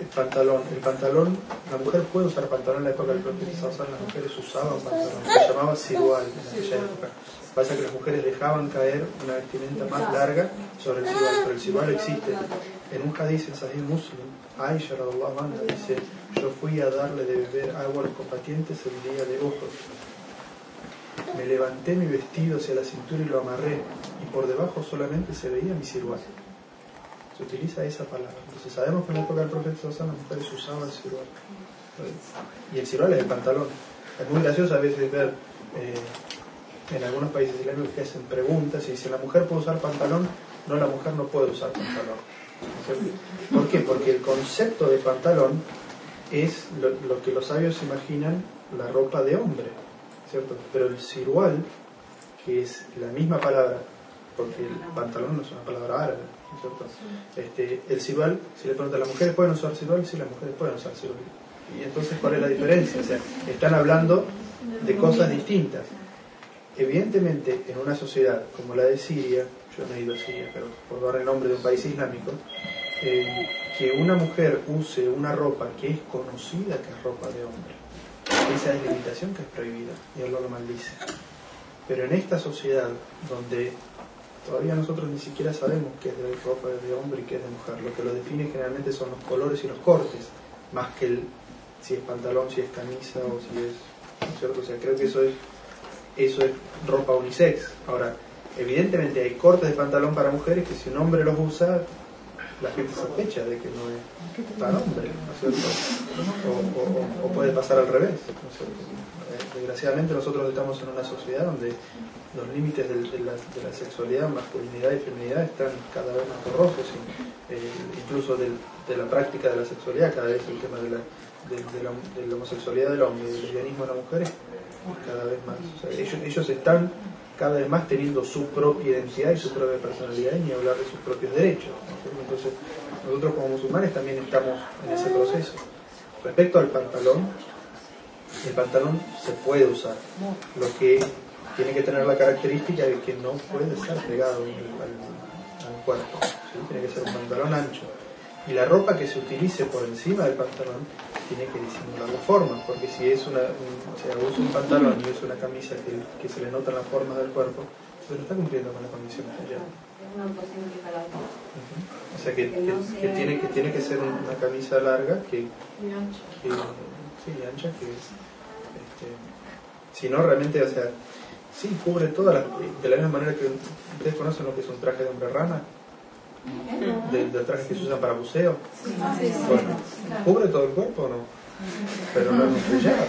el pantalón, el pantalón, la mujer puede usar pantalón en la época del profeta las mujeres usaban pantalón, se llamaba sirual en aquella época. Pasa que las mujeres dejaban caer una vestimenta más larga sobre el sirual, pero el sirual existe. En un hadith en Sahih Muslim, Aisha anha dice, yo fui a darle de beber agua a los combatientes el día de Uhud. Me levanté mi vestido hacia la cintura y lo amarré, y por debajo solamente se veía mi cirual. Se utiliza esa palabra. Entonces sabemos que en la época del profeta Sallallahu las mujeres usaban el cirual. Y el cirual es el pantalón. Es muy gracioso a veces ver eh, en algunos países islámicos que hacen preguntas y dicen la mujer puede usar pantalón, no, la mujer no puede usar pantalón. ¿Por qué? Porque el concepto de pantalón es lo, lo que los sabios imaginan la ropa de hombre, ¿cierto? Pero el cirual, que es la misma palabra, porque el pantalón no es una palabra árabe, ¿cierto? Este, el cirual, si le preguntan, ¿las mujeres pueden usar cirual? Sí, las mujeres pueden usar cirual. Y entonces, ¿cuál es la diferencia? O sea, están hablando de cosas distintas. Evidentemente, en una sociedad como la de Siria, yo no he ido a Siria, pero por dar el nombre de un país islámico, eh, que una mujer use una ropa que es conocida que es ropa de hombre, esa es la limitación que es prohibida, y Allah lo maldice. Pero en esta sociedad, donde todavía nosotros ni siquiera sabemos qué es de ropa de hombre y qué es de mujer, lo que lo define generalmente son los colores y los cortes, más que el, si es pantalón, si es camisa o si es... ¿no es ¿cierto? O sea, creo que eso es, eso es ropa unisex. Ahora, evidentemente hay cortes de pantalón para mujeres que si un hombre los usa, la gente sospecha de que no es para hombre, ¿no es cierto? O, puede pasar al revés. Eh, Desgraciadamente nosotros estamos en una sociedad donde los límites del- de, la, de la sexualidad, masculinidad y feminidad están cada vez más borrosos, eh, incluso del- de la práctica de la sexualidad, cada vez el tema de la, de, de la, de la homosexualidad del hombre y del lesbianismo de la mujer es cada vez más. O sea, ellos, ellos están cada vez más teniendo su propia identidad y su propia personalidad y ni hablar de sus propios derechos. Entonces, nosotros como musulmanes también estamos en ese proceso. Respecto al pantalón, el pantalón se puede usar, lo que tiene que tener la característica de que no puede estar pegado al, al cuerpo, ¿sí? tiene que ser un pantalón ancho. Y la ropa que se utilice por encima del pantalón tiene que disimular las formas, porque si es una, un, o sea, usa un pantalón y usa una camisa que, que se le notan las formas del cuerpo, pues no está cumpliendo con las condiciones de allá. Es para otro. O sea que, que, que tiene, que tiene que ser una camisa larga que, que sí, ancha que este, si no realmente, o sea, sí cubre todas las, de la misma manera que ustedes conocen lo que es un traje de hombre rana, de, de trajes que se usan para buceo. Bueno, ¿cubre todo el cuerpo o no? Pero no es hijab.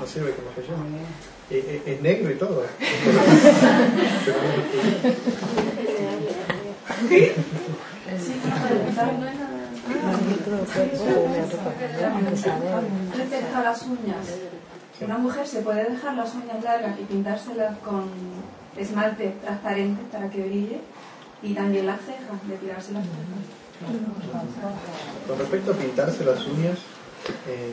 No sirve como hijab. Es, es- es negro y todo. Respecto a las uñas, una mujer se puede dejar las uñas largas y pintárselas con esmalte transparente para que brille y también las cejas, depilarse las cejas. Con respecto a pintarse las uñas, eh,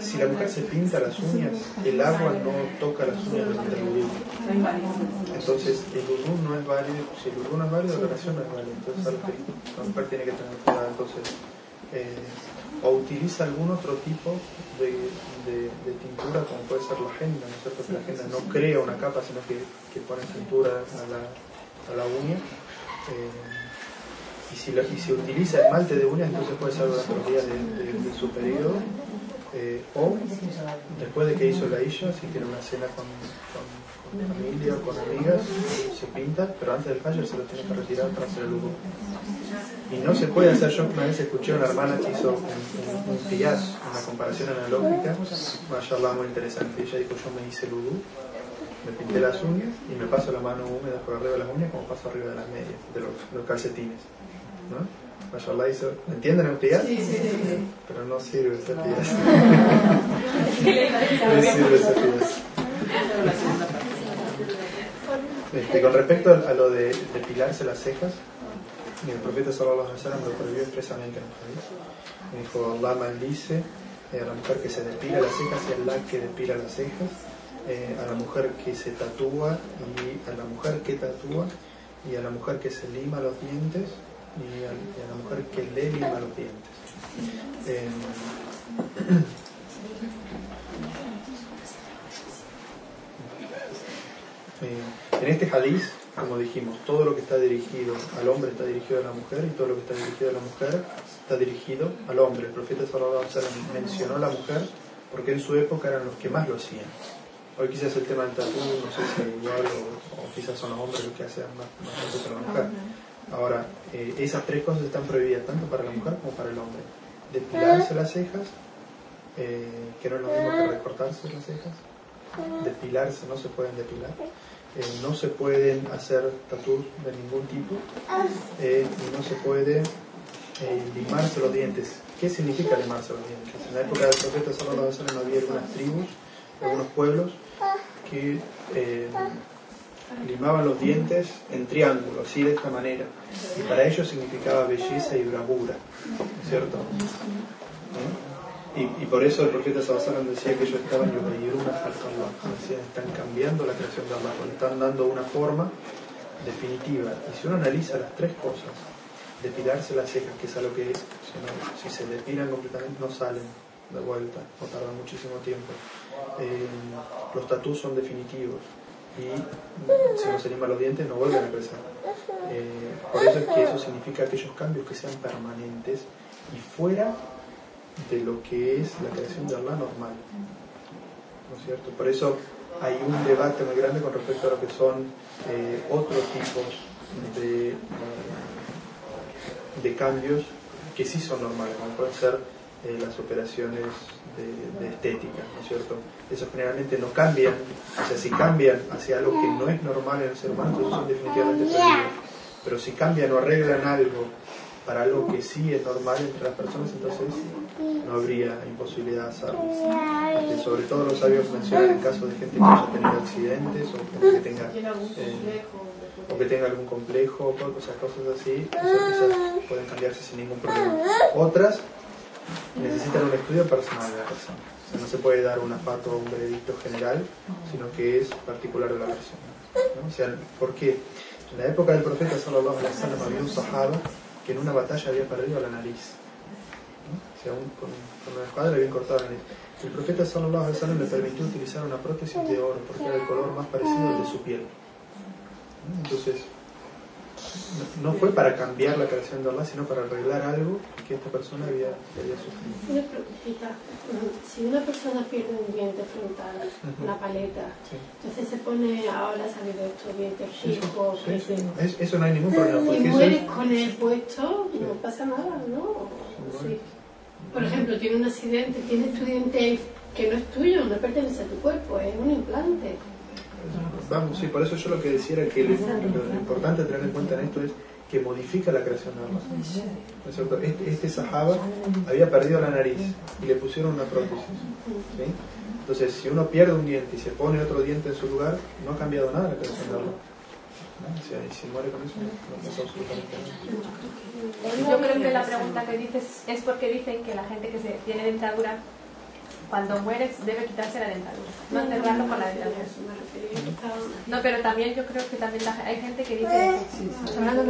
si la mujer se pinta las uñas, el agua no toca las uñas durante el. Entonces, el vudú no es válido. Si el vudú no es válido, la oración no es válida. Entonces, la mujer tiene que tener cuidado. Entonces, eh, o utiliza algún otro tipo de, de- de tintura, como puede ser la agenda, ¿no es cierto? Que la agenda no crea una capa, sino que, que pone tintura a la, a la uña. Eh, y si, la- y si utiliza esmalte de uñas, entonces puede ser los días de, su periodo. eh, o después de que hizo la isha, si tiene una cena con, con, familia o con amigas, se pinta, pero antes del fallo se lo tiene que retirar para hacer el udo. Y no se puede hacer, yo una vez escuché a una hermana que hizo un, un, una comparación analógica, mashallah muy interesante. Ella dijo, yo me hice el me pinté las uñas y me paso la mano húmeda por arriba de las uñas como paso arriba de las medias, de los, los calcetines. ¿no? Mashallah hizo, ¿me entienden el qiyas? Sí, sí, sí, sí. Pero no sirve ese qiyas. no sirve ese. Este, con respecto a, lo de depilarse las cejas, el profeta sallallahu alaihi wasallam lo prohibió expresamente en el dijo, Allah maldice eh, a la mujer que se depila las cejas y a la que depila las cejas, eh, a la mujer que se tatúa y a la mujer que tatúa y a la mujer que se lima los dientes y a, la mujer que le lima los dientes. Eh, Eh, en este hadiz, como dijimos, todo lo que está dirigido al hombre está dirigido a la mujer y todo lo que está dirigido a la mujer está dirigido al hombre. El profeta sallallahu alaihi mencionó a la mujer porque en su época eran los que más lo hacían. Hoy quizás el tema del tatú, no sé si es igual o, o quizás son los hombres los que hacen más, más que la mujer. Ahora, eh, esas tres cosas están prohibidas tanto para la mujer como para el hombre. Depilarse las cejas eh, que no es lo mismo que recortarse las cejas, depilarse, no se pueden depilar, eh, no se pueden hacer tatuajes de ningún tipo eh, y no se puede eh, limarse los dientes. ¿Qué significa limarse los dientes? En la época del profeta Sallallahu había algunas tribus, algunos pueblos que limaban los dientes en triángulo, así de esta manera. Y para ellos significaba belleza y bravura, ¿cierto? Y, y por eso el profeta Sallallahu decía que ellos estaban yubayiruna al-Allah, decía, están cambiando la creación de Allah, le están dando una forma definitiva. Y si uno analiza las tres cosas, depilarse las cejas, que es algo que si, no- si se depilan completamente no salen de vuelta, o tardan muchísimo tiempo. Eh, los tatús son definitivos y si no se liman los dientes no vuelven a crecer. Eh, por eso es que eso significa aquellos cambios que sean permanentes y fuera de lo que es la creación de Allah normal. ¿No es cierto? Por eso hay un debate muy grande con respecto a lo que son eh, otros tipos de, eh, de cambios que sí son normales, como pueden ser eh, las operaciones de, estética, ¿no es cierto? Eso generalmente no cambian, o sea, si cambian hacia algo que no es normal en el ser humano, entonces son definitivamente prohibidos. Pero si cambian o arreglan algo para algo que sí es normal entre las personas, entonces no habría imposibilidad de hacerlo. Este, sobre todo los sabios mencionan en caso de gente que haya tenido accidentes o gente que tenga, eh, o que tenga algún complejo o cosas, cosas así, quizás pueden cambiarse sin ningún problema. Otras necesitan un estudio personal de la persona. O sea, no se puede dar un afato o un veredicto general, sino que es particular de la persona. ¿no? O sea, ¿por qué? En la época del profeta sallallahu alaihi wasallam había un sahaba que en una batalla había perdido la nariz. ¿no? O sea, un- con, con una espada le habían cortado la nariz. El profeta sallallahu alaihi wasallam le permitió utilizar una prótesis de oro porque era el color más parecido al de su piel. Entonces, no- fue para cambiar la creación de Allah, sino para arreglar algo que esta persona había, había sufrido. Una preguntita. Si una persona pierde un diente frontal, una paleta, Sí. entonces se pone, ahora salido estos dientes sí, que se- Es- eso no hay ningún problema. Porque eso mueres es, con el puesto, Sí. no pasa nada, ¿no? Sí. Por ejemplo, tiene un accidente, tienes tu diente que no es tuyo, no pertenece a tu cuerpo, es un implante. Vamos, sí, por eso yo lo que decía era que lo, lo importante a tener en cuenta en esto es que modifica la creación de Allah. ¿No es cierto? Este, este sahaba había perdido la nariz y le pusieron una prótesis. ¿sí? Entonces, si uno pierde un diente y se pone otro diente en su lugar, no ha cambiado nada la creación de Allah. ¿no? O sea, y si muere con eso, no pasa absolutamente nada. Yo creo que la pregunta que dices es porque dicen que la gente que se tiene dentadura, cuando muere debe quitarse la dentadura, no enterrarlo con la dentadura. No, pero también yo creo que también la- hay gente que dice... Estamos hablando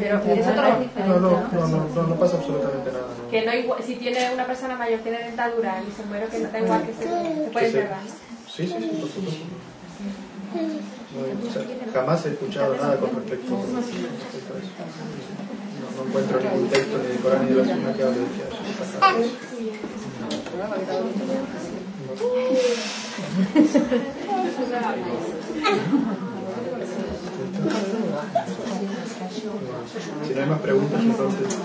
Pero es otro- No, no, no, no, no, no pasa absolutamente nada. no. Que no igual, si tiene una persona mayor tiene dentadura y se muere, que no da igual que se, se puede enterrar. Sí, sí, sí, por supuesto. No, o sea, jamás he escuchado nada con respecto, con respecto a eso. No, no encuentro ningún texto ni del Corán ni de la Sunna que hable de que. Si no hay más preguntas, entonces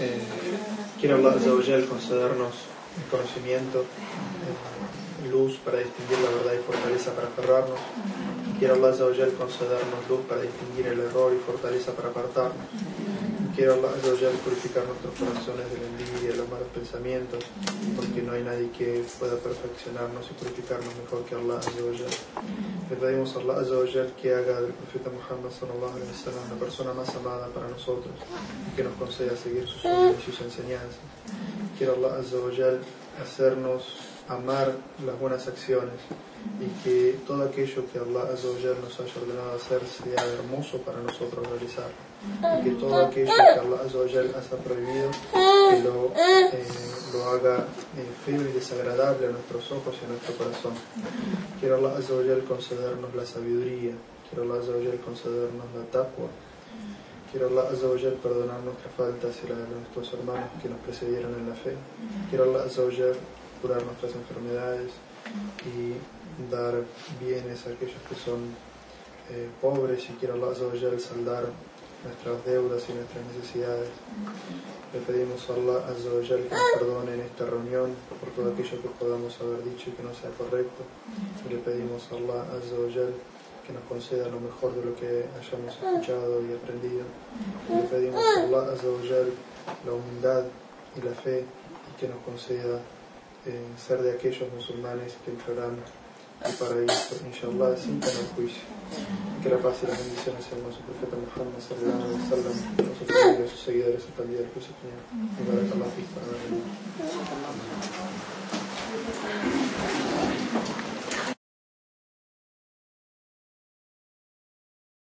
eh, quiero Azza wa Jal concedernos conocimiento, eh, luz para distinguir la verdad y fortaleza para aferrarnos. Quiero Azza wa Jal concedernos luz para distinguir el error y fortaleza para apartarnos. Quiero Allah purificar nuestros corazones de la envidia de los malos pensamientos, porque no hay nadie que pueda perfeccionarnos y purificarnos mejor que Allah. Le pedimos a Allah que haga del profeta Muhammad sallallahu alaihi wasallam la persona más amada para nosotros y que nos conceda seguir sus y sus enseñanzas. Quiero Allah hacernos amar las buenas acciones y que todo aquello que Allah nos haya ordenado hacer sea hermoso para nosotros realizar y que todo aquello que Allah Azza wa Jal haya prohibido que lo, eh, lo haga eh, feo y desagradable a nuestros ojos y a nuestro corazón. Quiero Allah Azza wa Jal concedernos la sabiduría, quiero Allah Azza wa Jal concedernos la taqwa, quiero Allah Azza wa Jal perdonar nuestras faltas y las de nuestros hermanos que nos precedieron en la fe. Quiero Allah Azza wa Jal curar nuestras enfermedades y dar bienes a aquellos que son eh, pobres y quiero Allah Azza wa Jal saldar nuestras deudas y nuestras necesidades. Le pedimos a Allah Azza wa Jal que nos perdone en esta reunión por todo aquello que podamos haber dicho y que no sea correcto. Y le pedimos a Allah Azza wa Jal que nos conceda lo mejor de lo que hayamos escuchado y aprendido. Le pedimos a Allah Azza wa Jal la humildad y la fe y que nos conceda eh, ser de aquellos musulmanes que entrarán al paraíso, inshallah, sin tener juicio. Y que la paz y las bendiciones sean con su profeta Muhammad sallallahu alaihi wa sallam, con su familia y sus seguidores hasta el día del juicio final. Y barakallahu fiik para la